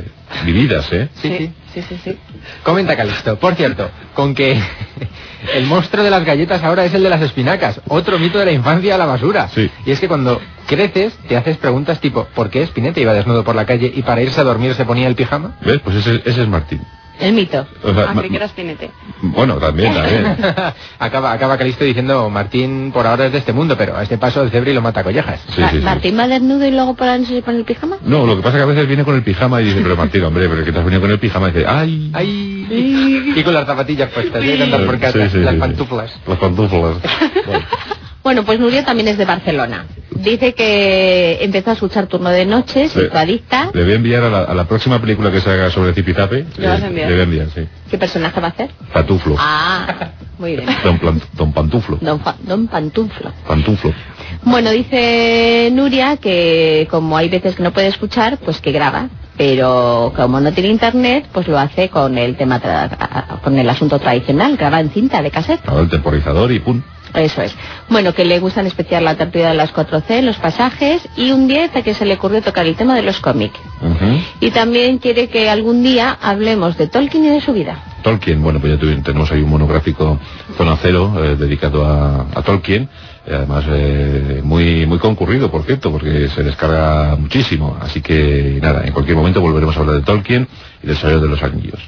vividas, ¿eh? Sí, sí, sí, sí. Comenta Calixto. Por cierto, con que el monstruo de las galletas ahora es el de las espinacas. Otro mito de la infancia a la basura. Sí. Y es que cuando creces te haces preguntas tipo, ¿por qué Spinetta iba desnudo por la calle y para irse a dormir se ponía el pijama? ¿Ves? Pues ese, ese es Martín. El mito. O sea, Ah, ma- creí que eras Pinete. bueno, también, también. acaba, acaba Calixto diciendo, Martín por ahora es de este mundo, pero a este paso el cebri lo mata a collejas. Sí, sí, sí. ¿Martín va desnudo y luego por la noche se pone el pijama? No, lo que pasa es que a veces viene con el pijama y dice, pero Martín, hombre, pero que te has venido con el pijama y dice, ¡ay! ¡Ay! Y con las zapatillas puestas, y andar por casa, Sí, sí, las sí, sí. pantuflas. Las pantuflas. Bueno, pues Nuria también es de Barcelona. Dice que empezó a escuchar turno de noche, Sí. se adicta. Le voy a enviar a la, a la próxima película que se haga sobre Zipizape. ¿Le vas a enviar? Le voy a enviar, sí. ¿Qué personaje va a hacer? Patuflo. Ah, muy bien. Don, Plan- don Pantuflo. Don, Don Pantuflo. Pantuflo. Bueno, dice Nuria que como hay veces que no puede escuchar, pues que graba. Pero como no tiene internet, pues lo hace con el tema tra- con el asunto tradicional, graba en cinta de cassette. Ahora el temporizador y pum. Eso es. Bueno, que le gusta en especial la tertulia de las 4C, los pasajes, y un día hasta que se le ocurrió tocar el tema de los cómics. Y también quiere que algún día hablemos de Tolkien y de su vida. Tolkien, bueno, pues ya tenemos ahí un monográfico Zona Cero eh, dedicado a, a Tolkien. eh, además, eh, muy muy concurrido, por cierto, porque se descarga muchísimo. Así que, nada, en cualquier momento volveremos a hablar de Tolkien y del Señor de los Anillos.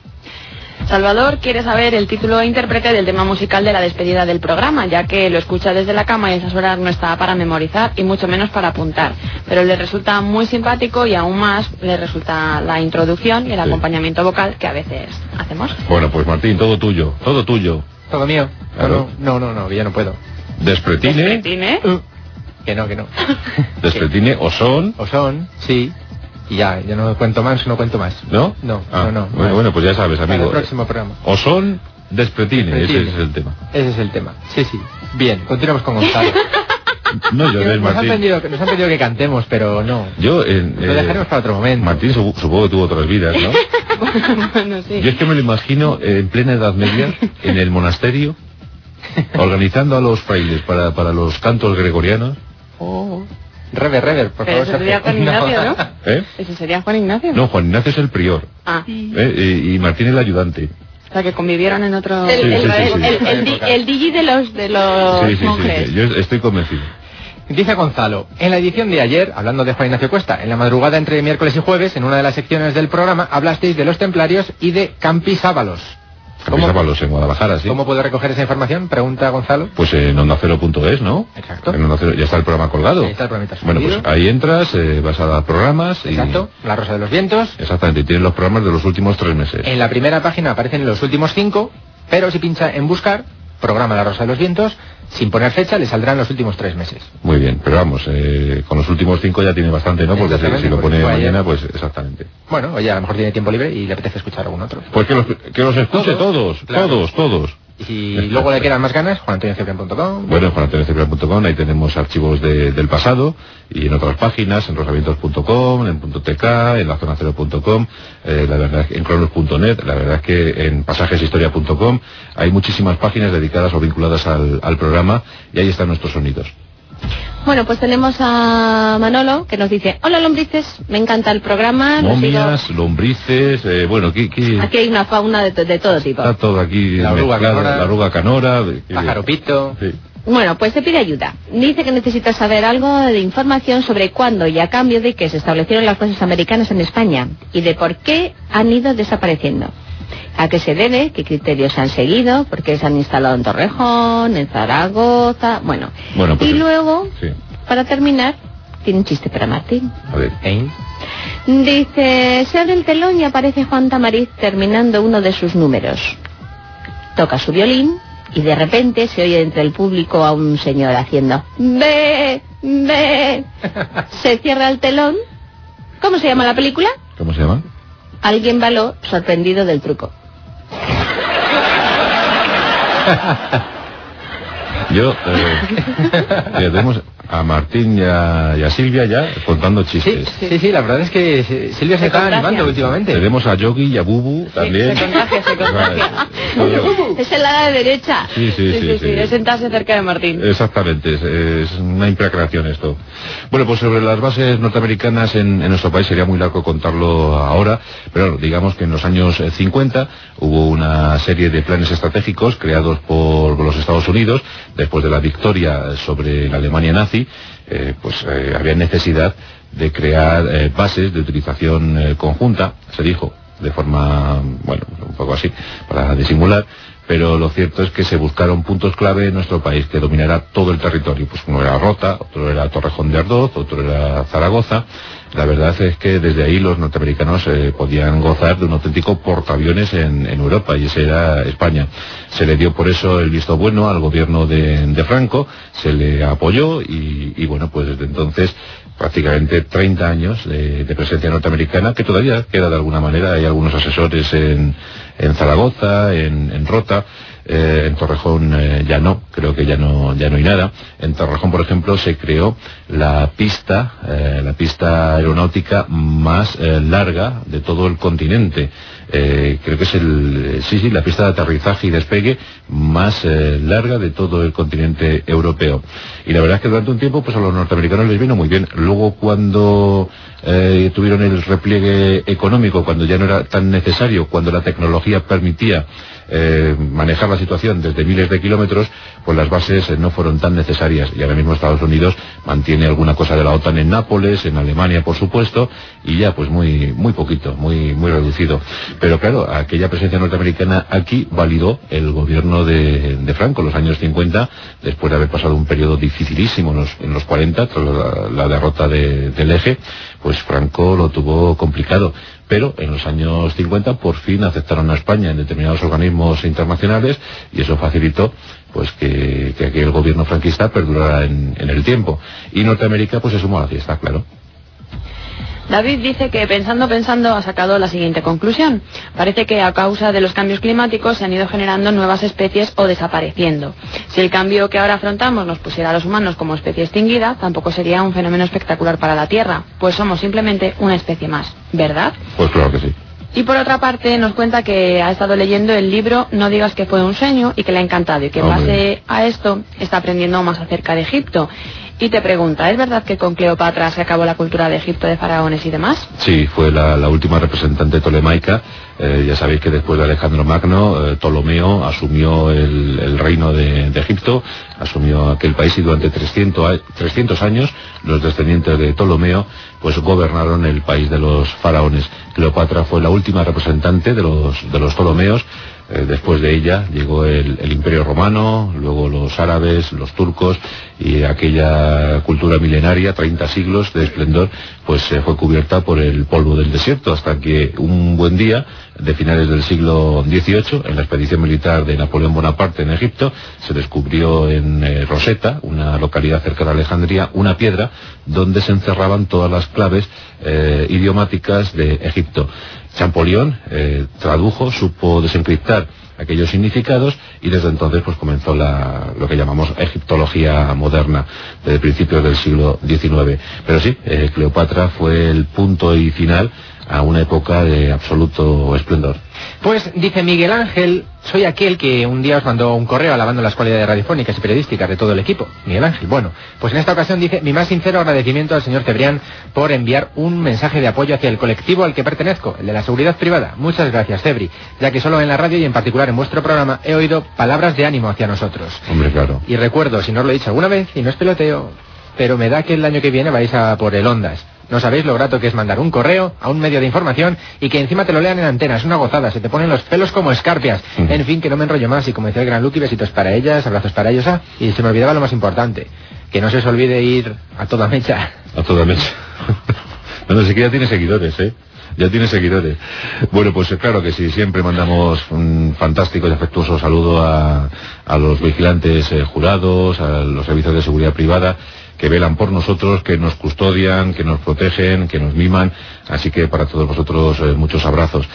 Salvador quiere saber el título e intérprete del tema musical de la despedida del programa, ya que lo escucha desde la cama y a esas horas no está para memorizar y mucho menos para apuntar. Pero le resulta muy simpático y aún más le resulta la introducción y el acompañamiento vocal que a veces hacemos. Bueno, pues Martín, todo tuyo, todo tuyo. Todo mío. No, Claro. no, no, no, no, ya no puedo. Despretine, ¿Tiene? Que no, que no. Despretine, Osón, O son, sí. Y ya, ya no cuento más, no cuento más. ¿no? No, Ah, no, no. Bueno, bueno, pues ya sabes, Para amigo. el próximo programa. Osón, Despretine, ese Despretine. es el tema. Ese es el tema. Sí, sí. Bien, continuamos con Gonzalo. No llores, nos, han pedido, nos han pedido que cantemos, pero no. Yo, en, Lo eh, dejaremos para otro momento. Martín su- supongo que tuvo otras vidas, ¿no? bueno, sí. Yo es que me lo imagino eh, en plena Edad Media, en el monasterio, organizando a los frailes para, para los cantos gregorianos. Oh. Rever, rever, por Pero favor. eso sería. Juan Ignacio, ¿no? ¿Eh? ¿Ese sería Juan Ignacio? No, Juan Ignacio es el prior Ah, ¿eh? y, y Martín el ayudante. o sea que convivieron en otro... El, Sí, el, sí, sí, el- sí. el- el di- el digi de los, de los Sí, sí, sí, monjes. sí, yo estoy convencido. Dice Gonzalo, en la edición de ayer, hablando de Juan Ignacio Cuesta, en la madrugada entre miércoles y jueves, en una de las secciones del programa, hablasteis de los templarios y de Campi Sábalos. Avisábalos en Guadalajara, sí. ¿Cómo puedo recoger esa información? Pregunta Gonzalo. Pues en ondacero.es, ¿no? Exacto. En Onda Cero, ya está el programa colgado. Ahí está el programita Bueno, pues ahí entras, eh, vas a dar programas y... Exacto. La Rosa de los Vientos. Exactamente, y tienes los programas de los últimos tres meses. En la primera página aparecen los últimos cinco, pero si pincha en buscar, programa La Rosa de los Vientos, sin poner fecha, le saldrán los últimos tres meses. Muy bien, pero vamos, eh, con los últimos cinco ya tiene bastante, ¿no? Porque si, si lo pone ayer. mañana, pues exactamente. Bueno, oye, a lo mejor tiene tiempo libre y le apetece escuchar algún otro. Pues que los, que los escuche todos, claro. todos, todos. Y luego le quedan más ganas, juanantoniocebrián.com. Bueno, en juanantoniocebrián.com, ahí tenemos archivos de- del pasado y en otras páginas, en rosavientos.com, en .tk, en lazonacero.com, eh, la verdad, en cronos.net, la verdad es que en pasajeshistoria.com hay muchísimas páginas dedicadas o vinculadas al programa y ahí están nuestros sonidos. Bueno, pues tenemos a Manolo que nos dice, hola lombrices, me encanta el programa. sigo- Momias, lombrices, eh, bueno, aquí, aquí Aquí hay una fauna de, de todo tipo. está todo aquí La oruga canora. la arruga canora, de- que- Pájaro pito. sí. Bueno, pues te pide ayuda. Dice que necesita saber algo de información sobre cuándo y a cambio de que se establecieron las bases americanas en España y de por qué han ido desapareciendo. ¿A qué se debe? ¿Qué criterios han seguido? ¿Por qué se han instalado en Torrejón, en Zaragoza? Bueno, Bueno, pues y luego, sí, para terminar, tiene un chiste para Martín. a ver. ¿Eh? Dice, se abre el telón y aparece Juan Tamariz terminando uno de sus números. Toca su violín y de repente se oye entre el público a un señor haciendo ve, ve. Se cierra el telón. ¿Cómo se llama la película? ¿Cómo se llama? Alguien baló sorprendido del truco. Yo, eh, tenemos a Martín y a, y a Silvia ya contando Sí, chistes. sí, sí, la verdad es que Silvia se Se está contagia. animando últimamente. Tenemos a Yogi y a Bubu también. se contagia, se contagia. Es el lado de derecha. Sí, sí, sí, sí. Es sentarse cerca de Martín. Exactamente, es, es una imprecreación esto. Bueno, pues sobre las bases norteamericanas en, en nuestro país sería muy largo contarlo ahora, pero digamos que en los años eh, 50 hubo una serie de planes estratégicos creados por los Estados Unidos después de la victoria sobre la Alemania nazi, eh, pues eh, había necesidad de crear eh, bases de utilización conjunta, se dijo, de forma, bueno, un poco así, para disimular, pero lo cierto es que se buscaron puntos clave en nuestro país que dominara todo el territorio. Pues uno era Rota, otro era Torrejón de Ardoz, otro era Zaragoza. La verdad es que desde ahí los norteamericanos eh, podían gozar de un auténtico portaaviones en, Europa y ese era España. Se le dio por eso el visto bueno al gobierno de, Franco, se le apoyó y, y bueno, pues desde entonces prácticamente 30 años de, de presencia norteamericana que todavía queda de alguna manera. Hay algunos asesores en, en Zaragoza, en, en Rota, eh, en Torrejón eh, ya no, creo que ya no, ya no hay nada. En Torrejón, por ejemplo, se creó la pista, eh, la pista aeronáutica más larga de todo el continente. Eh, creo que es el, sí, sí, la pista de aterrizaje y despegue más eh, larga de todo el continente europeo. Y la verdad es que durante un tiempo, pues a los norteamericanos les vino muy bien. Luego cuando eh, tuvieron el repliegue económico, cuando ya no era tan necesario, cuando la tecnología permitía eh, manejar la situación desde miles de kilómetros, pues las bases eh, no fueron tan necesarias. Y ahora mismo Estados Unidos mantiene alguna cosa de la OTAN en Nápoles, en Alemania, por supuesto, y ya pues muy, muy poquito, muy, muy reducido. Pero claro, aquella presencia norteamericana aquí validó el gobierno de, de Franco, los años 50, después de haber pasado un periodo dificilísimo en los, en los 40, tras la, derrota de- del eje, pues Franco lo tuvo complicado. Pero en los años 50 por fin aceptaron a España en determinados organismos internacionales y eso facilitó pues que, que aquel gobierno franquista perdurara en, en el tiempo. Y Norteamérica pues se sumó a la fiesta, claro. David dice que pensando, pensando ha sacado la siguiente conclusión. Parece que a causa de los cambios climáticos se han ido generando nuevas especies o desapareciendo. Si el cambio que ahora afrontamos nos pusiera a los humanos como especie extinguida, tampoco sería un fenómeno espectacular para la Tierra, pues somos simplemente una especie más, ¿verdad? Pues claro que sí. Y por otra parte nos cuenta que ha estado leyendo el libro No digas que fue un sueño y que le ha encantado y que base a esto está aprendiendo más acerca de Egipto. Y te pregunta, ¿es verdad que con Cleopatra se acabó la cultura de Egipto de faraones y demás? Sí, fue la, última representante tolemaica. Eh, ya sabéis que después de Alejandro Magno, eh, Ptolomeo asumió el, el reino de, Egipto, asumió aquel país y durante 300, a- 300 años los descendientes de Ptolomeo pues gobernaron el país de los faraones. Cleopatra fue la última representante de los, de los Ptolomeos. Eh, después de ella llegó el, Imperio Romano, luego los árabes, los turcos y aquella cultura milenaria, 30 siglos de esplendor, pues se fue cubierta por el polvo del desierto hasta que un buen día, de finales del siglo XVIII, en la expedición militar de Napoleón Bonaparte en Egipto, se descubrió en eh, Rosetta, una localidad cerca de Alejandría, una piedra donde se encerraban todas las claves eh, idiomáticas de Egipto. Champollion eh, tradujo, supo desencriptar aquellos significados y desde entonces pues comenzó la, lo que llamamos egiptología moderna desde principios del siglo XIX. Pero sí, eh, Cleopatra fue el punto y final a una época de absoluto esplendor. Pues dice Miguel Ángel, soy aquel que un día os mandó un correo alabando las cualidades radiofónicas y periodísticas de todo el equipo. Miguel Ángel, bueno, pues en esta ocasión dice mi más sincero agradecimiento al señor Cebrián por enviar un mensaje de apoyo hacia el colectivo al que pertenezco, el de la seguridad privada. Muchas gracias, Cebri, ya que solo en la radio y en particular en vuestro programa he oído palabras de ánimo hacia nosotros. Hombre, claro. Y recuerdo, si no os lo he dicho alguna vez, y no es peloteo, pero me da que el año que viene vais a por el Ondas. No sabéis lo grato que es mandar un correo a un medio de información y que encima te lo lean en antena. Es una gozada, se te ponen los pelos como escarpias. En fin, que no me enrollo más y como decía el gran Lucky, besitos para ellas, abrazos para ellos. Ah, y se me olvidaba lo más importante, que no se os olvide ir a toda mecha. A toda mecha. bueno, sí que ya tiene seguidores, ¿eh? Ya tiene seguidores. Bueno, pues claro que sí, siempre mandamos un fantástico y afectuoso saludo a, a los vigilantes eh, jurados, a los servicios de seguridad privada que velan por nosotros, que nos custodian, que nos protegen, que nos miman. Así que para todos vosotros eh, muchos abrazos.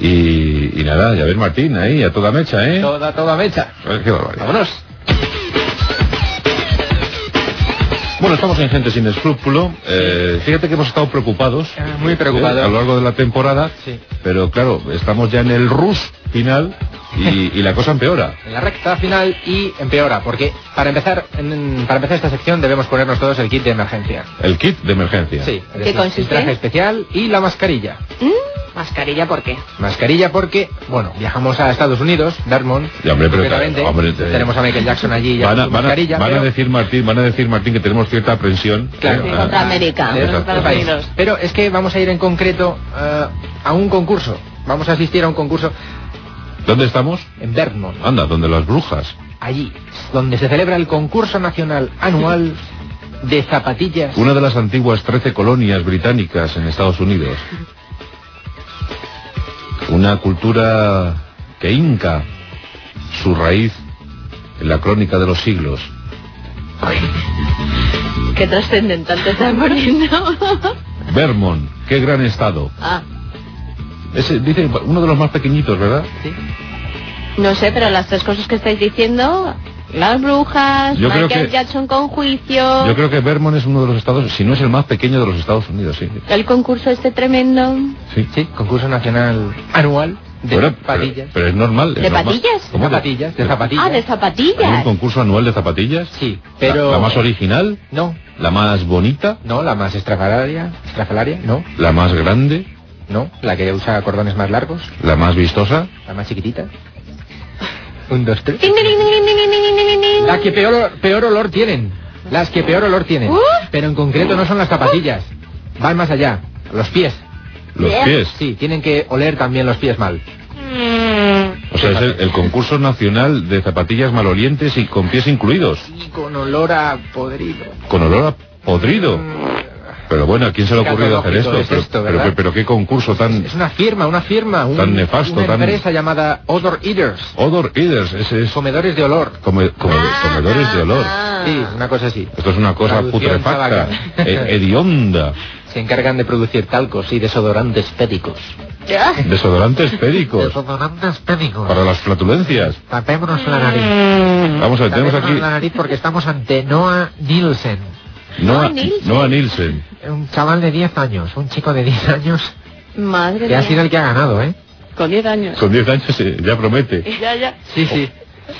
Y, y nada, ya ves Martín, ahí, a toda mecha, ¿eh? Toda, toda mecha. Qué. Vámonos. Bueno, estamos en Gente Sin Escrúpulo. Eh, fíjate que hemos estado preocupados. Muy preocupados. eh, a lo largo de la temporada. Sí. Pero claro, estamos ya en el rush final y, y la cosa empeora. En la recta final y empeora, porque para empezar, en- para empezar esta sección debemos ponernos todos el kit de emergencia. El kit de emergencia. Sí, ¿Qué decir, consiste? el traje especial y la mascarilla. ¿Mm? Mascarilla, ¿por qué? Mascarilla porque, bueno, viajamos a Estados Unidos, Ya, hombre, pero concretamente. claro, hombre, te- tenemos a Michael Jackson allí ya Van a, con su van a- mascarilla, van a decir Martín, van a decir Martín que tenemos cierta aprensión. Claro. Eh, Sí, ah, contra América. Pero es que vamos a ir en concreto eh, a un concurso. Vamos a asistir a un concurso ¿Dónde estamos? en Vermont, Anda, donde las brujas. allí, donde se celebra el concurso nacional anual de zapatillas. Una de las antiguas 13 colonias británicas en Estados Unidos. Una cultura que inca su raíz en la crónica de los siglos. Qué trascendental te estás poniendo. Vermont, qué gran estado. ah, Ese, dice, uno de los más pequeñitos, ¿verdad? no sé, pero las tres cosas que estáis diciendo, las brujas, Yo creo Michael que- Jackson con juicio, Yo creo que Vermont es uno de los estados, si no es el más pequeño de los Estados Unidos, sí. el concurso este tremendo. Sí, Sí, concurso nacional anual de bueno. Pero, es normal. ¿De patillas? De zapatillas, de zapatillas. Ah, de zapatillas. Un concurso anual de zapatillas? Sí, pero... ¿La, más original? No. ¿La más bonita? No, la más estrafalaria, estrafalaria, no. ¿La más grande? No, la que usa cordones más largos. ¿La más vistosa? La más chiquitita. Un, dos, tres. La que peor, peor olor tienen. Las que peor olor tienen. Pero en concreto no son las zapatillas. Van más allá. Los pies. Los pies. Sí, tienen que oler también los pies mal. Mm, O sea, es el, el concurso nacional de zapatillas malolientes y con pies incluidos. Y con olor a podrido. Con olor a podrido. Pero bueno, ¿a quién se le ha ocurrido hacer esto? Es Pero, esto, pero- qué concurso tan... Es una firma, una firma. un- Tan nefasto, Una tan- empresa llamada Odor Eaters. Odor Eaters, ese es... Comedores de olor. come- come- comedores de olor. Sí, una cosa así. Esto es una cosa Traducción putrefacta, e- hedionda. Se encargan de producir talcos y desodorantes pédicos. Ya. Desodorantes péricos. Desodorantes pédicos. Para las flatulencias. Tapémonos la nariz. Vamos a ver, tenemos Tapémonos aquí... la nariz porque estamos ante Noah Nielsen. Noah, Noah Nielsen. Noah Nielsen. Un chaval de 10 años, un chico de 10 años, Madre que ha mía. sido el que ha ganado, ¿eh? Con 10 años. Con 10 años eh, ya promete. Ya, ya. Sí, sí.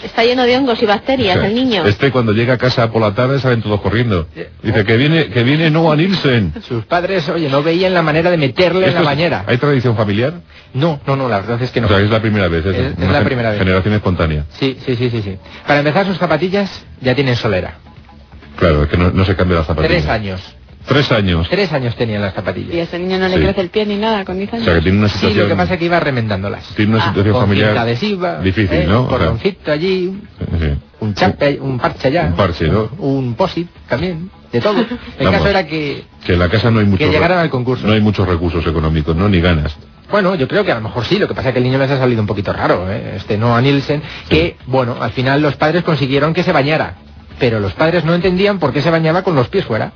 Está lleno de hongos y bacterias el niño. Este cuando llega a casa por la tarde salen todos corriendo. Dice que viene, que viene Noah Nielsen. Sus padres, oye, no veían la manera de meterle en ¿Esto la bañera. ¿Hay tradición familiar? No, no, no, la verdad es que no. O sea, es la primera vez. Es, Es- la primera vez. Generación espontánea. Sí, sí, sí, sí, sí. Para empezar, sus zapatillas ya tienen solera. Claro, es que no, no se cambia las zapatillas. Tres años. Tres años. Tres años tenía las zapatillas. Y a ese niño no le Sí. crece el pie ni nada con 10 O años. sea, que tiene una Sí, situación... lo que pasa es que iba remendándolas. Tiene una Ah, situación Con familiar adhesiva, difícil, eh, ¿no? Un O cordoncito allí, sí. un chape, un parche allá. Un parche, ¿no? Un posit también, de todo. El Vamos. caso era que, Que en la casa no hay muchos... que llegaran al concurso. No hay muchos recursos económicos, ¿no? Ni ganas. Bueno, yo creo que a lo mejor sí, lo que pasa es que el niño les ha salido un poquito raro, ¿eh? este Noah Nielsen, que, bueno, al final los padres consiguieron que se bañara, pero los padres no entendían por qué se bañaba con los pies fuera.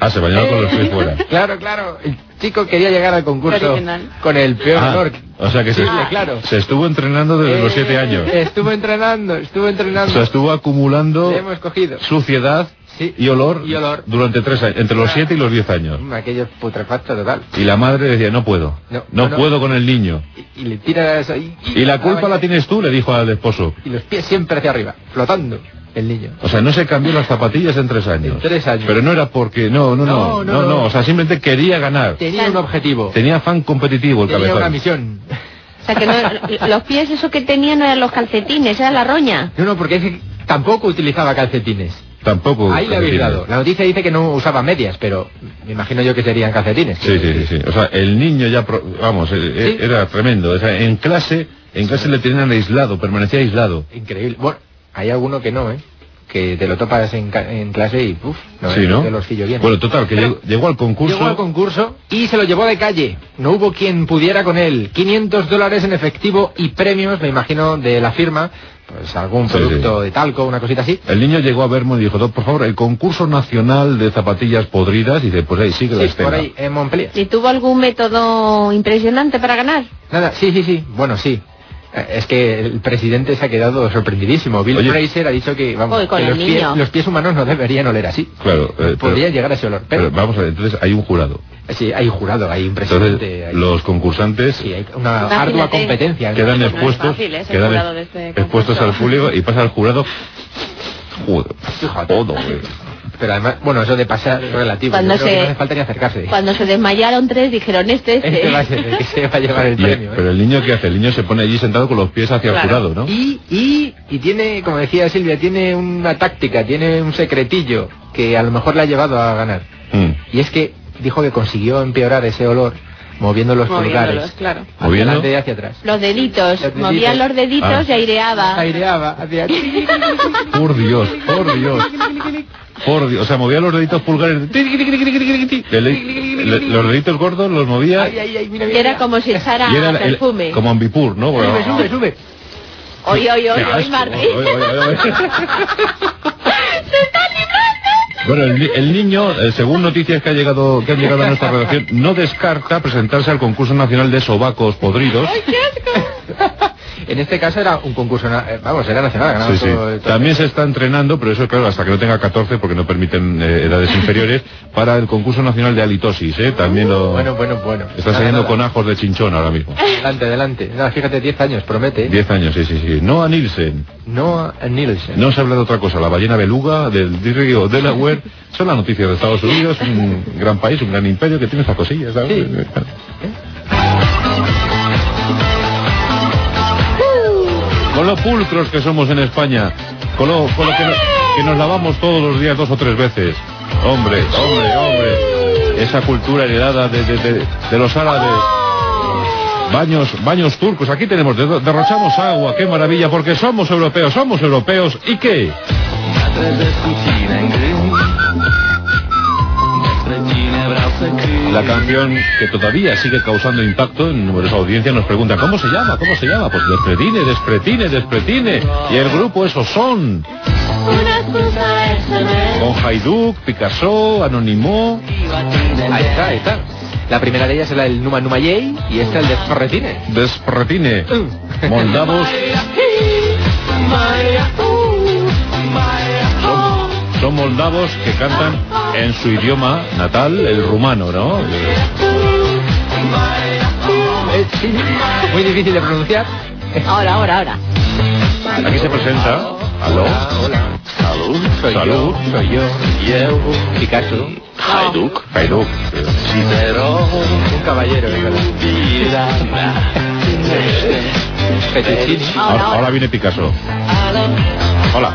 Ah, se bañaba con los pies fuera. Claro, claro, el chico quería llegar al concurso Original. con el peor Ah, olor. o sea que se, posible, claro. se estuvo entrenando desde los Eh, siete años. Estuvo entrenando, estuvo O entrenando. sea, estuvo acumulando Le hemos cogido. suciedad Sí. y olor, Y olor. durante tres años, entre los siete y los diez años. Mm, Aquello es putrefacto total. Y la madre decía, no puedo, No, no, no, no. puedo con el niño. Y, y le tiras ahí. Y la culpa la tienes tú, le dijo al esposo. Y los pies siempre hacia arriba, flotando, el niño. O sea, no se cambió las zapatillas en tres años. En tres años. Pero no era porque, no, no, no, No, no, no, no, no. o sea, simplemente quería ganar. Tenía un objetivo. Tenía afán competitivo el Tenía una cabezón. misión. O sea, que no- los pies eso que tenía no eran los calcetines, era la roña. No, no, porque es que tampoco utilizaba calcetines. Tampoco. Ahí le habéis dado. La noticia dice que no usaba medias, pero me imagino yo que serían calcetines. Sí, sí, sí, sí. O sea, el niño ya, pro- vamos, eh, eh, Sí. era tremendo. O sea, en clase, en clase le tenían aislado, permanecía aislado. Increíble. Bueno, hay alguno que no, ¿eh? Que te lo topas en, ca- en clase y, uff, no, sí, ¿no? te los pillo bien. Bueno, total, que llegó, llegó al concurso. Llegó al concurso y se lo llevó de calle. No hubo quien pudiera con él. 500 dólares en efectivo y premios, me imagino, de la firma. Pues algún Sí, producto de talco, una cosita así. El niño llegó a Vermont y dijo, "Doc, por favor, el concurso nacional de zapatillas podridas, y dice, pues ahí sigue la Sí, escena. por ahí, en Montpellier. ¿Y tuvo algún método impresionante para ganar? Nada, sí, sí, sí. Bueno, sí. Eh, Es que el presidente se ha quedado sorprendidísimo. Bill Oye. Fraser ha dicho que, vamos, que los, pies, niño. los pies humanos no deberían oler así. Claro, eh, Podría pero- llegar a ese olor. Pero Pero, vamos a ver, entonces hay un jurado. sí, hay un jurado, hay un presidente. Entonces, hay- los concursantes sí, hay una Imagínate. ardua competencia. quedan no expuestos, fácil, ¿eh? Quedan este expuestos al público y pasa al jurado. Joder, Fíjate. todo. Pero además, bueno, eso de pasar es relativo. Cuando se- no hace falta ni acercarse. Cuando se desmayaron tres dijeron este, este. Este va a ser el que se va a llevar el Y- premio. ¿eh? pero el niño qué hace? El niño se pone allí sentado con los pies hacia Claro. el jurado, ¿no? Y, y, y tiene, como decía Silvia, tiene una táctica, tiene un secretillo que a lo mejor le ha llevado a ganar. Mm. Y es que dijo que consiguió empeorar ese olor moviendo los pulgares. claro. Hacia ¿Moviendo? adelante y hacia atrás. Los deditos, Los movían los deditos Ah. y aireaba. Aireaba hacia Por Dios, por Dios. Por Dios, o sea, movía los deditos pulgares. Le- le- Los deditos gordos los movía Ay, ay, ay, mira, Y mira, era como si echara y era el- perfume. como ambipur, ¿no? Sube, sube, sube. Oye, oye, oye. Martín. Oye, oye, oye. Bueno, el, el niño, eh, según noticias que, ha llegado, que han llegado a nuestra redacción, no descarta presentarse al concurso nacional de sobacos podridos. En este caso era un concurso, eh, vamos, era nacional. ganaba Sí, sí. todo- todo- También se está entrenando, pero eso claro, hasta que no tenga 14, porque no permiten eh, edades inferiores, para el concurso nacional de halitosis, ¿eh? También lo... Bueno, bueno, bueno. Está saliendo con ajos de chinchón ahora mismo. Adelante, adelante. Nada, fíjate, 10 años, promete. 10 años, sí, sí, sí. Noah Nielsen. Noah Nielsen. No se habla de otra cosa. La ballena beluga del río Delaware son las noticias de Estados Unidos, un gran país, un gran imperio que tiene estas cosillas, ¿sabes? Sí. Con lo pulcros que somos en España, con lo, que, no- que nos lavamos todos los días dos o tres veces. Hombre, hombre, hombre. Esa cultura heredada de, de- los árabes. Baños, baños turcos, aquí tenemos, de- derrochamos agua, qué maravilla, porque somos europeos, somos europeos, ¿y qué? La canción que todavía sigue causando impacto en numerosas audiencias nos pregunta ¿Cómo se llama? ¿Cómo se llama? Pues Despretine, Despretine, Despretine Y el grupo esos son Con Haiduk, Picasso, Anonymous Ahí está, ahí está. La primera de ellas es la del Numa Numa Yey y esta el de Ferretine. Despretine Moldavos son, moldavos que cantan en su idioma natal, el rumano, ¿no? Muy difícil de pronunciar. Ahora, ahora, ahora. Aquí se presenta Aló Hola. Salud. Soy Salud. yo. Soy yo. Picasso. Haiduk Haiduk Un caballero, es verdad. Fettuccini. Ahora, ahora viene Picasso. Hola.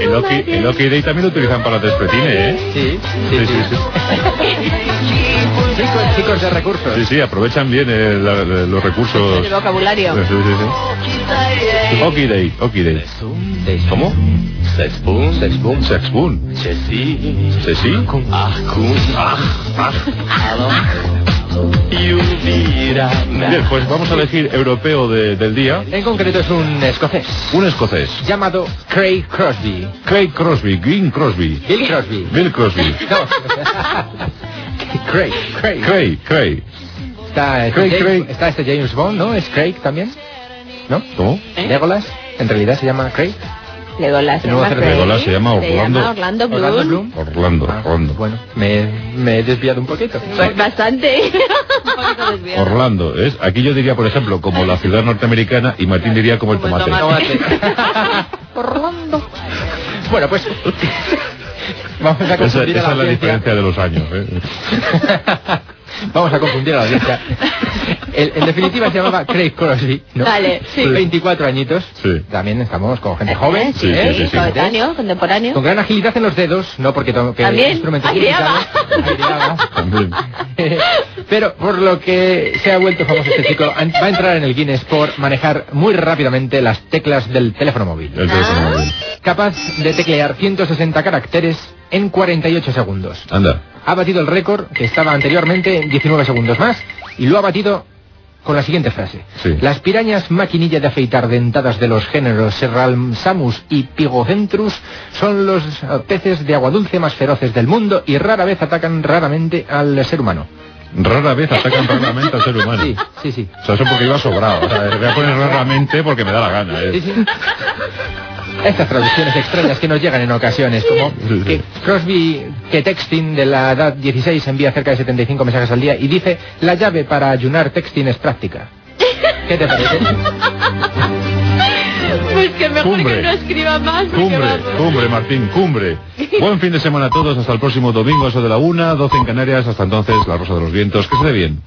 el, el, OK, el OK Day también lo utilizan para despretine, ¿eh? Sí, sí, sí. Chicos, chicos de recursos. Sí, sí, aprovechan bien eh, la- la- los recursos. El vocabulario. Sí, sí, sí. OK Day, OK Day. ¿Cómo? Sexboom. Sexboom. Sexboom. Chessy. ¿Sí? Ahkun. Ah, ah. Bien, pues vamos a elegir europeo de- del día. En concreto es un escocés Un escocés. llamado Craig Crosby. Craig Crosby, Green Crosby. Bill Crosby. Bill Crosby. No. Craig, Craig. Craig, Craig. Está, este Craig, James, Craig. está este James Bond, ¿no? ¿Es Craig también? ¿No? ¿Cómo? Legolas. En realidad se llama Craig. Legolas se llama. Legolas se llama Se Orlando. llama Orlando Bloom. Orlando Bloom. Orlando, Ah, Orlando. Bueno, me, me he desviado un poquito. Pues bastante. Un poquito desviado. Orlando, ¿es? Aquí yo diría, por ejemplo, como la ciudad norteamericana y Martín diría como el Como el tomate. Orlando. Bueno, pues vamos a Esa, a esa la es la diferencia de los años. ¿eh? Vamos a confundir a la audiencia. El- en definitiva se llamaba Craig Crosby, ¿no? Vale, sí. 24 añitos. Sí. También estamos con gente joven. Sí, ¿eh? sí, sí, coetáneo, contemporáneo. Con gran agilidad en los dedos, no porque También, instrumentos aireaba. Aireaba. También. Pero por lo que se ha vuelto famoso este chico, va a entrar en el Guinness por manejar muy rápidamente las teclas del teléfono móvil. El teléfono móvil. Capaz de teclear 160 caracteres en 48 segundos. Anda. Ha batido el récord, que estaba anteriormente en 19 segundos más, y lo ha batido con la siguiente frase. Sí. Las pirañas maquinilla de afeitar dentadas de los géneros Serralsamus y Pigocentrus son los peces de agua dulce más feroces del mundo y rara vez atacan raramente al ser humano. Rara vez atacan raramente al ser humano. Sí, sí, sí. O sea, eso porque iba sobrado. O sea, voy a poner raramente porque me da la gana. ¿eh? Sí, sí. Estas traducciones extrañas que nos llegan en ocasiones, como que Crosby, que texting de la edad 16 envía cerca de 75 mensajes al día y dice, la llave para ayunar texting es práctica. ¿Qué te parece? Pues que mejor Cumbre. que no escriba más. Cumbre, vamos. cumbre, Martín, cumbre. Buen fin de semana a todos, hasta el próximo domingo, eso de la una, 12 en Canarias, hasta entonces, la Rosa de los Vientos, que se dé bien.